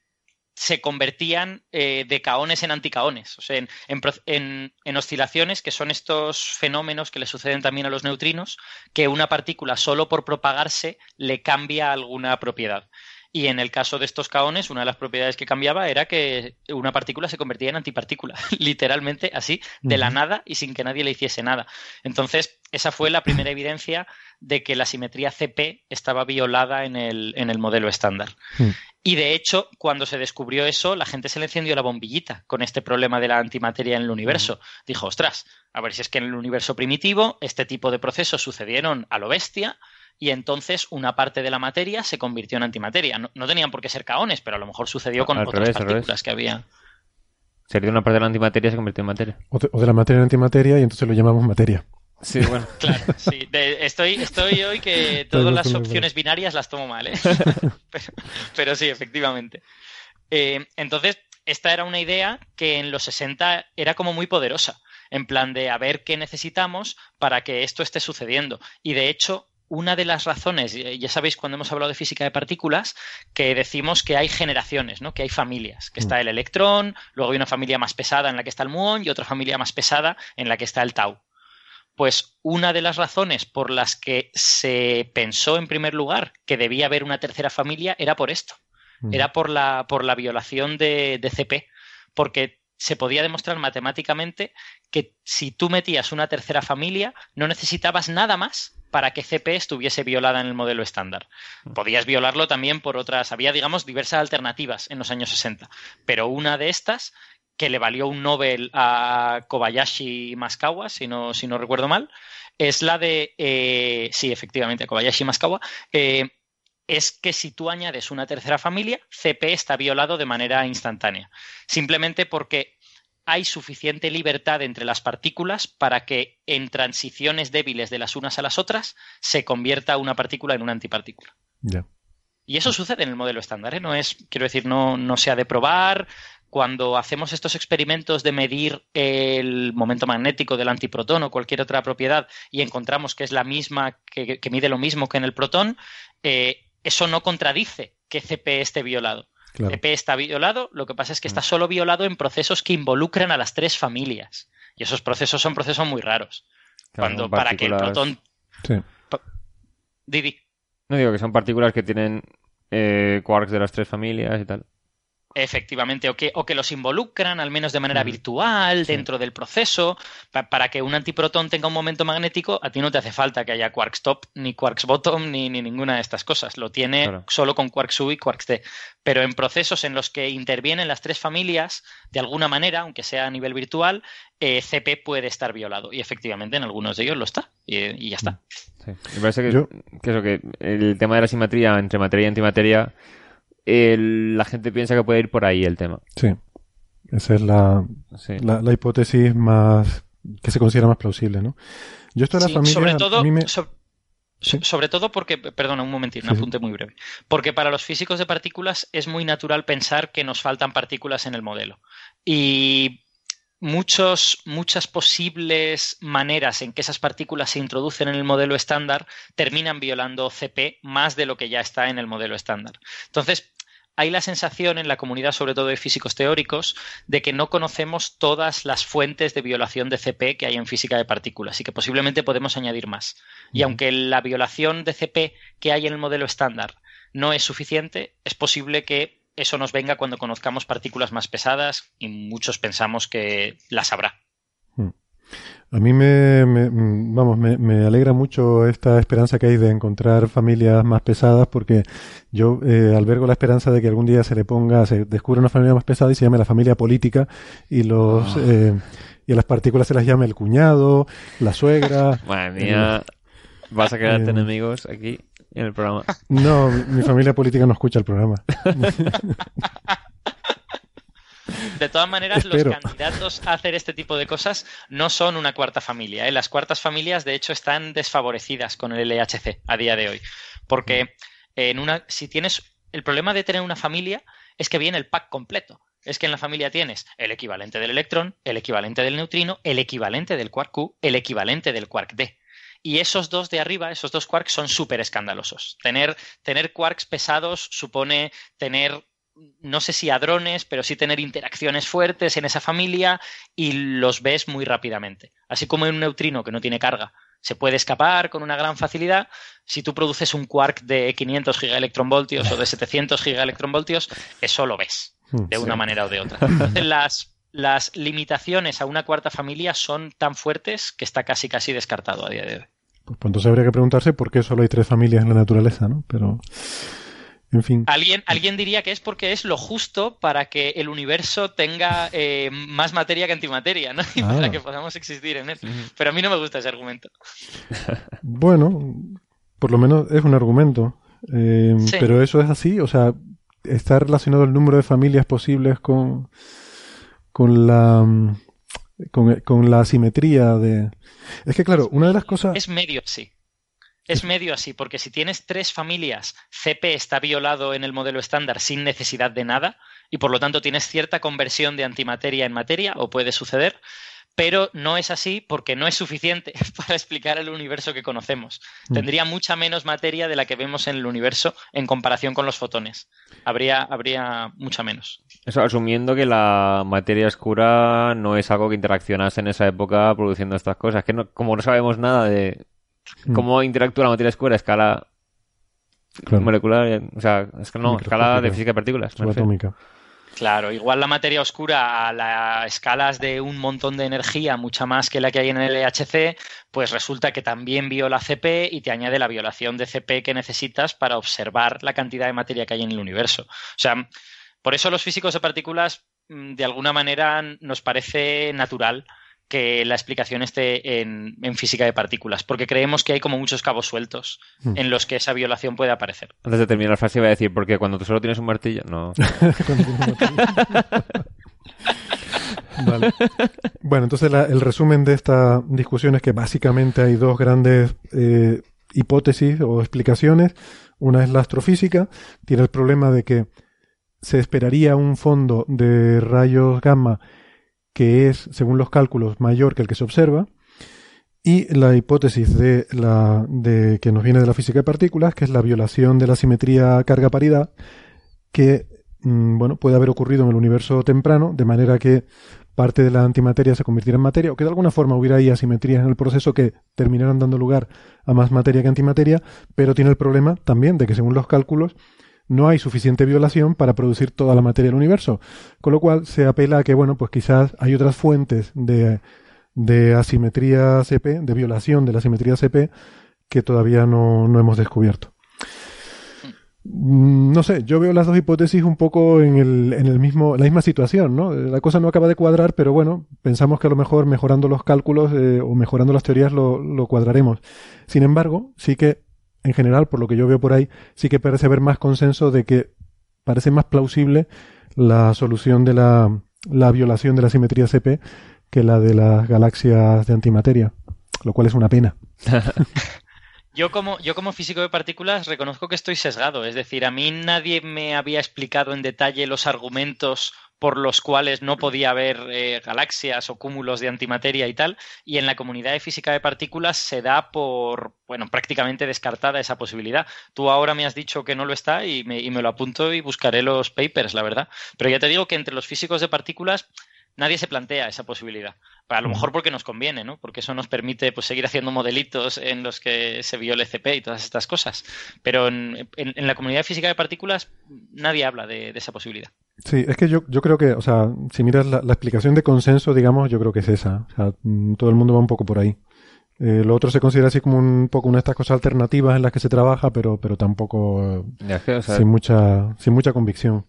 se convertían eh, de caones en anticaones. O sea, en, en, oscilaciones, que son estos fenómenos que le suceden también a los neutrinos, que una partícula solo por propagarse le cambia alguna propiedad. Y en el caso de estos caones, una de las propiedades que cambiaba era que una partícula se convertía en antipartícula, literalmente así, de la nada y sin que nadie le hiciese nada. Entonces, esa fue la primera evidencia de que la simetría CP estaba violada en el, en el modelo estándar. Mm. Y de hecho, cuando se descubrió eso, la gente se le encendió la bombillita con este problema de la antimateria en el universo. Dijo, ostras, a ver si es que en el universo primitivo este tipo de procesos sucedieron a lo bestia y entonces una parte de la materia se convirtió en antimateria. No, tenían por qué ser caones, pero a lo mejor sucedió con otras partículas que había. Sería una parte de la antimateria se convirtió en materia. O de, la materia en antimateria y entonces lo llamamos materia. Sí, bueno. Claro, sí. estoy, estoy hoy que todas las opciones binarias las tomo mal, ¿eh? pero, sí, efectivamente. Eh, entonces, esta era una idea que en los 60 era como muy poderosa, en plan de a ver qué necesitamos para que esto esté sucediendo. Y de hecho, una de las razones, ya sabéis cuando hemos hablado de física de partículas, que decimos que hay generaciones, ¿no? que hay familias, que está mm. el electrón, luego hay una familia más pesada en la que está el muón y otra familia más pesada en la que está el tau. Pues una de las razones por las que se pensó en primer lugar que debía haber una tercera familia era por esto. Mm. Era por la, por la violación de, de CP. Porque se podía demostrar matemáticamente que si tú metías una tercera familia, no necesitabas nada más para que CP estuviese violada en el modelo estándar. Podías violarlo también por otras, había, digamos, diversas alternativas en los años 60, pero una de estas, que le valió un Nobel a Kobayashi Maskawa, si no, si no recuerdo mal, es la de, eh, sí, efectivamente, Kobayashi Maskawa, eh, es que si tú añades una tercera familia, CP está violado de manera instantánea. Simplemente porque hay suficiente libertad entre las partículas para que en transiciones débiles de las unas a las otras se convierta una partícula en una antipartícula. Y eso sucede en el modelo estándar, ¿eh? No es, quiero decir, no, no se ha de probar. Cuando hacemos estos experimentos de medir el momento magnético del antiprotón o cualquier otra propiedad y encontramos que es la misma, que, mide lo mismo que en el protón, eh, eso no contradice que CP esté violado. CP está violado, lo que pasa es que está mm. solo violado en procesos que involucran a las tres familias. Y esos procesos son procesos muy raros. Cuando para que el protón. Sí. Didi. No digo que son partículas que tienen eh, quarks de las tres familias y tal. Efectivamente, o que, o que los involucran, al menos de manera virtual, dentro del proceso. para que un antiprotón tenga un momento magnético, a ti no te hace falta que haya quarks top, ni quarks bottom, ni, ninguna de estas cosas. Lo tiene solo con quarks U y quarks T. Pero en procesos en los que intervienen las tres familias, de alguna manera, aunque sea a nivel virtual, eh, CP puede estar violado. Y efectivamente, en algunos de ellos lo está. Y, ya está. Me parece que, que, eso, que el tema de la simetría entre materia y antimateria la gente piensa que puede ir por ahí el tema. Sí. Esa es la, la, hipótesis más que se considera más plausible, ¿no? Yo esto de la familia. Sobre todo, sobre todo porque, perdona, un momentito, un apunte muy breve. Porque para los físicos de partículas es muy natural pensar que nos faltan partículas en el modelo. Y muchos, muchas posibles maneras en que esas partículas se introducen en el modelo estándar terminan violando CP más de lo que ya está en el modelo estándar. Entonces, hay la sensación en la comunidad, sobre todo de físicos teóricos, de que no conocemos todas las fuentes de violación de CP que hay en física de partículas y que posiblemente podemos añadir más. Y aunque la violación de CP que hay en el modelo estándar no es suficiente, es posible que eso nos venga cuando conozcamos partículas más pesadas y muchos pensamos que las habrá. A mí me, vamos, me, alegra mucho esta esperanza que hay de encontrar familias más pesadas porque yo eh, albergo la esperanza de que algún día se le ponga, se descubra una familia más pesada y se llame la familia política y los ah. eh, y a las partículas se las llame el cuñado, la suegra. Madre mía, vas a quedarte eh, enemigos aquí en el programa. No, mi familia política no escucha el programa. De todas maneras, los candidatos a hacer este tipo de cosas no son una cuarta familia. ¿eh? Las cuartas familias, de hecho, están desfavorecidas con el LHC a día de hoy. Porque en una, si tienes. El problema de tener una familia es que viene el pack completo. Es que en la familia tienes el equivalente del electrón, el equivalente del neutrino, el equivalente del quark Q, el equivalente del quark D. Y esos dos de arriba, esos dos quarks, son súper escandalosos. Tener, tener quarks pesados supone tener no sé si hadrones, pero sí tener interacciones fuertes en esa familia y los ves muy rápidamente. Así como en un neutrino que no tiene carga se puede escapar con una gran facilidad, si tú produces un quark de 500 gigaelectronvoltios o de 700 gigaelectronvoltios, eso lo ves hmm, de una manera o de otra. Entonces, las, las limitaciones a una cuarta familia son tan fuertes que está casi casi descartado a día de hoy. Pues, pues entonces habría que preguntarse por qué solo hay tres familias en la naturaleza, ¿no? Pero Alguien, alguien diría que es porque es lo justo para que el universo tenga eh, más materia que antimateria, ¿no? Y para ah. que podamos existir en él. Pero a mí no me gusta ese argumento. Bueno, por lo menos es un argumento. Eh, pero eso es así, o sea, está relacionado el número de familias posibles con, con la con, con la simetría de. Es que claro, una de las cosas. Es medio sí. Es medio así, porque si tienes tres familias, CP está violado en el modelo estándar sin necesidad de nada, y por lo tanto tienes cierta conversión de antimateria en materia, o puede suceder, pero no es así porque no es suficiente para explicar el universo que conocemos. Mm. Tendría mucha menos materia de la que vemos en el universo en comparación con los fotones. Habría, habría mucha menos. Eso asumiendo que la materia oscura no es algo que interaccionase en esa época produciendo estas cosas, que como no sabemos nada de. Cómo interactúa la materia oscura a escala molecular, o sea, es que no, escala de física de partículas. Subatómica. Claro, igual la materia oscura a las escalas de un montón de energía, mucha más que la que hay en el LHC, pues resulta que también viola CP y te añade la violación de CP que necesitas para observar la cantidad de materia que hay en el universo. O sea, por eso los físicos de partículas, mm, de alguna manera, nos parece natural que la explicación esté en, física de partículas, porque creemos que hay como muchos cabos sueltos hmm. en los que esa violación puede aparecer. Antes de terminar la frase iba a decir, porque cuando tú solo tienes un martillo, no. Bueno, entonces el resumen de esta discusión es que básicamente hay dos grandes eh, hipótesis o explicaciones. Una es la astrofísica, tiene el problema de que se esperaría un fondo de rayos gamma que es, según los cálculos, mayor que el que se observa, y la hipótesis de, la, de que nos viene de la física de partículas, que es la violación de la simetría carga-paridad, que mm, bueno, puede haber ocurrido en el universo temprano, de manera que parte de la antimateria se convirtiera en materia, o que de alguna forma hubiera ahí asimetrías en el proceso que terminaran dando lugar a más materia que antimateria, pero tiene el problema también de que según los cálculos no hay suficiente violación para producir toda la materia del universo. Con lo cual se apela a que, bueno, pues quizás hay otras fuentes de, de asimetría CP, de violación de la asimetría CP, que todavía no, no hemos descubierto. Mm, no sé, yo veo las dos hipótesis un poco en, el, en el mismo, la misma situación, ¿no? La cosa no acaba de cuadrar, pero bueno, pensamos que a lo mejor mejorando los cálculos eh, o mejorando las teorías lo, lo cuadraremos. Sin embargo, sí que en general, por lo que yo veo por ahí, sí que parece haber más consenso de que parece más plausible la solución de la, la violación de la simetría CP que la de las galaxias de antimateria, lo cual es una pena. Yo como, yo como físico de partículas reconozco que estoy sesgado, es decir, a mí nadie me había explicado en detalle los argumentos por los cuales no podía haber eh, galaxias o cúmulos de antimateria y tal, y en la comunidad de física de partículas se da por, bueno, prácticamente descartada esa posibilidad. Tú ahora me has dicho que no lo está y me, lo apunto y buscaré los papers, la verdad. Pero ya te digo que entre los físicos de partículas nadie se plantea esa posibilidad. A lo mejor porque nos conviene, ¿no? Porque eso nos permite pues, seguir haciendo modelitos en los que se viole CP y todas estas cosas. Pero en, la comunidad física de partículas nadie habla de, esa posibilidad. Sí, es que yo, yo creo que, o sea, si miras la, explicación de consenso, digamos, yo creo que es esa. O sea, mm, todo el mundo va un poco por ahí. Eh, lo otro se considera así como un poco una de estas cosas alternativas en las que se trabaja, pero, pero tampoco sin, mucha, sin mucha convicción.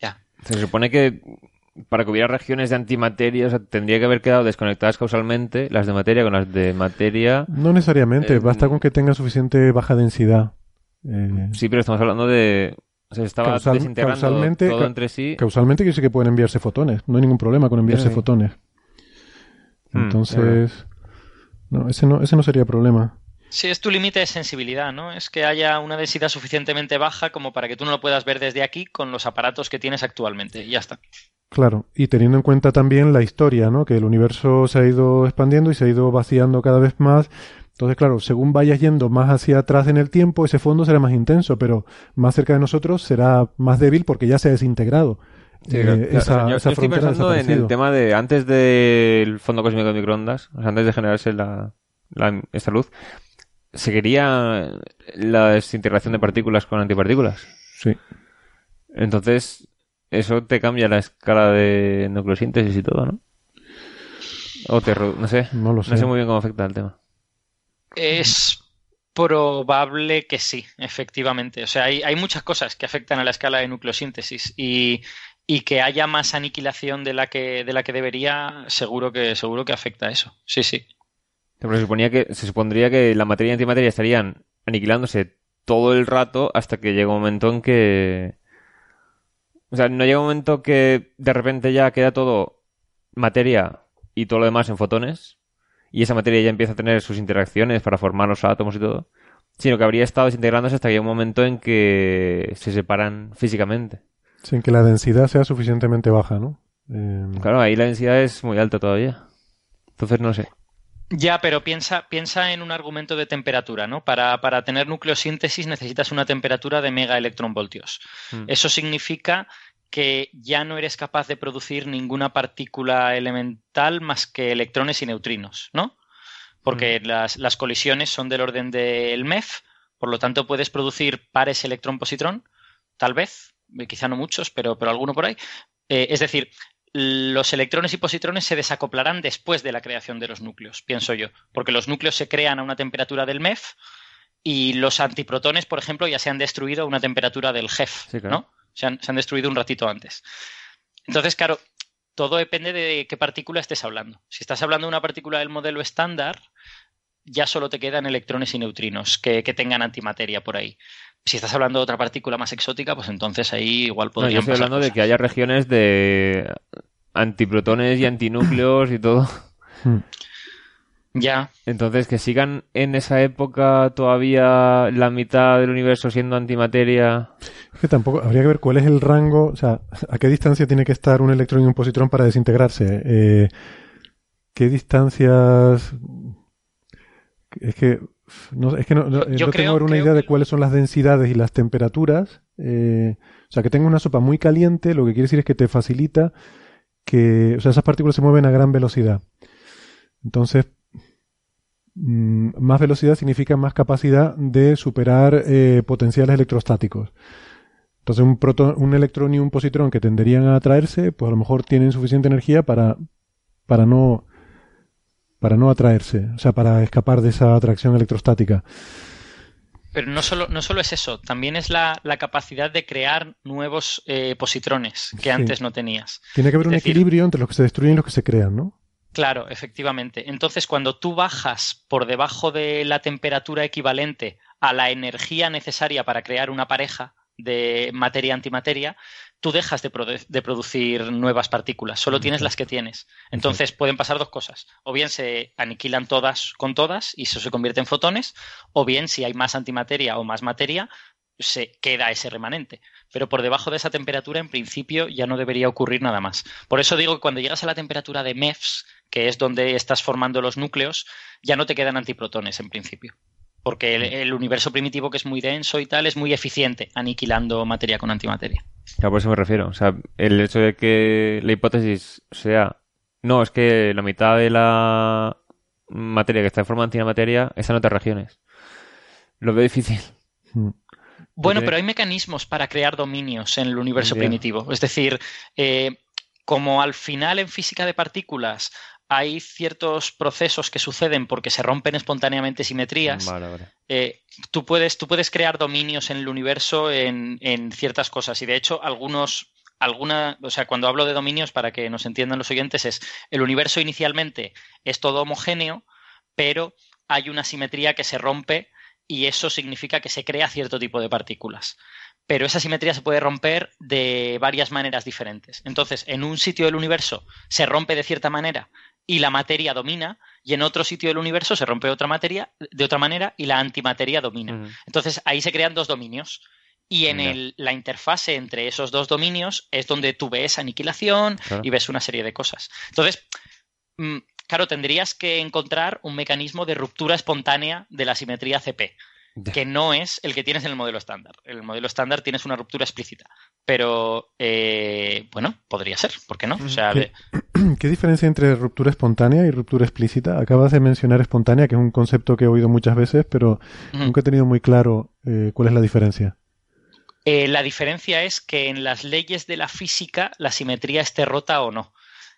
Ya. Se supone que para que hubiera regiones de antimateria, o sea, tendría que haber quedado desconectadas causalmente las de materia con las de materia. No necesariamente, basta con que tenga suficiente baja densidad. Eh, sí, pero estamos hablando de. Se estaba desintegrando causalmente, todo entre sí. Causalmente que sí que pueden enviarse fotones. No hay ningún problema con enviarse fotones. Hmm, Entonces, no, ese no, ese no sería problema. Sí, es tu límite de sensibilidad, ¿no? Es que haya una densidad suficientemente baja como para que tú no lo puedas ver desde aquí con los aparatos que tienes actualmente. Y ya está. Claro, y teniendo en cuenta también la historia, ¿no? Que el universo se ha ido expandiendo y se ha ido vaciando cada vez más. Entonces, claro, según vayas yendo más hacia atrás en el tiempo, ese fondo será más intenso, pero más cerca de nosotros será más débil porque ya se ha desintegrado. Sí, eh, esa, yo, estoy pensando en el tema de antes del fondo cósmico de microondas, antes de generarse la, esta luz, ¿seguiría la desintegración de partículas con antipartículas? Sí. Entonces, eso te cambia la escala de nucleosíntesis y todo, ¿no? O te, no sé, no, lo sé. no sé muy bien cómo afecta el tema. Es probable que sí, efectivamente. O sea, hay, hay, muchas cosas que afectan a la escala de nucleosíntesis y, y, que haya más aniquilación de la que, de la que debería, seguro que, seguro que afecta a eso. Sí, sí. Se, suponía que, se supondría que la materia y antimateria estarían aniquilándose todo el rato hasta que llega un momento en que... O sea, no llega un momento que de repente ya queda todo materia y todo lo demás en fotones y esa materia ya empieza a tener sus interacciones para formar los átomos y todo, sino que habría estado desintegrándose hasta que hay un momento en que se separan físicamente. Sin que la densidad sea suficientemente baja, ¿no? Em, claro, ahí la densidad es muy alta todavía. Entonces no sé. Ya, pero piensa, piensa en un argumento de temperatura, ¿no? Para, para tener nucleosíntesis necesitas una temperatura de megaelectronvoltios. Hmm. Eso significa que ya no eres capaz de producir ninguna partícula elemental más que electrones y neutrinos, ¿no? Porque mm. las, colisiones son del orden del MEF, por lo tanto puedes producir pares electrón-positrón, tal vez, eh, quizá no muchos, pero, pero alguno por ahí. Eh, es decir, los electrones y positrones se desacoplarán después de la creación de los núcleos, pienso yo, porque los núcleos se crean a una temperatura del MEF y los antiprotones, por ejemplo, ya se han destruido a una temperatura del GEF, ¿no? Se han, destruido un ratito antes. Entonces, claro, todo depende de qué partícula estés hablando. Si estás hablando de una partícula del modelo estándar, ya solo te quedan electrones y neutrinos que, tengan antimateria por ahí. Si estás hablando de otra partícula más exótica, pues entonces ahí igual podrían. No, yo estoy hablando de que haya regiones de antiprotones y antinúcleos y todo. Ya. Entonces, que sigan en esa época todavía la mitad del universo siendo antimateria. Es que tampoco habría que ver cuál es el rango, o sea, a qué distancia tiene que estar un electrón y un positrón para desintegrarse. Eh, ¿Qué distancias.? Es que. No, es que no, tengo una idea de cuáles son las densidades y las temperaturas. Eh, o sea, que tenga una sopa muy caliente, lo que quiere decir es que te facilita que. O sea, esas partículas se mueven a gran velocidad. Entonces, más velocidad significa más capacidad de superar eh, potenciales electrostáticos. Entonces un, un electrón y un positrón que tenderían a atraerse, pues a lo mejor tienen suficiente energía para, para no para no atraerse, o sea, para escapar de esa atracción electrostática. Pero no solo, no solo es eso, también es la, capacidad de crear nuevos eh, positrones que antes no tenías. Tiene que haber un equilibrio entre los que se destruyen y los que se crean, ¿no? Claro, efectivamente. Entonces, cuando tú bajas por debajo de la temperatura equivalente a la energía necesaria para crear una pareja de materia-antimateria, tú dejas de, producir nuevas partículas, solo tienes las que tienes. Entonces pueden pasar dos cosas. O bien se aniquilan todas con todas y eso se convierte en fotones, o bien si hay más antimateria o más materia, se queda ese remanente. Pero por debajo de esa temperatura, en principio, ya no debería ocurrir nada más. Por eso digo que cuando llegas a la temperatura de MEFS, que es donde estás formando los núcleos, ya no te quedan antiprotones en principio. Porque el, universo primitivo, que es muy denso y tal, es muy eficiente aniquilando materia con antimateria. Ya por eso me refiero. O sea, el hecho de que la hipótesis sea. No, es que la mitad de la materia que está en forma de antimateria está en otras regiones. Lo veo difícil. Hmm. Bueno, pero hay mecanismos para crear dominios en el universo primitivo. Es decir, eh, como al final en física de partículas hay ciertos procesos que suceden porque se rompen espontáneamente simetrías, eh, tú, puedes, tú puedes crear dominios en el universo en, en ciertas cosas. Y de hecho, algunos alguna, o sea, cuando hablo de dominios, para que nos entiendan los oyentes, es el universo inicialmente es todo homogéneo, pero hay una simetría que se rompe y eso significa que se crea cierto tipo de partículas. pero esa simetría se puede romper de varias maneras diferentes. Entonces, en un sitio del universo se rompe de cierta manera y la materia domina, y en otro sitio del universo se rompe otra materia de otra manera y la antimateria domina. Entonces, ahí se crean dos dominios. Y en la interfase entre esos dos dominios es donde tú ves aniquilación y ves una serie de cosas. Entonces, mm, claro, tendrías que encontrar un mecanismo de ruptura espontánea de la simetría CP que no es el que tienes en el modelo estándar. En el modelo estándar tienes una ruptura explícita, pero eh, bueno, podría ser, ¿por qué no? ¿Qué, diferencia entre ruptura espontánea y ruptura explícita? Acabas de mencionar espontánea, que es un concepto que he oído muchas veces, pero nunca he tenido muy claro eh, cuál es la diferencia. Eh, la diferencia es que en las leyes de la física la simetría esté rota o no.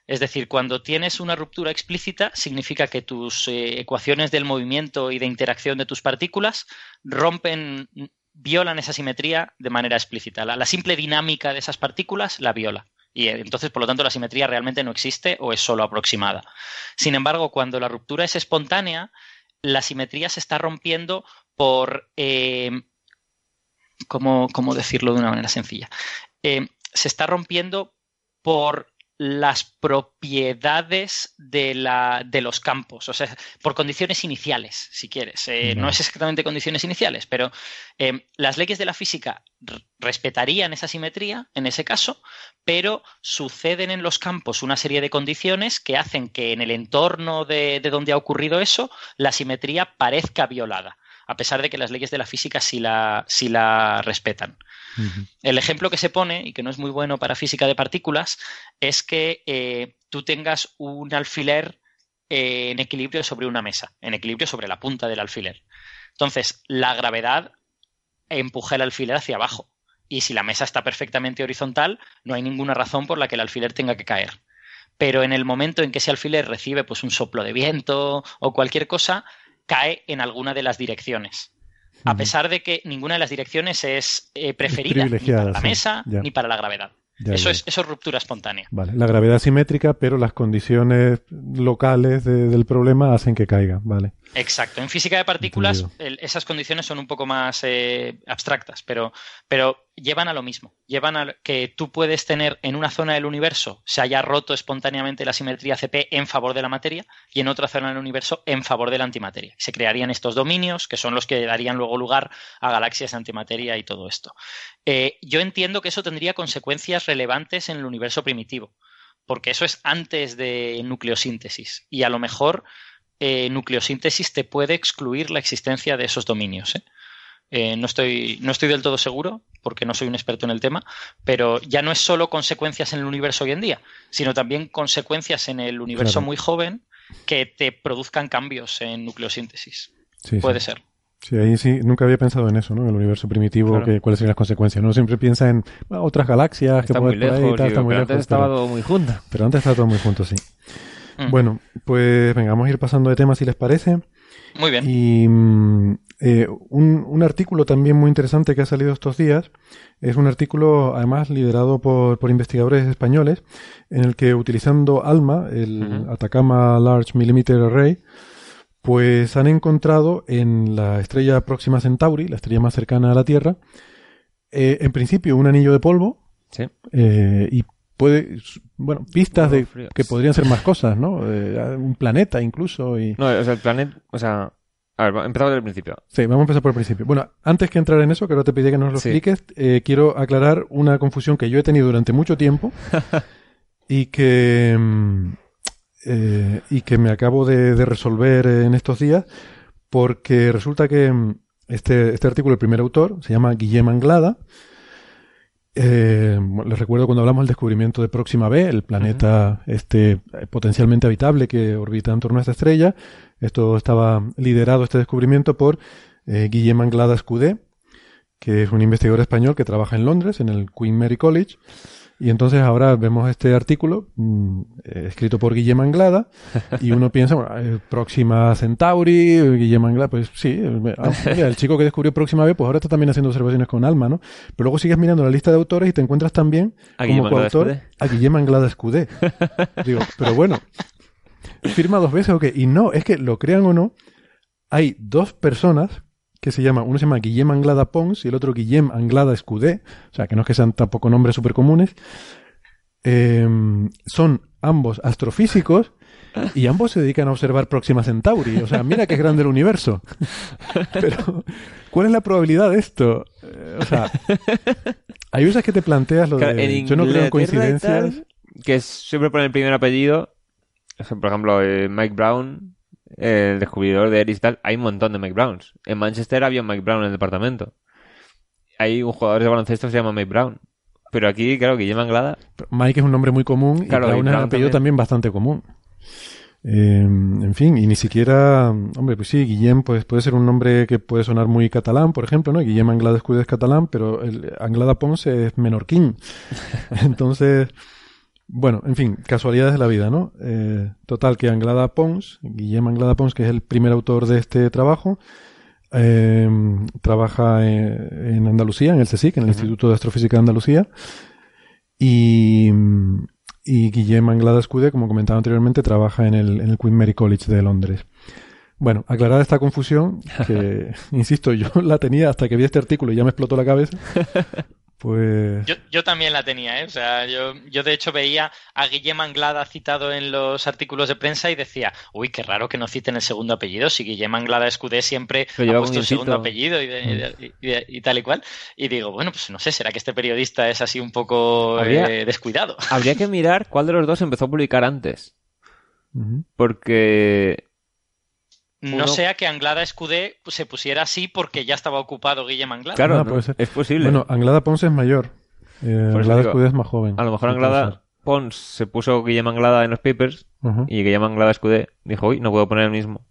Es decir, cuando tienes una ruptura explícita, significa que tus eh, ecuaciones del movimiento y de interacción de tus partículas rompen, violan esa simetría de manera explícita. La, simple dinámica de esas partículas la viola. Y eh, entonces, por lo tanto, la simetría realmente no existe o es solo aproximada. Sin embargo, cuando la ruptura es espontánea, la simetría se está rompiendo por. Eh, ¿cómo, decirlo de una manera sencilla? se está rompiendo por las propiedades de, la, de, los campos, o sea, por condiciones iniciales, si quieres. Eh, no. es exactamente condiciones iniciales, pero eh, las leyes de la física respetarían esa simetría en ese caso, pero suceden en los campos una serie de condiciones que hacen que en el entorno de donde ha ocurrido eso, la simetría parezca violada a pesar de que las leyes de la física sí la, la respetan. El ejemplo que se pone, y que no es muy bueno para física de partículas, es que eh, tú tengas un alfiler eh, en equilibrio sobre una mesa, en equilibrio sobre la punta del alfiler. Entonces, la gravedad empuja el alfiler hacia abajo. Y si la mesa está perfectamente horizontal, no hay ninguna razón por la que el alfiler tenga que caer. Pero en el momento en que ese alfiler recibe pues, un soplo de viento o cualquier cosa, cae en alguna de las direcciones. A pesar de que ninguna de las direcciones es eh, preferida ni para la mesa ni para la gravedad eso, Es, eso ruptura espontánea. Vale, la gravedad simétrica, pero las condiciones locales del problema hacen que caiga, ¿vale? Exacto. En física de partículas esas condiciones son un poco más eh, abstractas, pero, pero llevan a lo mismo. Llevan a que tú puedes tener en una zona del universo se haya roto espontáneamente la simetría CP en favor de la materia y en otra zona del universo en favor de la antimateria. Se crearían estos dominios que son los que darían luego lugar a galaxias antimateria y todo esto. Eh, yo entiendo que eso tendría consecuencias relevantes en el universo primitivo, porque eso es antes de nucleosíntesis y a lo mejor eh, nucleosíntesis te puede excluir la existencia de esos dominios. ¿eh? No, estoy, no estoy del todo seguro, porque no soy un experto en el tema, pero ya no es solo consecuencias en el universo hoy en día, sino también consecuencias en el universo muy joven que te produzcan cambios en nucleosíntesis. Puede ser. Sí, ahí sí, nunca había pensado en eso, ¿no? En el universo primitivo, que, cuáles serían las consecuencias. Uno siempre piensa en otras galaxias que muy lejos, por ahí, está muy antes estaba todo muy junto. Pero antes estaba todo muy junto, sí. Mm. Bueno, pues venga, vamos a ir pasando de temas si les parece. Muy bien. Y mm, eh, un, un, artículo también muy interesante que ha salido estos días es un artículo, además, liderado por, por investigadores españoles, en el que utilizando ALMA, el Atacama Large Millimeter Array, pues han encontrado en la estrella próxima Centauri, la estrella más cercana a la Tierra, eh, en principio un anillo de polvo eh, y puede, bueno, pistas de que podrían ser más cosas, ¿no? Eh, un planeta incluso y... No, o sea, el planeta, o sea, a ver, empezamos desde el principio. Sí, vamos a empezar por el principio. Bueno, antes que entrar en eso, que ahora te pedí que nos lo expliques, quiero aclarar una confusión que yo he tenido durante mucho tiempo y que... Mm, eh, y que me acabo de, resolver en estos días porque resulta que mm, este, este artículo, el primer autor, se llama Guillem Anglada. Eh, les recuerdo cuando hablamos del descubrimiento de Próxima B, el planeta este eh, potencialmente habitable que orbita en torno a esta estrella. Esto estaba liderado, este descubrimiento, por eh, Guillem Anglada Escudé, que es un investigador español que trabaja en Londres, en el Queen Mary College. Y entonces ahora vemos este artículo mm, eh, escrito por Guillem Anglada y uno piensa, bueno, eh, Próxima Centauri, Guillem Anglada, pues sí, eh, ah, el chico que descubrió Próxima B, pues ahora está también haciendo observaciones con Alma, ¿no? Pero luego sigues mirando la lista de autores y te encuentras también como coautor a Guillem Anglada Escudé. Digo, pero bueno, ¿firma dos veces o qué? Y no, es que lo crean o no, hay dos personas que se llama, uno se llama Guillem Anglada Pons y el otro Guillem Anglada Escudé, o sea, que no es que sean tampoco nombres súper comunes, em, son ambos astrofísicos y ambos se dedican a observar Próxima Centauri. O sea, mira qué grande el universo. Pero, ¿cuál es la probabilidad de esto? Eh, o sea, hay veces que te planteas lo de... yo no creo en coincidencias. que siempre ponen el primer apellido. Por ejemplo, eh, Mike Brown, el descubridor de Eris tal. Hay un montón de Mike Browns. En Manchester había un Mike Brown en el departamento. Hay un jugador de baloncesto que se llama Mike Brown. Pero aquí, claro, Guillem Anglada. Mike es un nombre muy común claro, y Brown es un apellido también bastante común. Eh, en fin, y ni siquiera, hombre, pues sí, Guillem pues, puede ser un nombre que puede sonar muy catalán, por ejemplo, ¿no? Guillem Anglada Escudé es catalán, pero el Anglada Pons es menorquín. Entonces, bueno, en fin, casualidades de la vida, ¿no? Eh, total, que Anglada Pons, Guillem Anglada Pons, que es el primer autor de este trabajo, eh, trabaja en, Andalucía, en el CSIC, en el Instituto de Astrofísica de Andalucía, y, y Guillem Anglada Escude, como comentaba anteriormente, trabaja en el, en el Queen Mary College de Londres. Bueno, aclarada esta confusión, que, insisto, yo la tenía hasta que vi este artículo y ya me explotó la cabeza, pues... Yo, yo, también la tenía, ¿eh? O sea, yo, yo de hecho veía a Guillem Anglada citado en los artículos de prensa y decía, uy, qué raro que no citen el segundo apellido, si Guillem Anglada Escudé siempre ha puesto el segundo apellido y, tal y cual. Y digo, bueno, pues no sé, ¿será que este periodista es así un poco eh, descuidado? Habría que mirar cuál de los dos empezó a publicar antes. Porque no sea que Anglada Escudé se pusiera así porque ya estaba ocupado Guillem Anglada. Claro, ah, es posible. Bueno, Anglada Pons es mayor. Eh, Anglada Escudé es más joven. A lo mejor Anglada Pons se puso Guillem Anglada en los papers y Guillem Anglada Escudé dijo, uy, no puedo poner el mismo.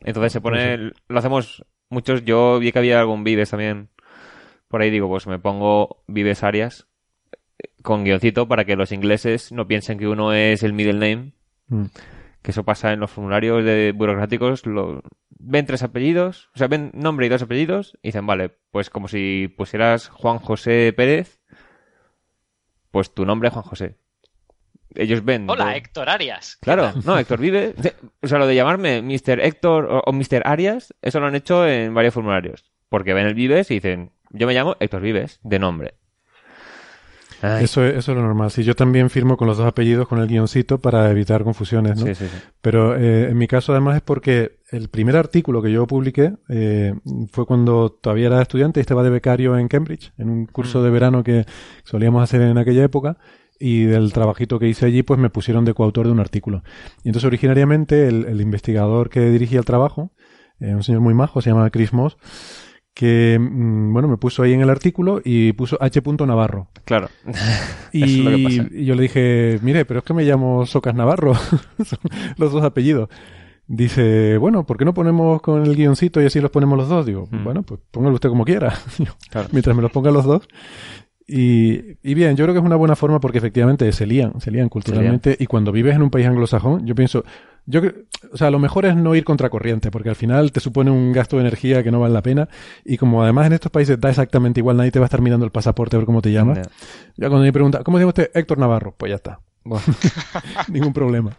Entonces se pone, lo hacemos muchos, yo vi que había algún Vives también. Por ahí digo, pues me pongo Vives Arias eh, con guioncito para que los ingleses no piensen que uno es el middle name. Mm que eso pasa en los formularios de burocráticos, lo, ven tres apellidos, o sea, ven nombre y dos apellidos, y dicen, vale, pues como si pusieras Juan José Pérez, pues tu nombre es Juan José. Ellos ven. Hola, Héctor Arias. Claro, no, Héctor vive. O sea, lo de llamarme Mr. Héctor o, o Mr. Arias, eso lo han hecho en varios formularios. Porque ven el Vives y dicen, yo me llamo Héctor Vives, de nombre. Eso, eso es lo normal. Sí, yo también firmo con los dos apellidos con el guioncito para evitar confusiones, ¿no? Sí, sí, sí. Pero eh, en mi caso además es porque el primer artículo que yo publiqué eh, fue cuando todavía era estudiante y estaba de becario en Cambridge, en un curso mm. de verano que solíamos hacer en aquella época y del trabajito que hice allí pues me pusieron de coautor de un artículo. Y entonces originariamente el, investigador que dirigía el trabajo, eh, un señor muy majo, se llama Chris Moss, que, mm, bueno, me puso ahí en el artículo y puso H. Navarro. Claro. Y, yo le dije, mire, pero es que me llamo Socas Navarro, Son los dos apellidos. Dice, bueno, ¿por qué no ponemos con el guioncito y así los ponemos los dos? Digo, mm. bueno, pues póngalo usted como quiera. Mientras me los ponga los dos. Y, y, bien, yo creo que es una buena forma porque efectivamente se lían, se lían culturalmente. Y cuando vives en un país anglosajón, yo pienso, yo, o sea, lo mejor es no ir contra corriente, porque al final te supone un gasto de energía que no vale la pena. Y como además en estos países da exactamente igual, nadie te va a estar mirando el pasaporte a ver cómo te llamas. Ya cuando me pregunta, ¿cómo se llama usted? Héctor Navarro. Pues ya está. Ningún problema.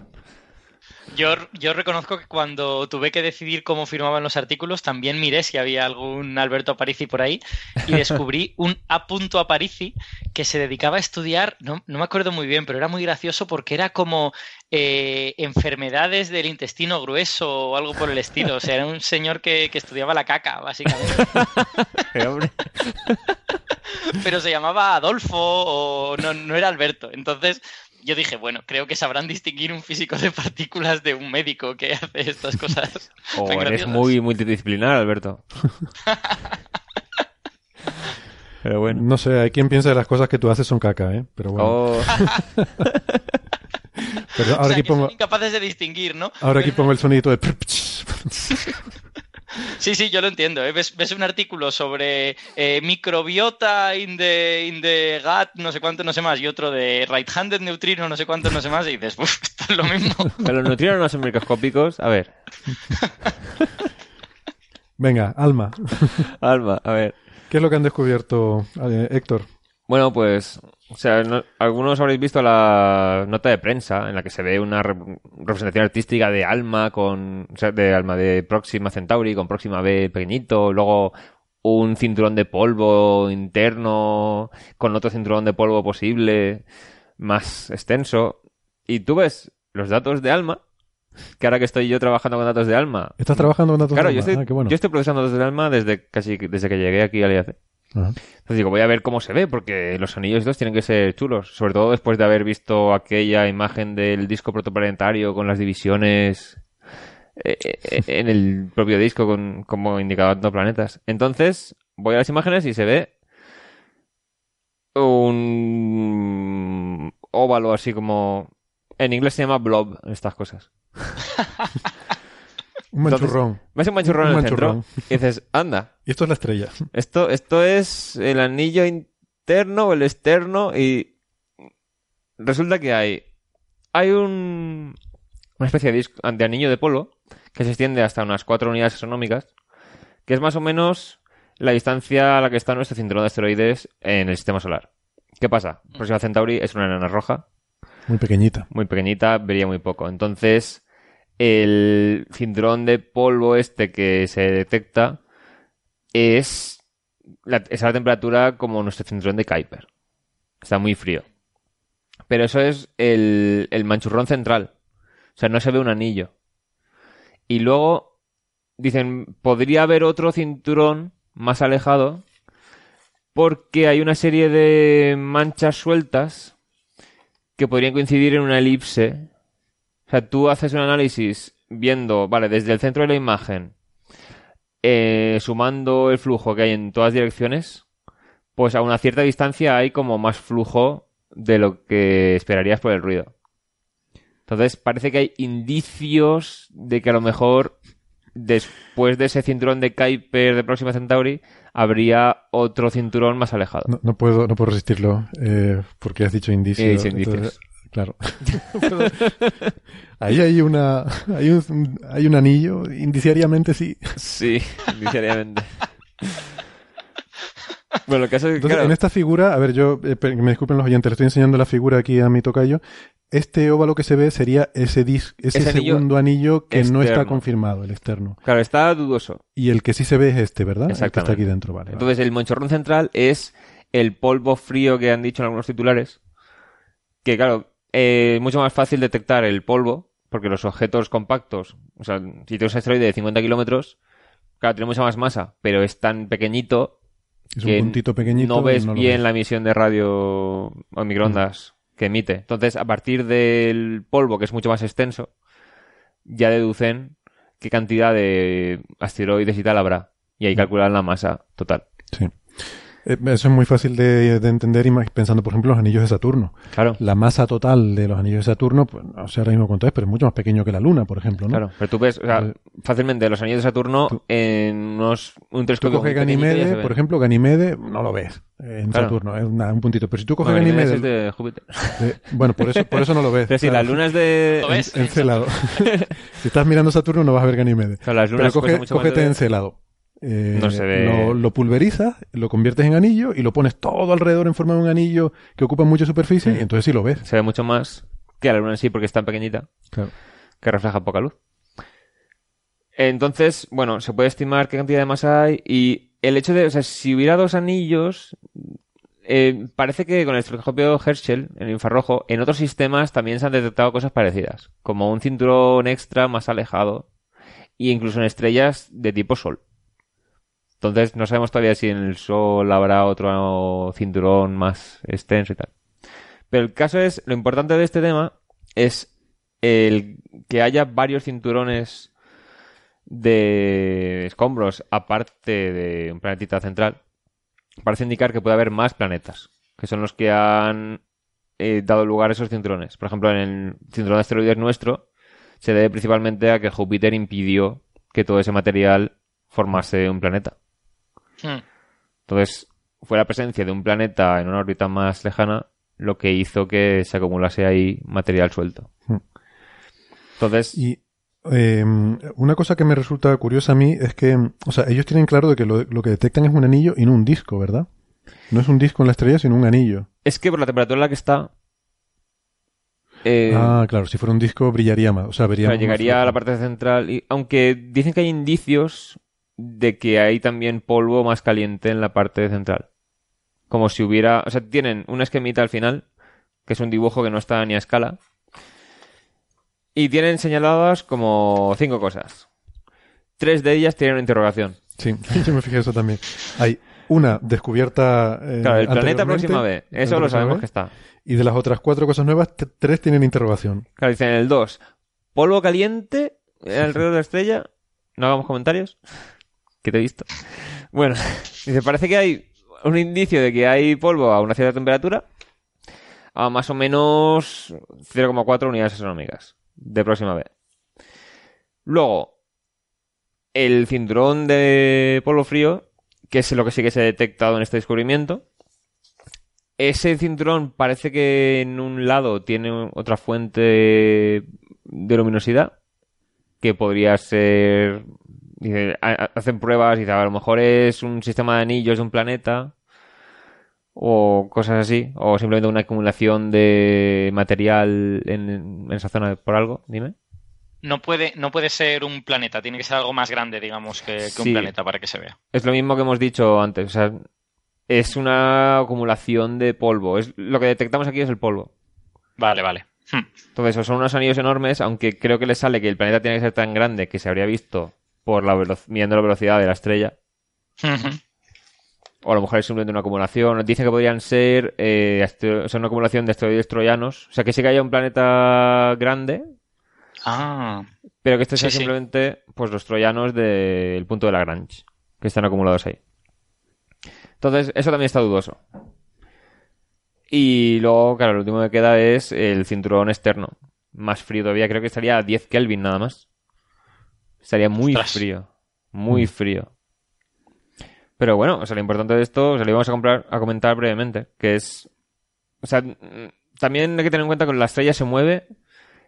Yo, yo, reconozco que cuando tuve que decidir cómo firmaban los artículos, también miré si había algún Alberto Aparici por ahí y descubrí un A. Aparici que se dedicaba a estudiar, no, no, me acuerdo muy bien, pero era muy gracioso porque era como eh, enfermedades del intestino grueso o algo por el estilo. O sea, era un señor que, que estudiaba la caca, básicamente. pero se llamaba Adolfo o no, no era Alberto. Entonces yo dije, bueno, creo que sabrán distinguir un físico de partículas de un médico que hace estas cosas. O eres muy multidisciplinar, Alberto. Pero bueno. No sé, hay quien piensa que las cosas que tú haces son caca, ¿eh? Pero bueno. Oh. Pero ahora aquí pongo... son incapaces de distinguir, ¿no? Ahora aquí pongo el sonido de... Sí, sí, yo lo entiendo. ¿eh? Ves, un artículo sobre eh, microbiota in the, in the gut, no sé cuánto, no sé más, y otro de right-handed neutrino, no sé cuánto, no sé más, y dices, uff, esto es lo mismo. Pero los neutrinos no son microscópicos. A ver. Venga, Alma. Alma, a ver. ¿Qué es lo que han descubierto, eh, Héctor? Bueno, pues O sea, algunos habréis visto la nota de prensa en la que se ve una representación artística de Alma con, o sea, de Alma de Próxima Centauri con Próxima B pequeñito, luego un cinturón de polvo interno con otro cinturón de polvo posible más extenso. Y tú ves los datos de Alma, que ahora que estoy yo trabajando con datos de Alma. ¿Estás trabajando con datos de Alma? Claro, yo estoy, yo estoy procesando datos de Alma desde casi desde que llegué aquí al IAC. Entonces digo, voy a ver cómo se ve, porque los anillos estos tienen que ser chulos. Sobre todo después de haber visto aquella imagen del disco protoplanetario con las divisiones eh, eh, en el propio disco con, como indicando planetas. Entonces, voy a las imágenes y se ve un óvalo así como... En inglés se llama blob, estas cosas. Un manchurrón. ves un manchurrón en el centro y dices, anda. Y esto es la estrella. Esto, esto es el anillo interno o el externo y resulta que hay, hay un, una especie de, de anillo de polvo que se extiende hasta unas cuatro unidades astronómicas, que es más o menos la distancia a la que está nuestro cinturón de asteroides en el sistema solar. ¿Qué pasa? Próxima Centauri es una enana roja. Muy pequeñita. Muy pequeñita, vería muy poco. Entonces, el cinturón de polvo este que se detecta es la, es la temperatura como nuestro cinturón de Kuiper. Está muy frío. Pero eso es el, el manchurrón central. O sea, no se ve un anillo. Y luego dicen, podría haber otro cinturón más alejado porque hay una serie de manchas sueltas que podrían coincidir en una elipse o sea, tú haces un análisis viendo, vale, desde el centro de la imagen, eh, sumando el flujo que hay en todas direcciones, pues a una cierta distancia hay como más flujo de lo que esperarías por el ruido. Entonces parece que hay indicios de que a lo mejor después de ese cinturón de Kuiper de Próxima Centauri habría otro cinturón más alejado. No, puedo, no puedo resistirlo eh, porque has dicho indicios. indicios. Claro. Ahí hay una hay un, hay un anillo, indiciariamente sí. Sí, indiciariamente. bueno, lo que hace Entonces, en esta figura, a ver, yo, eh, me disculpen los oyentes, le estoy enseñando la figura aquí a mi tocayo. Este óvalo que se ve sería ese dis, ese, segundo anillo, que no está confirmado, el externo. Claro, está dudoso. Y el que sí se ve es este, ¿verdad? Exactamente. que está aquí dentro, vale. Entonces, el monchorrón central es el polvo frío que han dicho en algunos titulares. Que claro, eh, mucho más fácil detectar el polvo, porque los objetos compactos, o sea, si tienes un asteroide de 50 kilómetros, claro, tiene mucha más masa, pero es tan pequeñito es que un puntito pequeñito no ves bien la emisión de radio o microondas mm. que emite. Entonces, a partir del polvo, que es mucho más extenso, ya deducen qué cantidad de asteroides y tal habrá. Y ahí mm. calculan la masa total. Sí. Eh, eso es muy fácil de, entender y pensando, por ejemplo, los anillos de Saturno. Claro. La masa total de los anillos de Saturno, pues, no sé ahora mismo cuánto es, pero es mucho más pequeño que la Luna, por ejemplo, ¿no? Claro, pero tú ves, o sea, eh, fácilmente los anillos de Saturno en unos, un telescopio. Tú coges Ganymede, por ejemplo, Ganymede no lo ves en Saturno, es un puntito. Pero si tú coges Ganymede. Es de Júpiter. bueno, por eso, por eso no lo ves. Pero si la Luna es de. Encelado. si estás mirando Saturno no vas a ver Ganymede. las lunas pero coge, cógete Encelado. Eh, no se ve. Lo, lo, pulverizas, lo conviertes en anillo y lo pones todo alrededor en forma de un anillo que ocupa mucha superficie y entonces sí lo ves. Se ve mucho más que la luna en sí porque es tan pequeñita que refleja poca luz. Entonces, bueno, se puede estimar qué cantidad de masa hay y el hecho de, o sea, si hubiera dos anillos, eh, parece que con el telescopio Herschel, en el infrarrojo, en otros sistemas también se han detectado cosas parecidas, como un cinturón extra más alejado, e incluso en estrellas de tipo Sol. Entonces no sabemos todavía si en el Sol habrá otro cinturón más extenso y tal. Pero el caso es, lo importante de este tema es el que haya varios cinturones de escombros aparte de un planetita central. Parece indicar que puede haber más planetas, que son los que han eh, dado lugar a esos cinturones. Por ejemplo, en el cinturón de asteroides nuestro se debe principalmente a que Júpiter impidió que todo ese material formase un planeta. Hmm. Entonces, fue la presencia de un planeta en una órbita más lejana lo que hizo que se acumulase ahí material suelto. Hmm. Entonces. Y em, una cosa que me resulta curiosa a mí es que, o sea, ellos tienen claro de que lo, que detectan es un anillo y no un disco, ¿verdad? No es un disco en la estrella, sino un anillo. Es que por la temperatura en la que está. Eh, ah, claro, si fuera un disco brillaría más. O sea, vería llegaría a la parte central. Y, aunque dicen que hay indicios de que hay también polvo más caliente en la parte central. Como si hubiera. O sea, tienen una esquemita al final, que es un dibujo que no está ni a escala. Y tienen señaladas como cinco cosas. Tres de ellas tienen una interrogación. Sí, yo me fijé eso también. Hay una descubierta. Eh, claro, el planeta próxima B. Eso lo sabemos que está. Y de las otras cuatro cosas nuevas, tres tienen interrogación. Claro, dicen el 2. Polvo caliente alrededor de la estrella. No hagamos comentarios. Que te he visto. Bueno, dice, parece que hay un indicio de que hay polvo a una cierta temperatura. A más o menos 0,4 unidades astronómicas de próxima B. Luego, el cinturón de polvo frío que es lo que sí que se ha detectado en este descubrimiento. Ese cinturón parece que en un lado tiene otra fuente de luminosidad, que podría ser... hacen pruebas y a lo mejor es un sistema de anillos de un planeta, o cosas así, o simplemente una acumulación de material en, en esa zona por algo, dime no puede, no puede ser un planeta, tiene que ser algo más grande, digamos, que, un planeta para que se vea. Es lo mismo que hemos dicho antes, o sea, es una acumulación de polvo. Es, lo que detectamos aquí es el polvo. Vale, vale. Hmm. Entonces, son unos anillos enormes, aunque creo que le sale que el planeta tiene que ser tan grande que se habría visto por la midiendo la velocidad de la estrella. o a lo mejor es simplemente una acumulación. Dice que podrían ser eh, una acumulación de asteroides troyanos. O sea, que sí que haya un planeta grande, Ah. Pero que este sea simplemente pues los troyanos del punto de Lagrange, que están acumulados ahí. Entonces, eso también está dudoso. Y luego, claro, lo último que queda es el cinturón externo. Más frío todavía, creo que estaría a 10 Kelvin nada más. Estaría muy frío. Muy mm. frío. Pero bueno, o sea, lo importante de esto, o sea, lo íbamos a, comprar, a comentar brevemente, que es... O sea, también hay que tener en cuenta que la estrella se mueve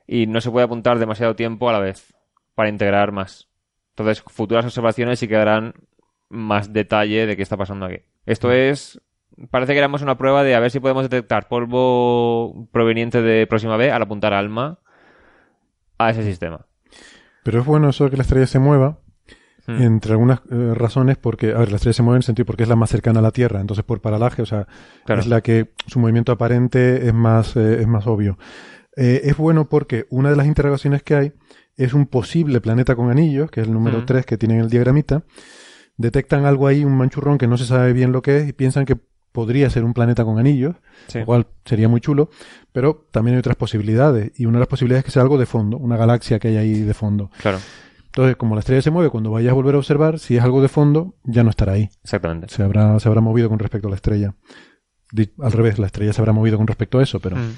y no se puede apuntar demasiado tiempo a la vez para integrar más. Entonces, futuras observaciones sí que darán más detalle de qué está pasando aquí. Esto mm. es, parece que éramos una prueba de a ver si podemos detectar polvo proveniente de Próxima B al apuntar ALMA a ese sistema. Pero es bueno eso de que la estrella se mueva, mm. entre algunas eh, razones, porque, a ver, la estrella se mueve en el sentido porque es la más cercana a la Tierra, entonces por paralaje, o sea, es la que su movimiento aparente es más, eh, es más obvio. Eh, es bueno porque una de las interrogaciones que hay es un posible planeta con anillos, que es el número 3 que tienen el diagramita. Detectan algo ahí, un manchurrón que no se sabe bien lo que es y piensan que podría ser un planeta con anillos, igual cual sería muy chulo, pero también hay otras posibilidades. Y una de las posibilidades es que sea algo de fondo, una galaxia que hay ahí de fondo. Claro. Entonces, como la estrella se mueve, cuando vayas a volver a observar, si es algo de fondo, ya no estará ahí. Exactamente. Se habrá, se habrá movido con respecto a la estrella. Al revés, la estrella se habrá movido con respecto a eso, pero, mm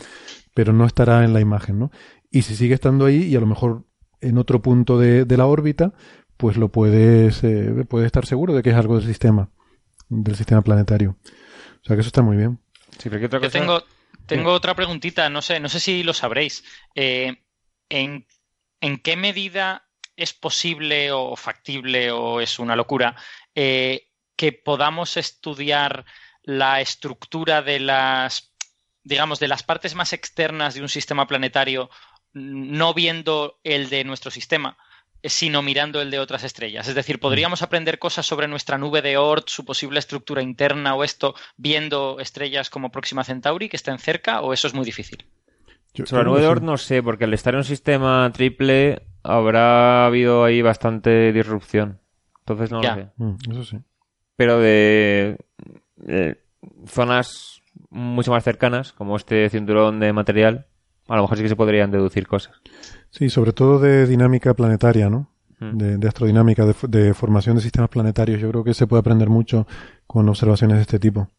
pero no estará en la imagen, ¿no? Y si sigue estando ahí y a lo mejor en otro punto de, la órbita, pues lo puedes, eh, puedes estar seguro de que es algo del sistema, del sistema planetario. O sea que eso está muy bien. Sí, pero Yo tengo, tengo otra preguntita, no sé, no sé si lo sabréis. Eh, ¿en, ¿En qué medida es posible o factible o es una locura eh, que podamos estudiar la estructura de las digamos, de las partes más externas de un sistema planetario, no viendo el de nuestro sistema, sino mirando el de otras estrellas. Es decir, ¿podríamos aprender cosas sobre nuestra nube de Oort, su posible estructura interna o esto, viendo estrellas como Próxima Centauri que estén cerca, o eso es muy difícil? sobre la nube de Oort no sé, porque al estar en un sistema triple habrá habido ahí bastante disrupción. Entonces no lo sé. Mm, eso sí. Pero de zonas mucho más cercanas, como este cinturón de material, a lo mejor sí que se podrían deducir cosas. Sí, sobre todo de dinámica planetaria, ¿no? Mm. De, astrodinámica, de, formación de sistemas planetarios. Yo creo que se puede aprender mucho con observaciones de este tipo.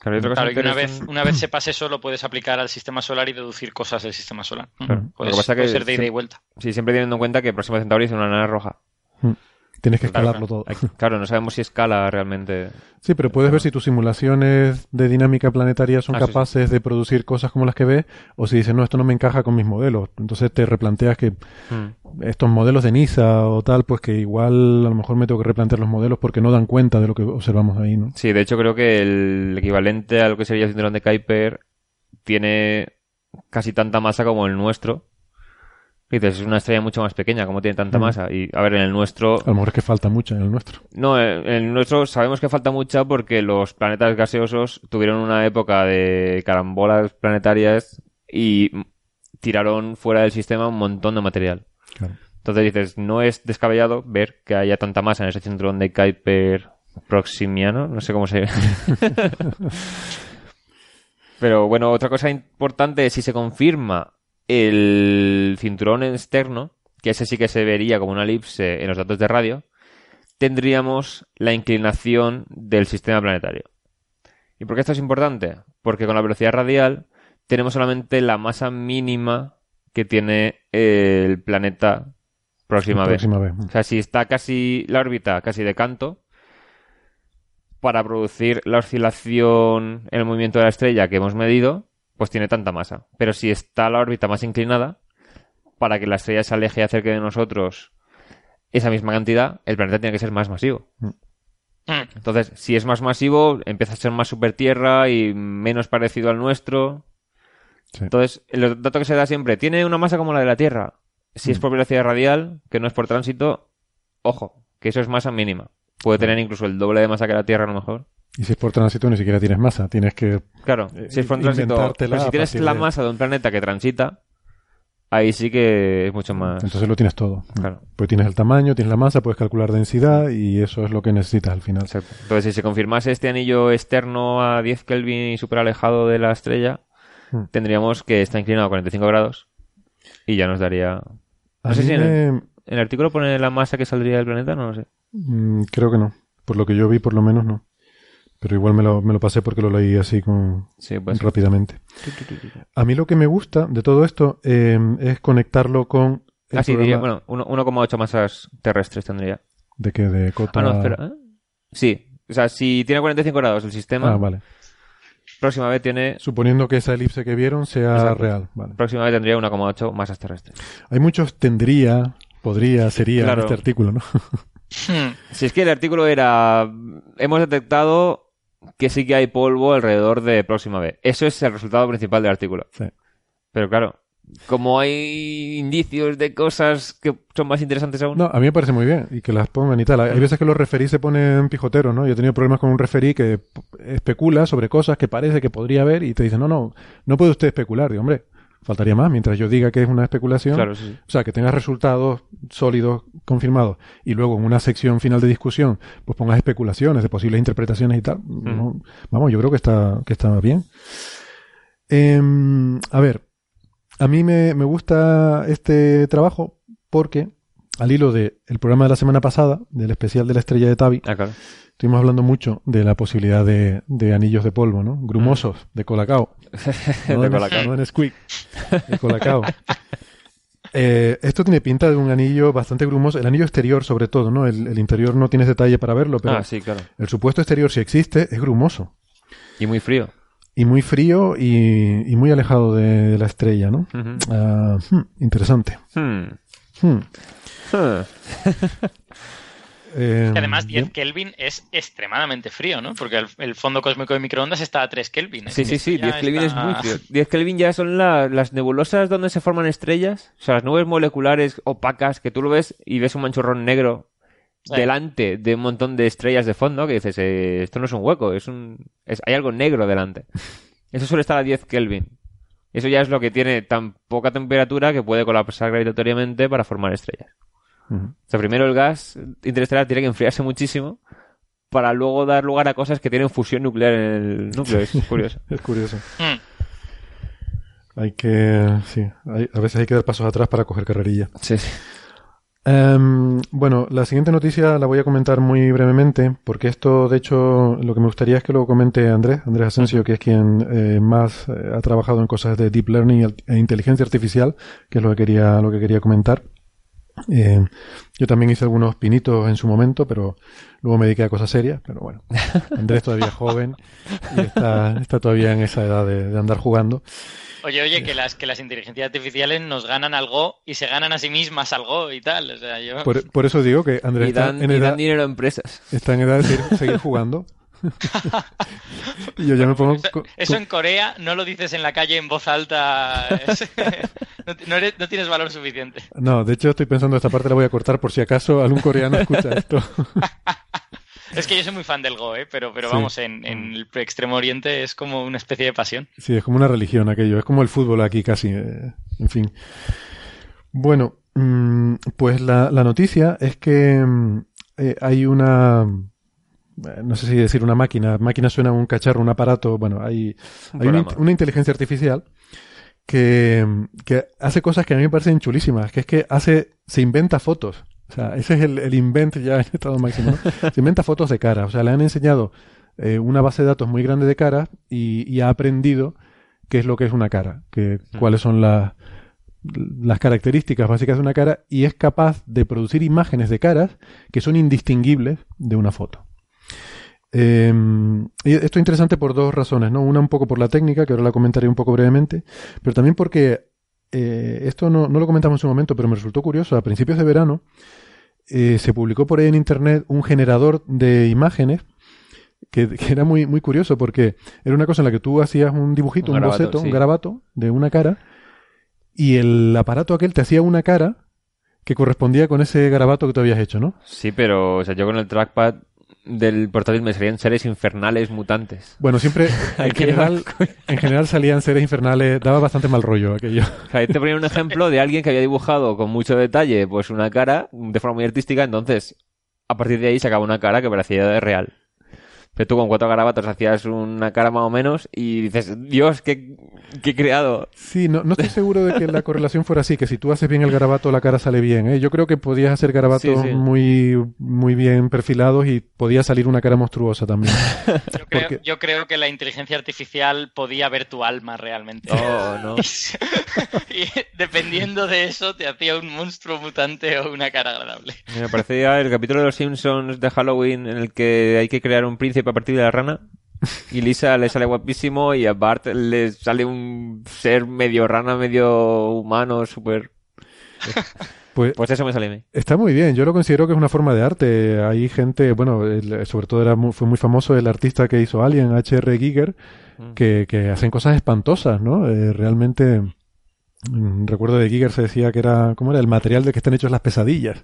Claro, que una vez, una vez sepas eso, lo puedes aplicar al sistema solar y deducir cosas del sistema solar. Claro. Puede, ser de ida y vuelta. Sí, siempre teniendo en cuenta que Próxima Centauri es una nana roja. Mm. Tienes que escalarlo todo. Claro, no sabemos si escala realmente. Sí, pero puedes ver si tus simulaciones de dinámica planetaria son ah, capaces de producir cosas como las que ves, o si dices, no, esto no me encaja con mis modelos. Entonces te replanteas que hmm. estos modelos de NISA o tal, pues que igual a lo mejor me tengo que replantear los modelos porque no dan cuenta de lo que observamos ahí, ¿no? Sí, de hecho creo que el equivalente a lo que sería el cinturón de Kuiper tiene casi tanta masa como el nuestro dices, es una estrella mucho más pequeña, como tiene tanta mm. masa? Y a ver, en el nuestro. A lo mejor es que falta mucha en el nuestro. No, en el nuestro sabemos que falta mucha porque los planetas gaseosos tuvieron una época de carambolas planetarias y tiraron fuera del sistema un montón de material. Entonces dices, no es descabellado ver que haya tanta masa en ese cinturón de Kuiper proximiano, no sé cómo se Pero bueno, otra cosa importante es si se confirma el cinturón externo, que ese sí que se vería como una elipse en los datos de radio, tendríamos la inclinación del sistema planetario. ¿Y por qué esto es importante? Porque con la velocidad radial tenemos solamente la masa mínima que tiene el planeta próxima, vez. O sea, si está casi la órbita casi de canto, para producir la oscilación en el movimiento de la estrella que hemos medido, pues tiene tanta masa. Pero si está la órbita más inclinada, para que la estrella se aleje y acerque de nosotros esa misma cantidad, el planeta tiene que ser más masivo. Mm. Entonces, si es más masivo, empieza a ser más super tierra y menos parecido al nuestro. Entonces, el dato que se da siempre, tiene una masa como la de la Tierra. Si es mm. por velocidad radial, que no es por tránsito, ojo, que eso es masa mínima. Puede tener incluso el doble de masa que la Tierra a lo mejor. Y si es por tránsito ni siquiera tienes masa, tienes que Claro, eh, si es por tránsito, pero si tienes la masa de un planeta que transita, ahí sí que es mucho más. Entonces lo tienes todo. Claro. Pues tienes el tamaño, tienes la masa, puedes calcular densidad y eso es lo que necesitas al final. Entonces, si se confirmase este anillo externo a 10 Kelvin y súper alejado de la estrella, hmm. tendríamos que está inclinado a 45 grados y ya nos daría. No sé si en el, artículo pone la masa que saldría del planeta, no lo sé. Mm, creo que no. Por lo que yo vi, por lo menos no. Pero igual me lo, me lo pasé porque lo leí así con, rápidamente. A mí lo que me gusta de todo esto em, es conectarlo con... Ah, sí, diría, bueno, 1,8 masas terrestres tendría. ¿De qué? ¿De cota? Ah, no, espera. ¿eh? Sí, o sea, si tiene 45 grados el sistema... Ah, vale. Próxima vez tiene... Suponiendo que esa elipse que vieron sea real. Vale. Próxima vez tendría 1,8 masas terrestres. Hay muchos tendría, podría, sería en este artículo, ¿no? si es que el artículo era... Hemos detectado que sí que hay polvo alrededor de Próxima B. Eso es el resultado principal del artículo. Sí. Pero claro, como hay indicios de cosas que son más interesantes aún. No, a mí me parece muy bien y que las pongan y tal. Hay veces que los referís se ponen pijoteros, ¿no? Yo he tenido problemas con un referí que especula sobre cosas que parece que podría haber y te dice, no, no, no puede usted especular. Digo, hombre, Faltaría más, mientras yo diga que es una especulación. O sea, que tengas resultados sólidos, confirmados, y luego en una sección final de discusión, pues pongas especulaciones de posibles interpretaciones y tal. vamos, yo creo que está, que está bien. Em, a ver, a mí me, me, gusta este trabajo porque, al hilo del programa de la semana pasada, del especial de la estrella de Tabi, ah, Estuvimos hablando mucho de la posibilidad de, de anillos de polvo, ¿no? Grumosos, de colacao. No de colacao. No en squeak, de colacao. Eh, esto tiene pinta de un anillo bastante grumoso. El anillo exterior, sobre todo, ¿no? El, interior no tienes detalle para verlo, pero ah, sí, claro. el supuesto exterior, si existe, es grumoso. Y muy frío. Y muy frío y, y muy alejado de, la estrella, ¿no? Ah, hmm, interesante. Hmm. Hmm. Eh, además 10 Kelvin es extremadamente frío, ¿no? Porque el, fondo cósmico de microondas está a 3 Kelvin. Sí, sí, sí, 10 Kelvin es muy frío. 10 Kelvin ya son las nebulosas donde se forman estrellas, o sea, las nubes moleculares opacas que tú lo ves y ves un manchurrón negro delante de un montón de estrellas de fondo que dices, eh, esto no es un hueco, es un hay algo negro delante. Eso suele estar a 10 Kelvin. Eso ya es lo que tiene tan poca temperatura que puede colapsar gravitatoriamente para formar estrellas. O sea, primero el gas interestelar tiene que enfriarse muchísimo para luego dar lugar a cosas que tienen fusión nuclear en el núcleo. Es curioso. es curioso. Hmm. Hay que, sí, a veces hay que dar pasos atrás para coger carrerilla. Sí, em, bueno, la siguiente noticia la voy a comentar muy brevemente, porque esto, de hecho, lo que me gustaría es que lo comente Andrés, Andrés Asensio, que es quien eh, más eh, ha trabajado en cosas de deep learning e inteligencia artificial, que es lo que quería, lo que quería comentar. Eh, yo también hice algunos pinitos en su momento, pero luego me dediqué a cosas serias. Pero bueno, Andrés todavía es joven y está, todavía en esa edad de, andar jugando. Oye, oye, que las, que las inteligencias artificiales nos ganan algo y se ganan a sí mismas algo y tal. por, eso digo que Andrés está en edad, dinero a empresas. Está en edad de seguir jugando. yo ya me pongo... Eso, en Corea no lo dices en la calle en voz alta. no, tienes valor suficiente. No, de hecho estoy pensando esta parte la voy a cortar por si acaso algún coreano escucha esto. Es que yo soy muy fan del Go, ¿eh? pero, pero vamos, en, el extremo oriente es como una especie de pasión. Sí, es como una religión aquello, es como el fútbol aquí casi, eh, en fin. Bueno, mm, pues la, noticia es que mm, eh, hay una no sé si decir una máquina, máquina suena un cacharro, un aparato, bueno, hay, hay una, inteligencia artificial que, que, hace cosas que a mí me parecen chulísimas, que es que hace, se inventa fotos. O sea, ese es el, el invent ya en estado máximo. Se inventa fotos de cara. O sea, le han enseñado eh, una base de datos muy grande de caras y, y, ha aprendido qué es lo que es una cara, que, hmm. cuáles son las, las características básicas de una cara y es capaz de producir imágenes de caras que son indistinguibles de una foto. Eh, esto es interesante por dos razones, ¿no? Una un poco por la técnica, que ahora la comentaré un poco brevemente, pero también porque eh, esto no, lo comentamos en su momento, pero me resultó curioso. A principios de verano eh, se publicó por ahí en internet un generador de imágenes que, era muy, muy curioso porque era una cosa en la que tú hacías un dibujito, un, boceto, un garabato de una cara y el aparato aquel te hacía una cara que correspondía con ese garabato que tú habías hecho, ¿no? Sí, pero o sea, yo con el trackpad del portátil me salían seres infernales mutantes. Bueno, siempre, en general, en general salían seres infernales, daba bastante mal rollo aquello. Ahí te ponía un ejemplo de alguien que había dibujado con mucho detalle pues una cara de forma muy artística, entonces a partir de ahí sacaba una cara que parecía de real. Pero tú con cuatro garabatos hacías una cara más o menos y dices, Dios, qué, qué creado. Sí, no, no estoy seguro de que la correlación fuera así, que si tú haces bien el garabato la cara sale bien. ¿eh? Yo creo que podías hacer garabatos Muy, muy bien perfilados y podía salir una cara monstruosa también. Yo creo, que la inteligencia artificial podía ver tu alma realmente. Oh, no. y dependiendo de eso te hacía un monstruo mutante o una cara agradable. Me parecía el capítulo de los Simpsons de Halloween en el que hay que crear un príncipe a partir de la rana. Y Lisa le sale guapísimo y a Bart le sale un ser medio rana, medio humano, súper... Pues, pues, eso me sale a mí. Está muy bien, yo lo considero que es una forma de arte. Hay gente, bueno, sobre todo era fue muy famoso el artista que hizo Alien, H.R. Giger, mm. que, que, hacen cosas espantosas, ¿no? Eh, realmente, mm, recuerdo de Giger se decía que era, ¿cómo era? El material de que están hechos las pesadillas.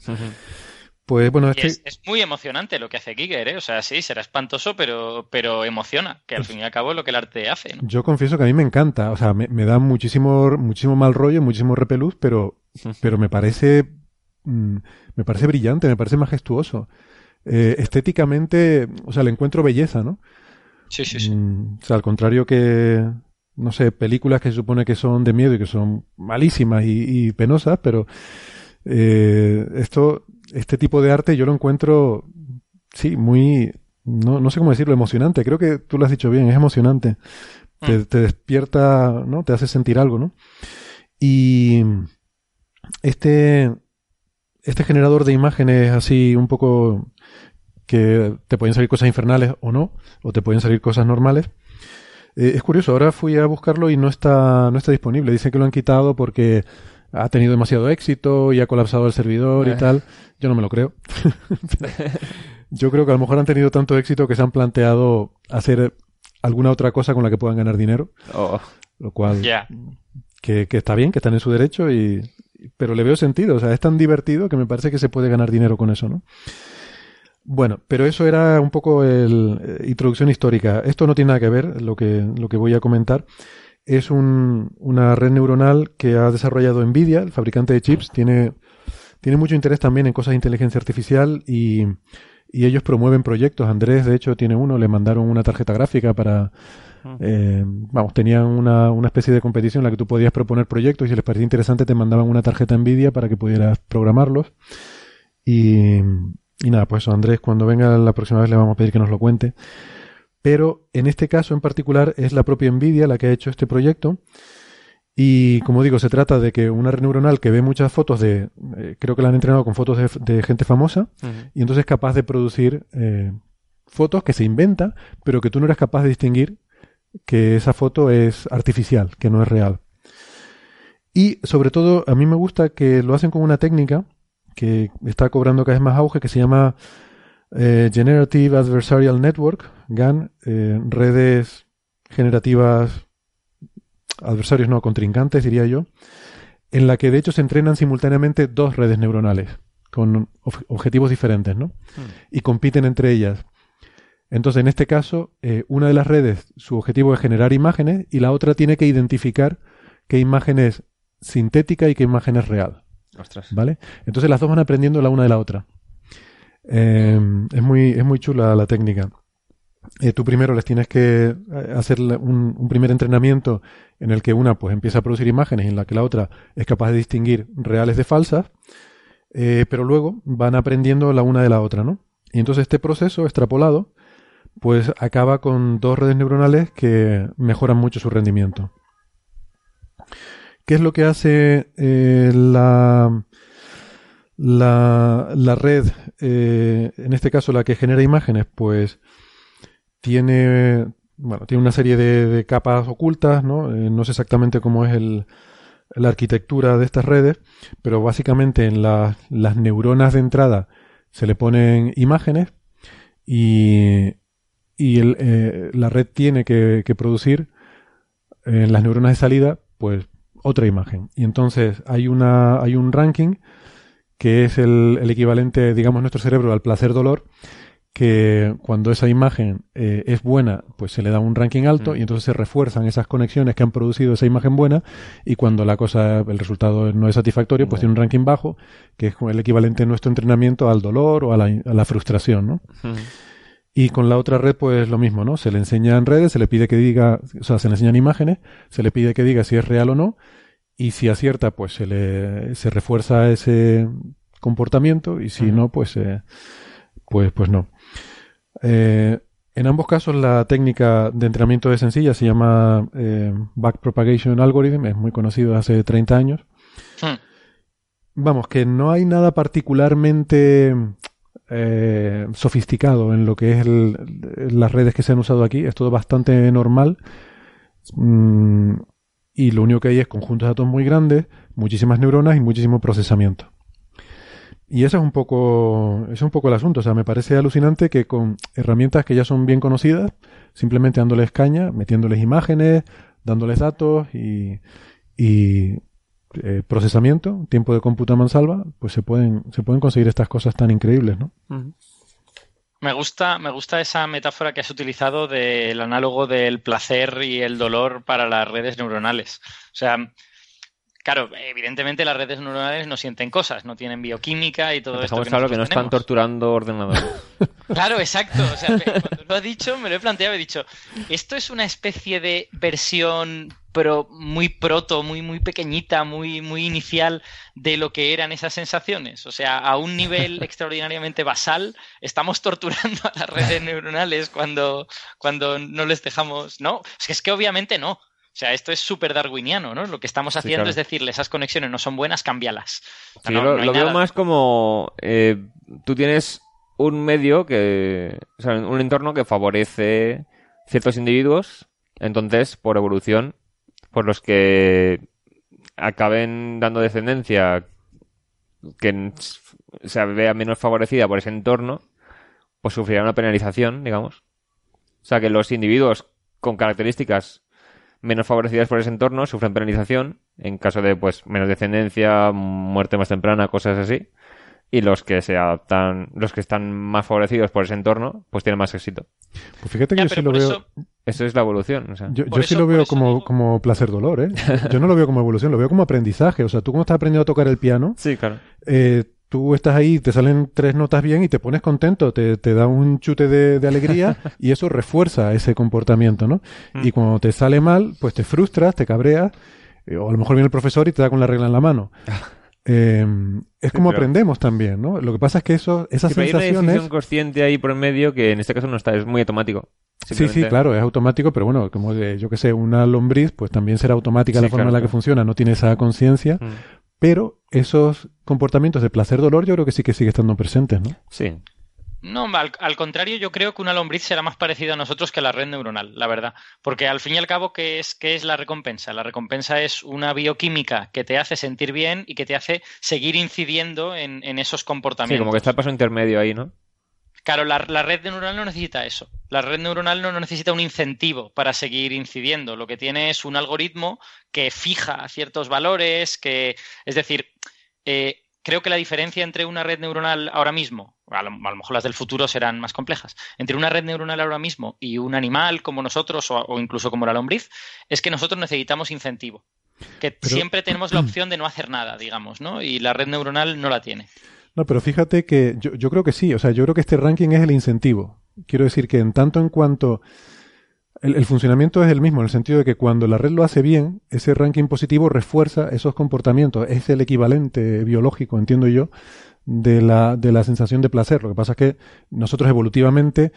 Pues bueno, este es, muy emocionante lo que hace Giger, ¿eh? O sea, sí, será espantoso, pero, pero emociona, que al pues fin y al cabo es lo que el arte hace. Yo confieso que a mí me encanta, o sea, me, da muchísimo, muchísimo mal rollo, muchísimo repelús, pero, pero me parece, mm, me parece brillante, me parece majestuoso. Eh, estéticamente, o sea, le encuentro belleza, ¿no? Sí, sí, sí. Mm, o sea, al contrario que, no sé, películas que se supone que son de miedo y que son malísimas y, penosas, pero eh, esto este tipo de arte yo lo encuentro, sí, muy, no, no sé cómo decirlo, emocionante. Creo que tú lo has dicho bien, es emocionante. Te, mm. despierta, ¿no? Te hace sentir algo, ¿no? Y este, este generador de imágenes así un poco que te pueden salir cosas infernales o no, o te pueden salir cosas normales. Eh, es curioso, ahora fui a buscarlo y no está, no está disponible. Dicen que lo han quitado porque ha tenido demasiado éxito y ha colapsado el servidor y eh. tal. Yo no me lo creo. Yo creo que a lo mejor han tenido tanto éxito que se han planteado hacer alguna otra cosa con la que puedan ganar dinero. Oh. Lo cual, que, está bien, que están en su derecho, y, pero le veo sentido. O sea, es tan divertido que me parece que se puede ganar dinero con eso, ¿no? Bueno, pero eso era un poco el eh, introducción histórica. Esto no tiene nada que ver, lo que, lo que voy a comentar es un, una red neuronal que ha desarrollado Nvidia, el fabricante de chips. Tiene, tiene mucho interés también en cosas de inteligencia artificial y, y ellos promueven proyectos. Andrés, de hecho, tiene uno, le mandaron una tarjeta gráfica para... Eh, vamos, tenían una, una especie de competición en la que tú podías proponer proyectos y si les parecía interesante te mandaban una tarjeta Nvidia para que pudieras programarlos. Y, y nada, pues Andrés, cuando venga la próxima vez le vamos a pedir que nos lo cuente pero en este caso en particular es la propia Nvidia la que ha hecho este proyecto Y como digo, se trata de que una red neuronal que ve muchas fotos de, eh, creo que la han entrenado con fotos de, gente famosa, y entonces es capaz de producir eh, fotos que se inventa, pero que tú no eres capaz de distinguir que esa foto es artificial, que no es real. Y sobre todo, a mí me gusta que lo hacen con una técnica que está cobrando cada vez más auge, que se llama eh, Generative Adversarial Network, GAN, redes generativas adversarios no, contrincantes, diría yo, en la que de hecho se entrenan simultáneamente dos redes neuronales con objetivos diferentes, ¿no? Hmm. Y compiten entre ellas. Entonces, en este caso, eh, una de las redes, su objetivo es generar imágenes y la otra tiene que identificar qué imagen es sintética y qué imagen es real. ¿Vale? Entonces las dos van aprendiendo la una de la otra. Eh, es, muy, es muy chula la técnica. Eh, tú primero les tienes que eh, hacer un, primer entrenamiento en el que una pues empieza a producir imágenes y en la que la otra es capaz de distinguir reales de falsas, eh, pero luego van aprendiendo la una de la otra, ¿no? Y entonces este proceso extrapolado pues acaba con dos redes neuronales que mejoran mucho su rendimiento. ¿Qué es lo que hace la, la, la, red, en este caso la que genera imágenes? Pues tiene, bueno, tiene una serie de, capas ocultas, ¿no? Eh, no sé exactamente cómo es el, la arquitectura de estas redes, pero básicamente en las neuronas de entrada se le ponen imágenes y, y el, eh, la red tiene que, producir en las neuronas de salida, pues otra imagen. Y entonces hay, una, hay un ranking que es el, el equivalente, digamos, nuestro cerebro al placer-dolor, que cuando esa imagen eh, es buena, pues se le da un ranking alto mm. y entonces se refuerzan esas conexiones que han producido esa imagen buena y cuando la cosa, el resultado no es satisfactorio, pues tiene un ranking bajo, que es el equivalente en nuestro entrenamiento al dolor o a la, frustración, ¿no? Y con la otra red, pues lo mismo, ¿no? Se le enseña en redes, se le pide que diga, o sea, se le enseñan imágenes, se le pide que diga si es real o no, y si acierta, pues se le, se refuerza ese comportamiento, y si no, pues, eh, pues, pues no. Eh, en ambos casos la técnica de entrenamiento es sencilla, se llama eh, Backpropagation Algorithm, es muy conocido hace 30 años. Hmm. Vamos, que no hay nada particularmente eh, sofisticado en lo que es las redes que se han usado aquí, es todo bastante normal. Mm, y lo único que hay es conjuntos de datos muy grandes, muchísimas neuronas y muchísimo procesamiento. Y ese es un poco, es un poco el asunto. O sea, me parece alucinante que con herramientas que ya son bien conocidas, simplemente dándoles caña, metiéndoles imágenes, dándoles datos y, y eh, procesamiento, tiempo de cómputo a mansalva, pues se pueden, se pueden conseguir estas cosas tan increíbles, ¿no? Me gusta, me gusta esa metáfora que has utilizado del análogo del placer y el dolor para las redes neuronales. O sea, Claro, evidentemente las redes neuronales no sienten cosas, no tienen bioquímica y todo esto. Que claro que no están torturando ordenadores. claro, exacto. O sea, cuando lo ha dicho, me lo he planteado, he dicho, esto es una especie de versión pero muy proto, muy, muy pequeñita, muy, muy inicial de lo que eran esas sensaciones. O sea, a un nivel extraordinariamente basal, estamos torturando a las redes neuronales cuando, cuando no les dejamos. No, es que, es que obviamente no. O sea, esto es súper darwiniano, ¿no? Lo que estamos haciendo es decirle, esas conexiones no son buenas, cámbialas. lo, veo más como eh, tú tienes un medio que, o sea, un entorno que favorece ciertos individuos, entonces, por evolución, por los que acaben dando descendencia que se vea menos favorecida por ese entorno, pues sufrirá una penalización, digamos. O sea, que los individuos con características menos favorecidas por ese entorno sufren penalización en caso de pues menos descendencia, muerte más temprana, cosas así. Y los que se adaptan, los que están más favorecidos por ese entorno, pues tienen más éxito. Pues fíjate que yo sí lo veo. Eso es la evolución. Yo, sí lo veo como, como placer-dolor, ¿eh? Yo no lo veo como evolución, lo veo como aprendizaje. O sea, tú cuando estás aprendiendo a tocar el piano, sí, claro. Eh, tú estás ahí, te salen tres notas bien y te pones contento, te, te da un chute de, alegría y eso refuerza ese comportamiento, ¿no? Mm. Y cuando te sale mal, pues te frustras, te cabreas, eh, o a lo mejor viene el profesor y te da con la regla en la mano. Em, es como aprendemos también, ¿no? Lo que pasa es que eso, esas sí, sensaciones... Hay una decisión consciente ahí por en medio que en este caso no está, es muy automático. Sí, sí, claro, es automático, pero bueno, como de, yo que sé, una lombriz, pues también será automática la forma en la que funciona, no tiene esa conciencia, mm. pero esos comportamientos de placer-dolor yo creo que sí que sigue estando presentes, ¿no? Sí. No, al, contrario, yo creo que una lombriz será más parecida a nosotros que la red neuronal, la verdad. Porque al fin y al cabo, ¿qué es, qué es la recompensa? La recompensa es una bioquímica que te hace sentir bien y que te hace seguir incidiendo en, esos comportamientos. Sí, como que está el paso intermedio ahí, ¿no? Claro, la, la, red neuronal no necesita eso. La red neuronal no necesita un incentivo para seguir incidiendo. Lo que tiene es un algoritmo que fija ciertos valores, que, es decir, eh, creo que la diferencia entre una red neuronal ahora mismo, a lo, mejor las del futuro serán más complejas, entre una red neuronal ahora mismo y un animal como nosotros o, incluso como la lombriz, es que nosotros necesitamos incentivo. Que siempre tenemos la opción de no hacer nada, digamos, ¿no? Y la red neuronal no la tiene. No, pero fíjate que yo, yo creo que sí, o sea, yo creo que este ranking es el incentivo. Quiero decir que en tanto en cuanto el, funcionamiento es el mismo, en el sentido de que cuando la red lo hace bien, ese ranking positivo refuerza esos comportamientos. Es el equivalente biológico, entiendo yo, de la, de la sensación de placer. Lo que pasa es que nosotros evolutivamente,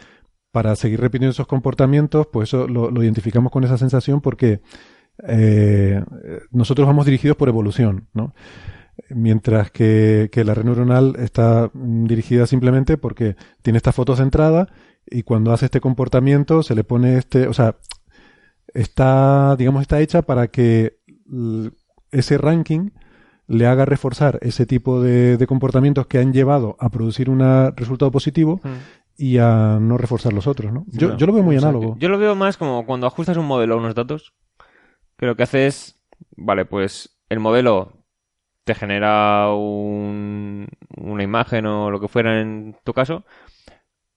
para seguir repitiendo esos comportamientos, pues eso lo, identificamos con esa sensación porque eh, nosotros vamos dirigidos por evolución, ¿no? Mientras que, que la red neuronal está dirigida simplemente porque tiene esta foto centrada y cuando hace este comportamiento se le pone este, o sea, está, digamos, está hecha para que ese ranking le haga reforzar ese tipo de, comportamientos que han llevado a producir un resultado positivo mm. y a no reforzar los otros, ¿no? yo, yo, lo veo muy análogo. Yo lo veo más como cuando ajustas un modelo a unos datos, que lo que hace es, vale, pues el modelo te genera un, una imagen o lo que fuera en tu caso,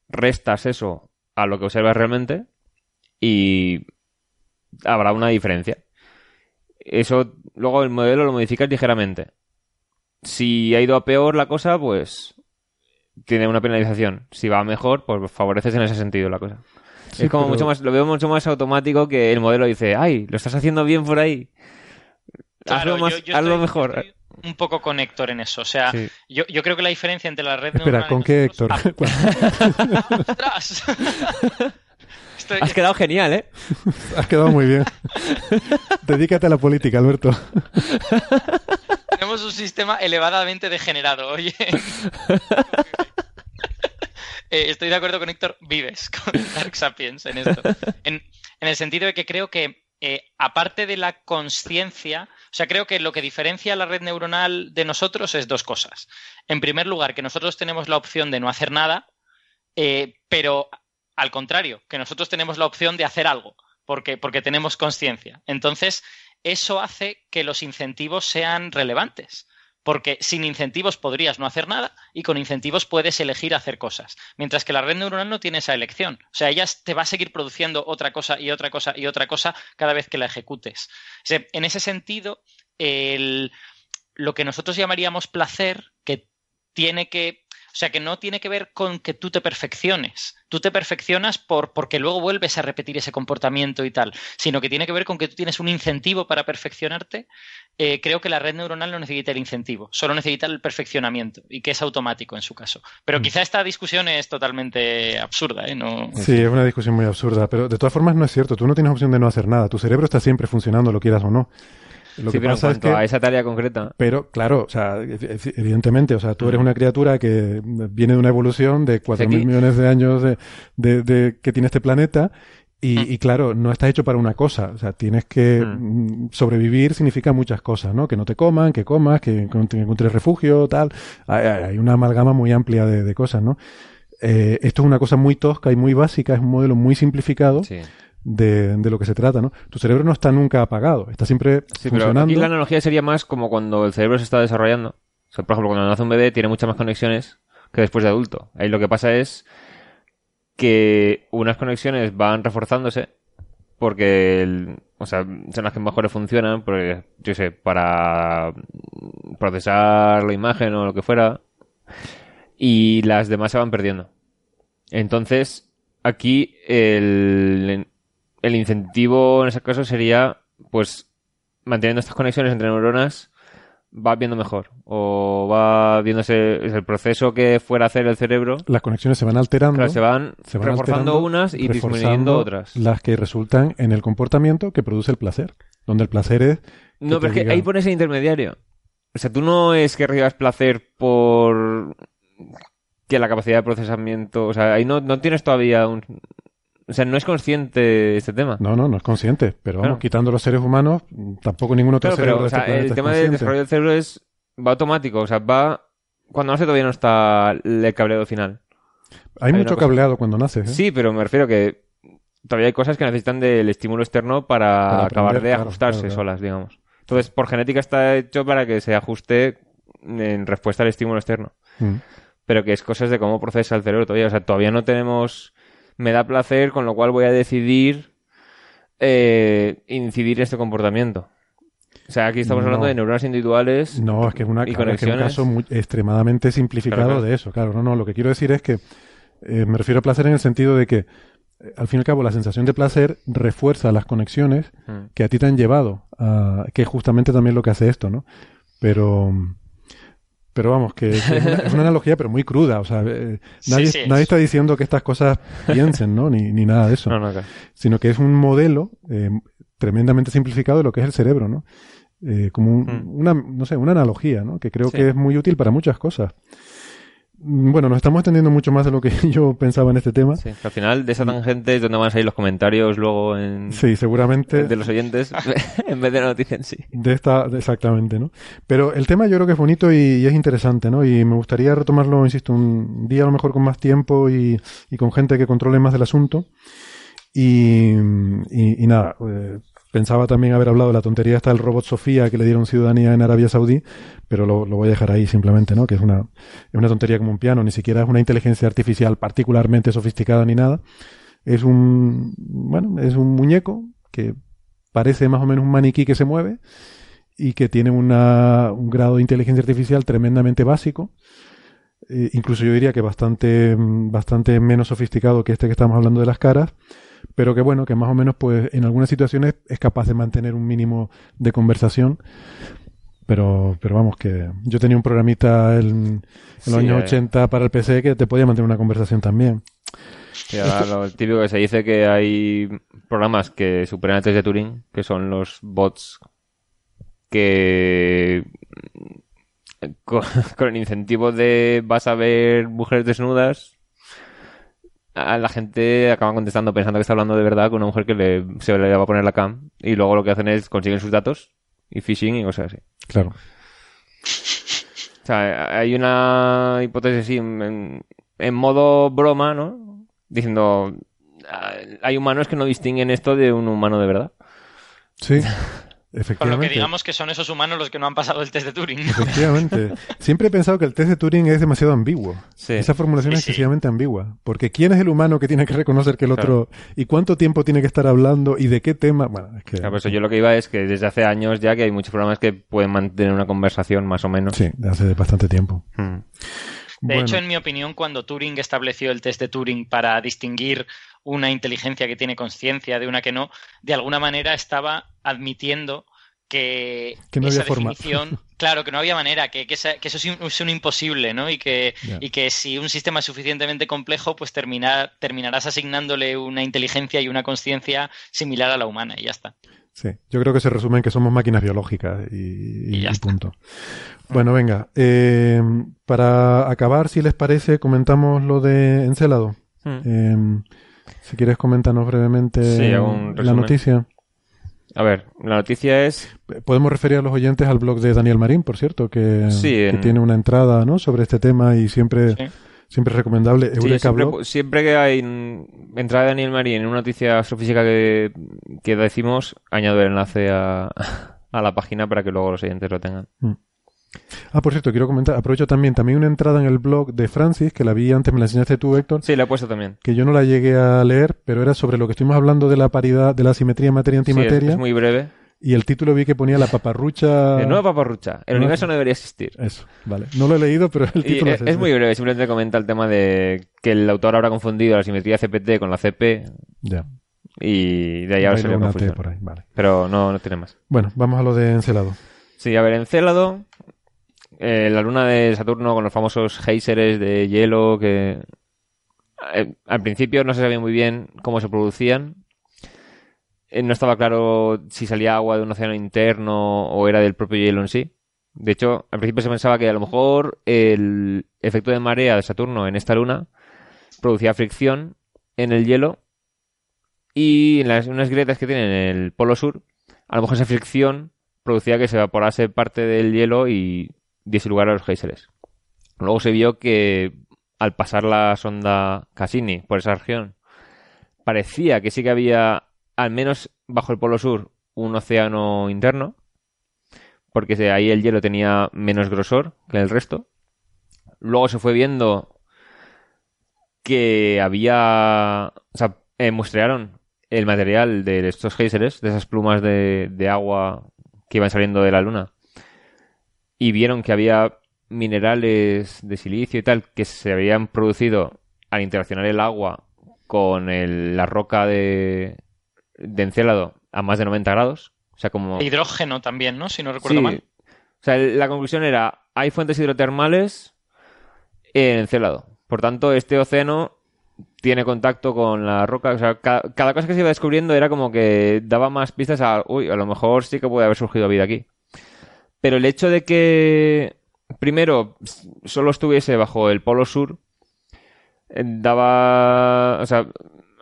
restas eso a lo que observas realmente y habrá una diferencia. Eso luego el modelo lo modificas ligeramente. Si ha ido a peor la cosa, pues tiene una penalización. Si va mejor, pues favoreces en ese sentido la cosa. es como mucho más, lo veo mucho más automático que el modelo dice, ay, lo estás haciendo bien por ahí. hazlo, más, hazlo mejor un poco con Héctor en eso. O sea, yo, yo, creo que la diferencia entre la red Espera, ¿con qué Héctor? Has quedado genial, ¿eh? Has quedado muy bien. Dedícate a la política, Alberto. Tenemos un sistema elevadamente degenerado, oye. Eh, estoy de acuerdo con Héctor Vives, con Dark Sapiens en esto. En, en el sentido de que creo que, eh, aparte de la conciencia, o sea, creo que lo que diferencia a la red neuronal de nosotros es dos cosas. En primer lugar, que nosotros tenemos la opción de no hacer nada, eh, pero al contrario, que nosotros tenemos la opción de hacer algo, porque, porque tenemos conciencia. Entonces, eso hace que los incentivos sean relevantes porque sin incentivos podrías no hacer nada y con incentivos puedes elegir hacer cosas. Mientras que la red neuronal no tiene esa elección. O sea, ella te va a seguir produciendo otra cosa y otra cosa y otra cosa cada vez que la ejecutes. en ese sentido, lo que nosotros llamaríamos placer, que tiene que o sea, que no tiene que ver con que tú te perfecciones. Tú te perfeccionas por, porque luego vuelves a repetir ese comportamiento y tal, sino que tiene que ver con que tú tienes un incentivo para perfeccionarte. Eh, creo que la red neuronal no necesita el incentivo, solo necesita el perfeccionamiento y que es automático en su caso. Pero mm. quizá esta discusión es totalmente absurda, ¿eh? No... Sí, es una discusión muy absurda, pero de todas formas no es cierto. Tú no tienes opción de no hacer nada. Tu cerebro está siempre funcionando, lo quieras o no. Lo que pasa es que, a esa tarea concreta. Pero, claro, o sea, evidentemente, o sea, tú eres una criatura que viene de una evolución de 4.000 millones de años de, de, que tiene este planeta y, claro, no estás hecho para una cosa. O sea, tienes que mm, sobrevivir significa muchas cosas, ¿no? Que no te coman, que comas, que encuentres refugio, tal. Hay, una amalgama muy amplia de, cosas, ¿no? Eh, esto es una cosa muy tosca y muy básica, es un modelo muy simplificado. Sí de, de, lo que se trata, ¿no? Tu cerebro no está nunca apagado, está siempre funcionando. y la analogía sería más como cuando el cerebro se está desarrollando. O sea, por ejemplo, cuando nace un bebé tiene muchas más conexiones que después de adulto. Ahí lo que pasa es que unas conexiones van reforzándose porque, o sea, son las que mejor funcionan, porque, yo sé, para procesar la imagen o lo que fuera, y las demás se van perdiendo. Entonces, aquí el, el incentivo en ese caso sería, pues, manteniendo estas conexiones entre neuronas, va viendo mejor o va viéndose el proceso que fuera a hacer el cerebro. Las conexiones se van alterando. se van, reforzando unas y disminuyendo otras. Las que resultan en el comportamiento que produce el placer. Donde el placer es. No, pero es que ahí pones el intermediario. O sea, tú no es que recibas placer por que la capacidad de procesamiento. O sea, ahí no, no tienes todavía un. O sea, no es consciente este tema. No, no, no es consciente. Pero vamos, quitando los seres humanos, tampoco ningún otro claro, pero, o sea, El tema del desarrollo del cerebro es. va automático. O sea, va. Cuando nace todavía no está el cableado final. Hay, mucho cableado cuando nace. ¿eh? Sí, pero me refiero que todavía hay cosas que necesitan del estímulo externo para, acabar de ajustarse solas, digamos. Entonces, por genética está hecho para que se ajuste en respuesta al estímulo externo. Mm. Pero que es cosas de cómo procesa el cerebro todavía. O sea, todavía no tenemos... Me da placer, con lo cual voy a decidir eh, incidir en este comportamiento. O sea, aquí estamos hablando de neuronas individuales. No, es que es, una, un caso extremadamente simplificado de eso. Claro, no, no. Lo que quiero decir es que eh, me refiero a placer en el sentido de que al fin y al cabo, la sensación de placer refuerza las conexiones mm. que a ti te han llevado, a, que es justamente también lo que hace esto, ¿no? Pero, pero vamos, que es una, analogía, pero muy cruda. O sea, eh, nadie, nadie está diciendo que estas cosas piensen, ¿no? Ni, ni nada de eso. Sino que es un modelo eh, tremendamente simplificado de lo que es el cerebro, ¿no? Eh, como mm. una, no sé, una analogía, ¿no? Que creo que es muy útil para muchas cosas. Bueno, nos estamos extendiendo mucho más de lo que yo pensaba en este tema. Sí, al final de esa tangente es donde van a salir los comentarios luego en... Sí, seguramente. De los oyentes, en vez de la noticia en sí. De esta, exactamente, ¿no? Pero el tema yo creo que es bonito y, es interesante, ¿no? Y me gustaría retomarlo, insisto, un día a lo mejor con más tiempo y, con gente que controle más del asunto. Y, y, nada, eh, Pensaba también haber hablado de la tontería esta del robot Sofía que le dieron ciudadanía en Arabia Saudí, pero lo, voy a dejar ahí simplemente, ¿no? Que es una, es una tontería como un piano, ni siquiera es una inteligencia artificial particularmente sofisticada ni nada. Es un, bueno, es un muñeco que parece más o menos un maniquí que se mueve y que tiene una, un grado de inteligencia artificial tremendamente básico. Eh, incluso yo diría que bastante, bastante menos sofisticado que este que estamos hablando de las caras pero que bueno, que más o menos pues en algunas situaciones es capaz de mantener un mínimo de conversación. Pero, pero vamos, que yo tenía un programita en, los años 80 eh. para el PC que te podía mantener una conversación también. lo típico que se dice que hay programas que superan el test de Turing, que son los bots que con, con, el incentivo de vas a ver mujeres desnudas a la gente acaba contestando pensando que está hablando de verdad con una mujer que le, se le va a poner la cam y luego lo que hacen es consiguen sus datos y phishing y cosas así. Claro. O sea, hay una hipótesis así en, en modo broma, ¿no? Diciendo, ah, hay humanos que no distinguen esto de un humano de verdad. Sí. Con lo que digamos que son esos humanos los que no han pasado el test de Turing. Efectivamente. Siempre he pensado que el test de Turing es demasiado ambiguo. Esa formulación es excesivamente ambigua. Porque ¿quién es el humano que tiene que reconocer que el otro... ¿Y cuánto tiempo tiene que estar hablando? ¿Y de qué tema? Bueno, es que... Claro, yo lo que iba es que desde hace años ya que hay muchos programas que pueden mantener una conversación más o menos. Sí, hace bastante tiempo. Hmm. De hecho, en mi opinión, cuando Turing estableció el test de Turing para distinguir una inteligencia que tiene conciencia de una que no, de alguna manera estaba admitiendo que, no esa definición, claro, que no había manera, que, eso es un, imposible, ¿no? Y que, y que si un sistema es suficientemente complejo, pues terminarás asignándole una inteligencia y una conciencia similar a la humana y ya está. Sí, yo creo que se resume en que somos máquinas biológicas y, punto. Bueno, venga, eh, para acabar, si les parece, comentamos lo de Encelado. Hmm. Eh, si quieres, coméntanos brevemente la noticia. A ver, la noticia es... Podemos referir a los oyentes al blog de Daniel Marín, por cierto, que, tiene una entrada ¿no? sobre este tema y siempre, siempre es recomendable. siempre, que hay entrada de Daniel Marín en una noticia astrofísica que, que decimos, añado el enlace a, a, la página para que luego los oyentes lo tengan. Mm. Ah, por cierto, quiero comentar, aprovecho también, también una entrada en el blog de Francis, que la vi antes, me la enseñaste tú, Héctor. Sí, la he puesto también. Que yo no la llegué a leer, pero era sobre lo que estuvimos hablando de la paridad, de la simetría materia-antimateria. Sí, es, muy breve. Y el título vi que ponía la paparrucha. De nueva paparrucha. El universo no debería existir. Eso, vale. No lo he leído, pero el título es, es, muy breve. Simplemente comenta el tema de que el autor habrá confundido la simetría CPT con la CP. Ya. Y de ahí ahora se le por ahí, vale. Pero no, no tiene más. Bueno, vamos a lo de Encelado. Sí, a ver, Encélado, eh, la luna de Saturno con los famosos géiseres de hielo que eh, al principio no se sabía muy bien cómo se producían. Eh, no estaba claro si salía agua de un océano interno o era del propio hielo en sí. De hecho, al principio se pensaba que a lo mejor el efecto de marea de Saturno en esta luna producía fricción en el hielo y en las unas grietas que tiene en el polo sur, a lo mejor esa fricción producía que se evaporase parte del hielo y diese lugar a los géiseres. Luego se vio que al pasar la sonda Cassini por esa región, parecía que sí que había, al menos bajo el polo sur, un océano interno, porque ahí el hielo tenía menos grosor que el resto. Luego se fue viendo que había, o sea, eh, muestrearon el material de estos géiseres, de esas plumas de, de agua que iban saliendo de la luna, y vieron que había minerales de silicio y tal que se habían producido al interaccionar el agua con la roca de, de Encélado a más de 90 grados. O sea, como... Hidrógeno también, ¿no? Si no recuerdo mal. O sea, la conclusión era, hay fuentes hidrotermales en Encélado. Por tanto, este océano tiene contacto con la roca. O sea, cada, cada, cosa que se iba descubriendo era como que daba más pistas a, uy, a lo mejor sí que puede haber surgido vida aquí. Pero el hecho de que, primero, solo estuviese bajo el polo sur, eh, daba, o sea,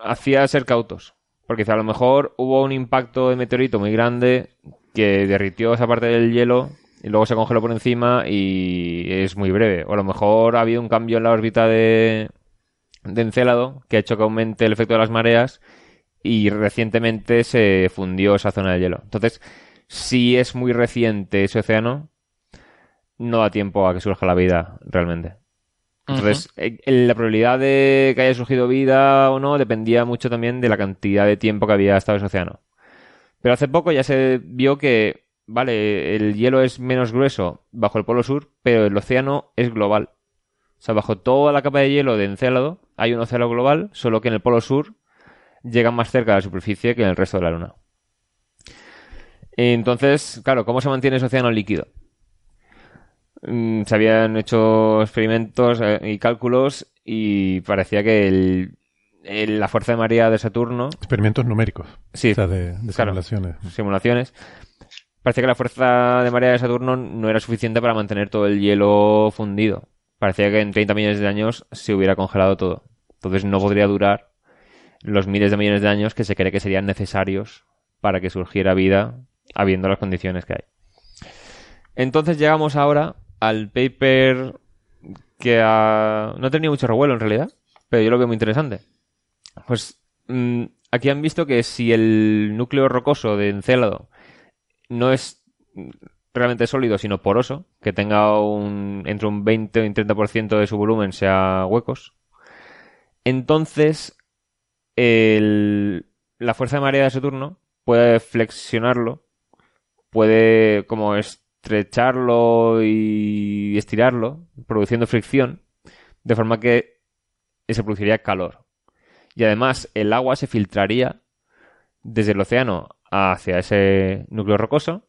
hacía ser cautos. Porque a lo mejor hubo un impacto de meteorito muy grande que derritió esa parte del hielo y luego se congeló por encima y es muy breve. O a lo mejor ha habido un cambio en la órbita de, de Encélado que ha hecho que aumente el efecto de las mareas y recientemente se fundió esa zona de hielo. Entonces, si es muy reciente ese océano, no da tiempo a que surja la vida realmente. Entonces, eh, la probabilidad de que haya surgido vida o no dependía mucho también de la cantidad de tiempo que había estado ese océano. Pero hace poco ya se vio que, vale, el hielo es menos grueso bajo el polo sur, pero el océano es global. O sea, bajo toda la capa de hielo de Encélado hay un océano global, solo que en el polo sur llega más cerca de la superficie que en el resto de la Luna. Entonces, claro, ¿cómo se mantiene ese océano líquido? Mm, se habían hecho experimentos eh, y cálculos y parecía que la fuerza de marea de Saturno. Experimentos numéricos. Sí. O sea, de, simulaciones. Simulaciones. Parecía que la fuerza de marea de Saturno no era suficiente para mantener todo el hielo fundido. Parecía que en 30 millones de años se hubiera congelado todo. Entonces no podría durar los miles de millones de años que se cree que serían necesarios para que surgiera vida habiendo las condiciones que hay. Entonces llegamos ahora al paper que no ha tenido mucho revuelo en realidad, pero yo lo veo muy interesante. Pues mm, aquí han visto que si el núcleo rocoso de Encélado no es realmente sólido, sino poroso, que tenga un, entre un 20 y un 30% de su volumen sea huecos, entonces la fuerza de marea de Saturno puede flexionarlo puede como estrecharlo y estirarlo, produciendo fricción, de forma que se produciría calor. Y además el agua se filtraría desde el océano hacia ese núcleo rocoso,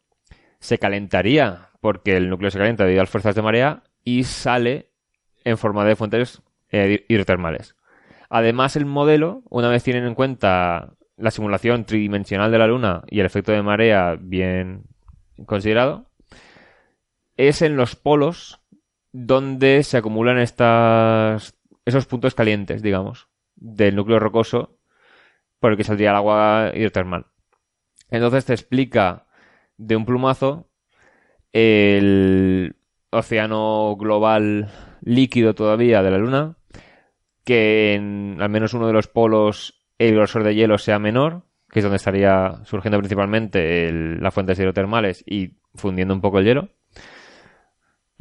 se calentaría porque el núcleo se calienta debido a las fuerzas de marea y sale en forma de fuentes eh, hidrotermales. Además, el modelo, una vez tienen en cuenta la simulación tridimensional de la Luna y el efecto de marea bien considerado, es en los polos donde se acumulan estas, esos puntos calientes, digamos, del núcleo rocoso por el que saldría el agua hidrotermal. Entonces te explica de un plumazo el océano global líquido todavía de la Luna, que en al menos uno de los polos el grosor de hielo sea menor, que es donde estaría surgiendo principalmente las fuentes hidrotermales y fundiendo un poco el hielo.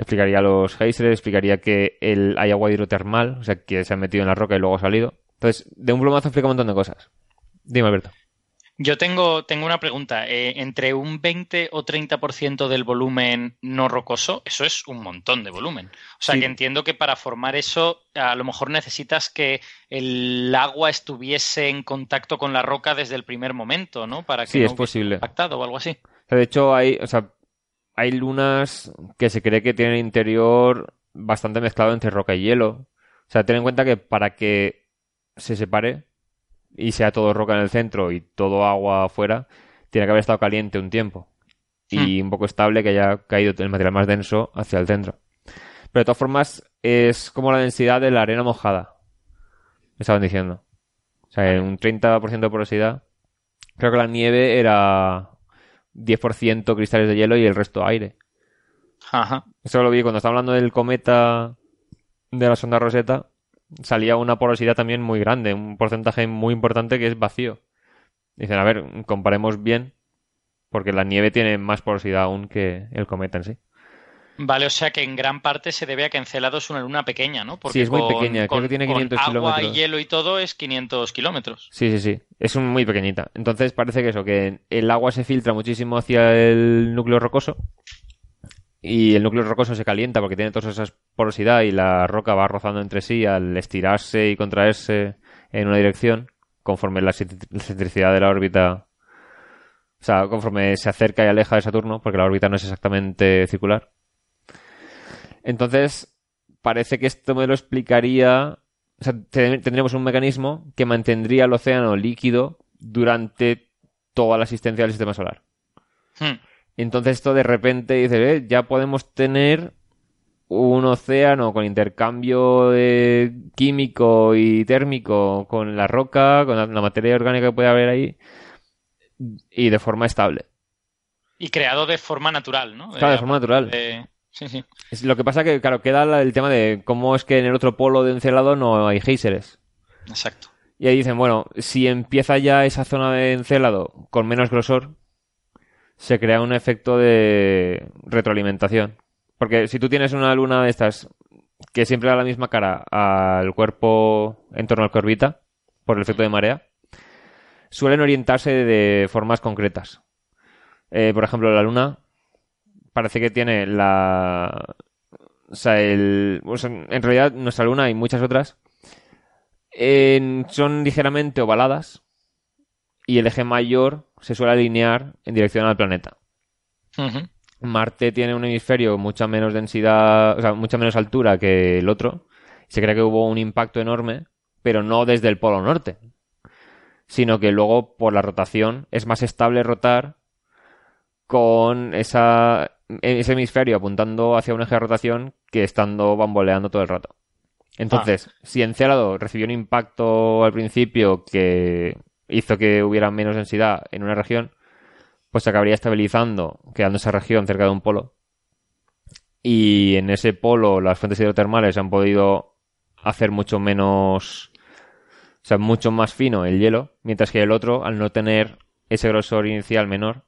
Explicaría los geysers, explicaría que el, hay agua hidrotermal, o sea, que se ha metido en la roca y luego ha salido. Entonces, de un plumazo explica un montón de cosas. Dime, Alberto. Yo tengo, tengo una pregunta. Eh, entre un 20 o 30% del volumen no rocoso, eso es un montón de volumen. O sea, que entiendo que para formar eso, a lo mejor necesitas que el agua estuviese en contacto con la roca desde el primer momento, ¿no? Para que sí, es posible. impactado o algo así. de hecho, hay, o sea, hay lunas que se cree que tienen interior bastante mezclado entre roca y hielo. O sea, ten en cuenta que para que se separe y sea todo roca en el centro y todo agua afuera, tiene que haber estado caliente un tiempo. Y hmm. un poco estable que haya caído el material más denso hacia el centro. Pero de todas formas, es como la densidad de la arena mojada. Me estaban diciendo. O sea, en un 30% de porosidad. Creo que la nieve era 10% cristales de hielo y el resto aire. Ajá. Eso lo vi cuando estaba hablando del cometa de la sonda Rosetta. Salía una porosidad también muy grande, un porcentaje muy importante que es vacío. Dicen, a ver, comparemos bien, porque la nieve tiene más porosidad aún que el cometa en sí. Vale, o sea que en gran parte se debe a que Encelado es una luna pequeña, ¿no? Porque sí, es muy pequeña, creo que tiene 500 con kilómetros. Agua y hielo y todo es 500 kilómetros. Sí, sí, sí, es muy pequeñita. Entonces parece que eso, que el agua se filtra muchísimo hacia el núcleo rocoso y el núcleo rocoso se calienta porque tiene toda esa porosidad y la roca va rozando entre sí al estirarse y contraerse en una dirección conforme la excentricidad de la órbita o sea, conforme se acerca y aleja de Saturno, porque la órbita no es exactamente circular. Entonces, parece que esto me lo explicaría. O sea, tendríamos un mecanismo que mantendría el océano líquido durante toda la existencia del sistema solar. Hmm. Entonces, esto de repente dice, eh, ya podemos tener un océano con intercambio químico y térmico con la roca, con la, materia orgánica que puede haber ahí, y de forma estable. Y creado de forma natural, ¿no? Claro, de, forma natural. Sí, sí. lo que pasa que, claro, queda el tema de cómo es que en el otro polo de Encelado no hay géiseres. Exacto. Y ahí dicen, bueno, si empieza ya esa zona de Encelado con menos grosor, se crea un efecto de retroalimentación. Porque si tú tienes una luna de estas que siempre da la misma cara al cuerpo en torno al que orbita, por el efecto de marea, suelen orientarse de formas concretas. Eh, por ejemplo, la luna parece que tiene la... O sea, el... en realidad nuestra luna y muchas otras son ligeramente ovaladas y el eje mayor se suele alinear en dirección al planeta. Marte tiene un hemisferio mucha menos densidad, o sea, mucha menos altura que el otro. Se cree que hubo un impacto enorme, pero no desde el polo norte, sino que luego por la rotación es más estable rotar con esa, ese hemisferio apuntando hacia un eje de rotación que estando bamboleando todo el rato. Entonces, ah. si Encélado recibió un impacto al principio que hizo que hubiera menos densidad en una región, pues se acabaría estabilizando, quedando esa región cerca de un polo. Y en ese polo las fuentes hidrotermales han podido hacer mucho menos, o sea, mucho más fino el hielo, mientras que el otro, al no tener ese grosor inicial menor,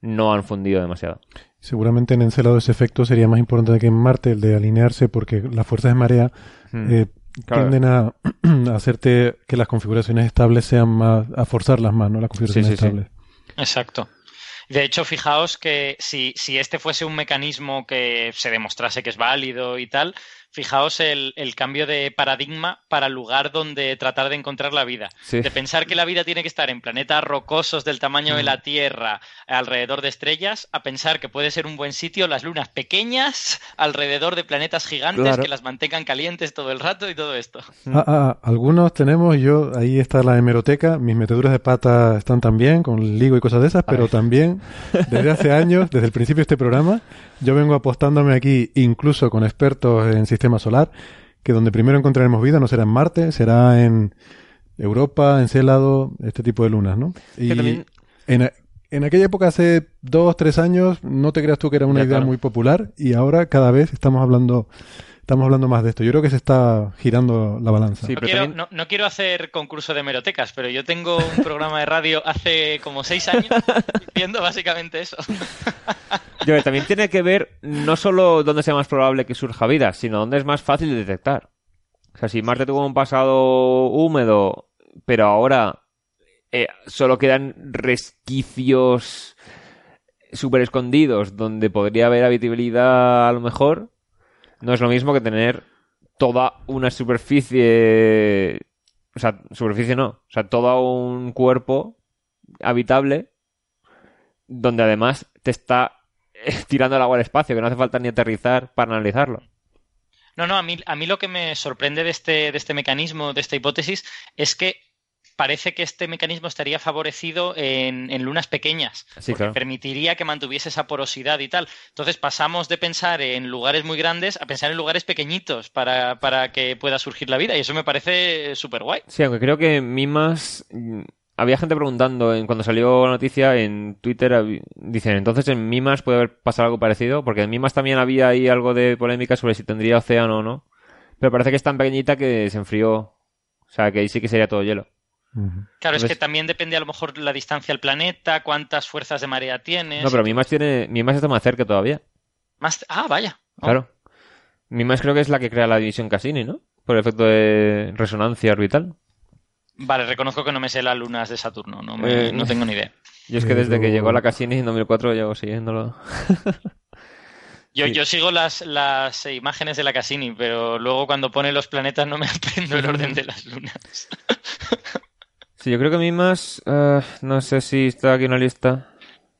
no han fundido demasiado. Seguramente en Encelado ese efecto sería más importante que en Marte, el de alinearse, porque las fuerzas de marea hmm. eh, tienden a, hacerte que las configuraciones estables sean más, a forzarlas más, ¿no? Las configuraciones estables. Exacto. De hecho, fijaos que si, si este fuese un mecanismo que se demostrase que es válido y tal, fijaos el, cambio de paradigma para el lugar donde tratar de encontrar la vida. De pensar que la vida tiene que estar en planetas rocosos del tamaño de la mm. Tierra, alrededor de estrellas, a pensar que puede ser un buen sitio las lunas pequeñas alrededor de planetas gigantes que las mantengan calientes todo el rato y todo esto. Ah, ah, algunos tenemos, yo, ahí está la hemeroteca, mis meteduras de pata están también, con ligo y cosas de esas, pero también desde hace años, desde el principio de este programa, yo vengo apostándome aquí, incluso con expertos en sistema solar, que donde primero encontraremos vida no será en Marte, será en Europa, en Célado, este tipo de lunas, ¿no? Y en, en, aquella época, hace dos, tres años, no te creas tú que era una idea muy popular y ahora cada vez estamos hablando estamos hablando más de esto. Yo creo que se está girando la balanza. no, quiero, hacer concurso de merotecas, pero yo tengo un programa de radio hace como seis años diciendo básicamente eso. yo, también tiene que ver no solo dónde sea más probable que surja vida, sino dónde es más fácil de detectar. O sea, si Marte tuvo un pasado húmedo, pero ahora eh, solo quedan resquicios súper escondidos donde podría haber habitabilidad a lo mejor, no es lo mismo que tener toda una superficie. O sea, superficie no. O sea, todo un cuerpo habitable donde además te está tirando el agua al espacio, que no hace falta ni aterrizar para analizarlo. No, no, a mí, a mí lo que me sorprende de este, de este mecanismo, de esta hipótesis, es que parece que este mecanismo estaría favorecido en, lunas pequeñas, porque permitiría que mantuviese esa porosidad y tal. Entonces pasamos de pensar en lugares muy grandes a pensar en lugares pequeñitos para, para que pueda surgir la vida, y eso me parece súper guay. Sí, aunque creo que Mimas había gente preguntando en, cuando salió la noticia en Twitter, dicen, entonces en Mimas puede haber pasado algo parecido, porque en Mimas también había ahí algo de polémica sobre si tendría océano o no, pero parece que es tan pequeñita que se enfrió, o sea que ahí sí que sería todo hielo. Claro, es que también depende a lo mejor la distancia al planeta, cuántas fuerzas de marea tienes. No, pero Mimas tiene, Mimas está más cerca todavía. Más, ah, vaya. Oh. Claro. Mimas creo que es la que crea la división Cassini, ¿no? Por el efecto de resonancia orbital. Vale, reconozco que no me sé las lunas de Saturno, no, eh, no tengo ni idea. Yo es que desde que llegó la Cassini en 2004 llevo siguiéndolo. Yo, yo sigo las, las imágenes de la Cassini, pero luego cuando pone los planetas no me aprendo el orden de las lunas. sí, yo creo que a mí más, eh, no sé si está aquí en la lista,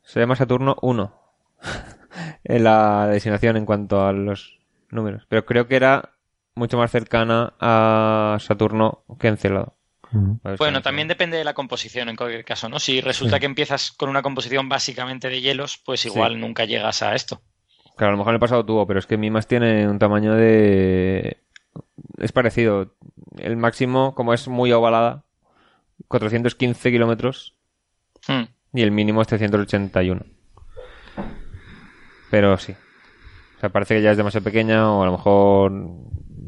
se llama Saturno 1 en la designación en cuanto a los números, pero creo que era mucho más cercana a Saturno que Encelado. Bueno, también depende de la composición en cualquier caso, ¿no? Si resulta que empiezas con una composición básicamente de hielos, pues igual nunca llegas a esto. Claro, a lo mejor en el pasado tuvo, pero es que Mimas tiene un tamaño de... Es parecido. El máximo, como es muy ovalada, 415 kilómetros. Hmm. Y el mínimo es 381. Pero sí. O sea, parece que ya es demasiado pequeña o a lo mejor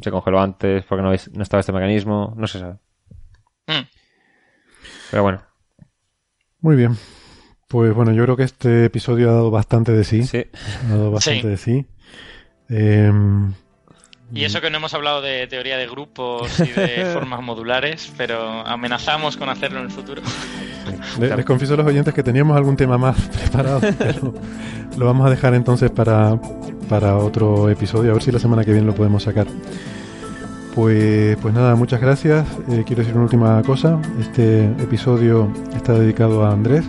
se congeló antes porque no, no estaba este mecanismo. No se sabe. Mm. Pero bueno. Muy bien. Pues bueno, yo creo que este episodio ha dado bastante de sí. Sí. Ha dado bastante de sí. Em, y eso que no hemos hablado de teoría de grupos y de formas modulares, pero amenazamos con hacerlo en el futuro. Les, confieso a los oyentes que teníamos algún tema más preparado, pero lo vamos a dejar entonces para, para otro episodio, a ver si la semana que viene lo podemos sacar. Pues, pues nada, muchas gracias. Eh, quiero decir una última cosa. Este episodio está dedicado a Andrés.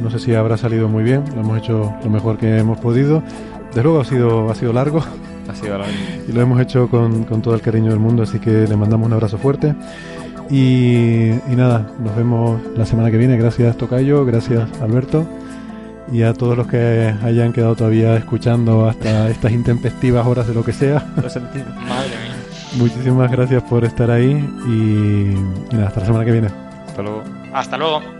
No sé si habrá salido muy bien. Lo hemos hecho lo mejor que hemos podido. Desde luego ha sido, ha sido largo. Ha sido largo. Y lo hemos hecho con, todo el cariño del mundo. Así que le mandamos un abrazo fuerte. Y, y nada, nos vemos la semana que viene. Gracias Tocayo, gracias Alberto. Y a todos los que hayan quedado todavía escuchando hasta estas intempestivas horas de lo que sea. Lo sentimos. Madre mía. Muchísimas gracias por estar ahí y, y nada, hasta la semana que viene. Hasta luego. Hasta luego.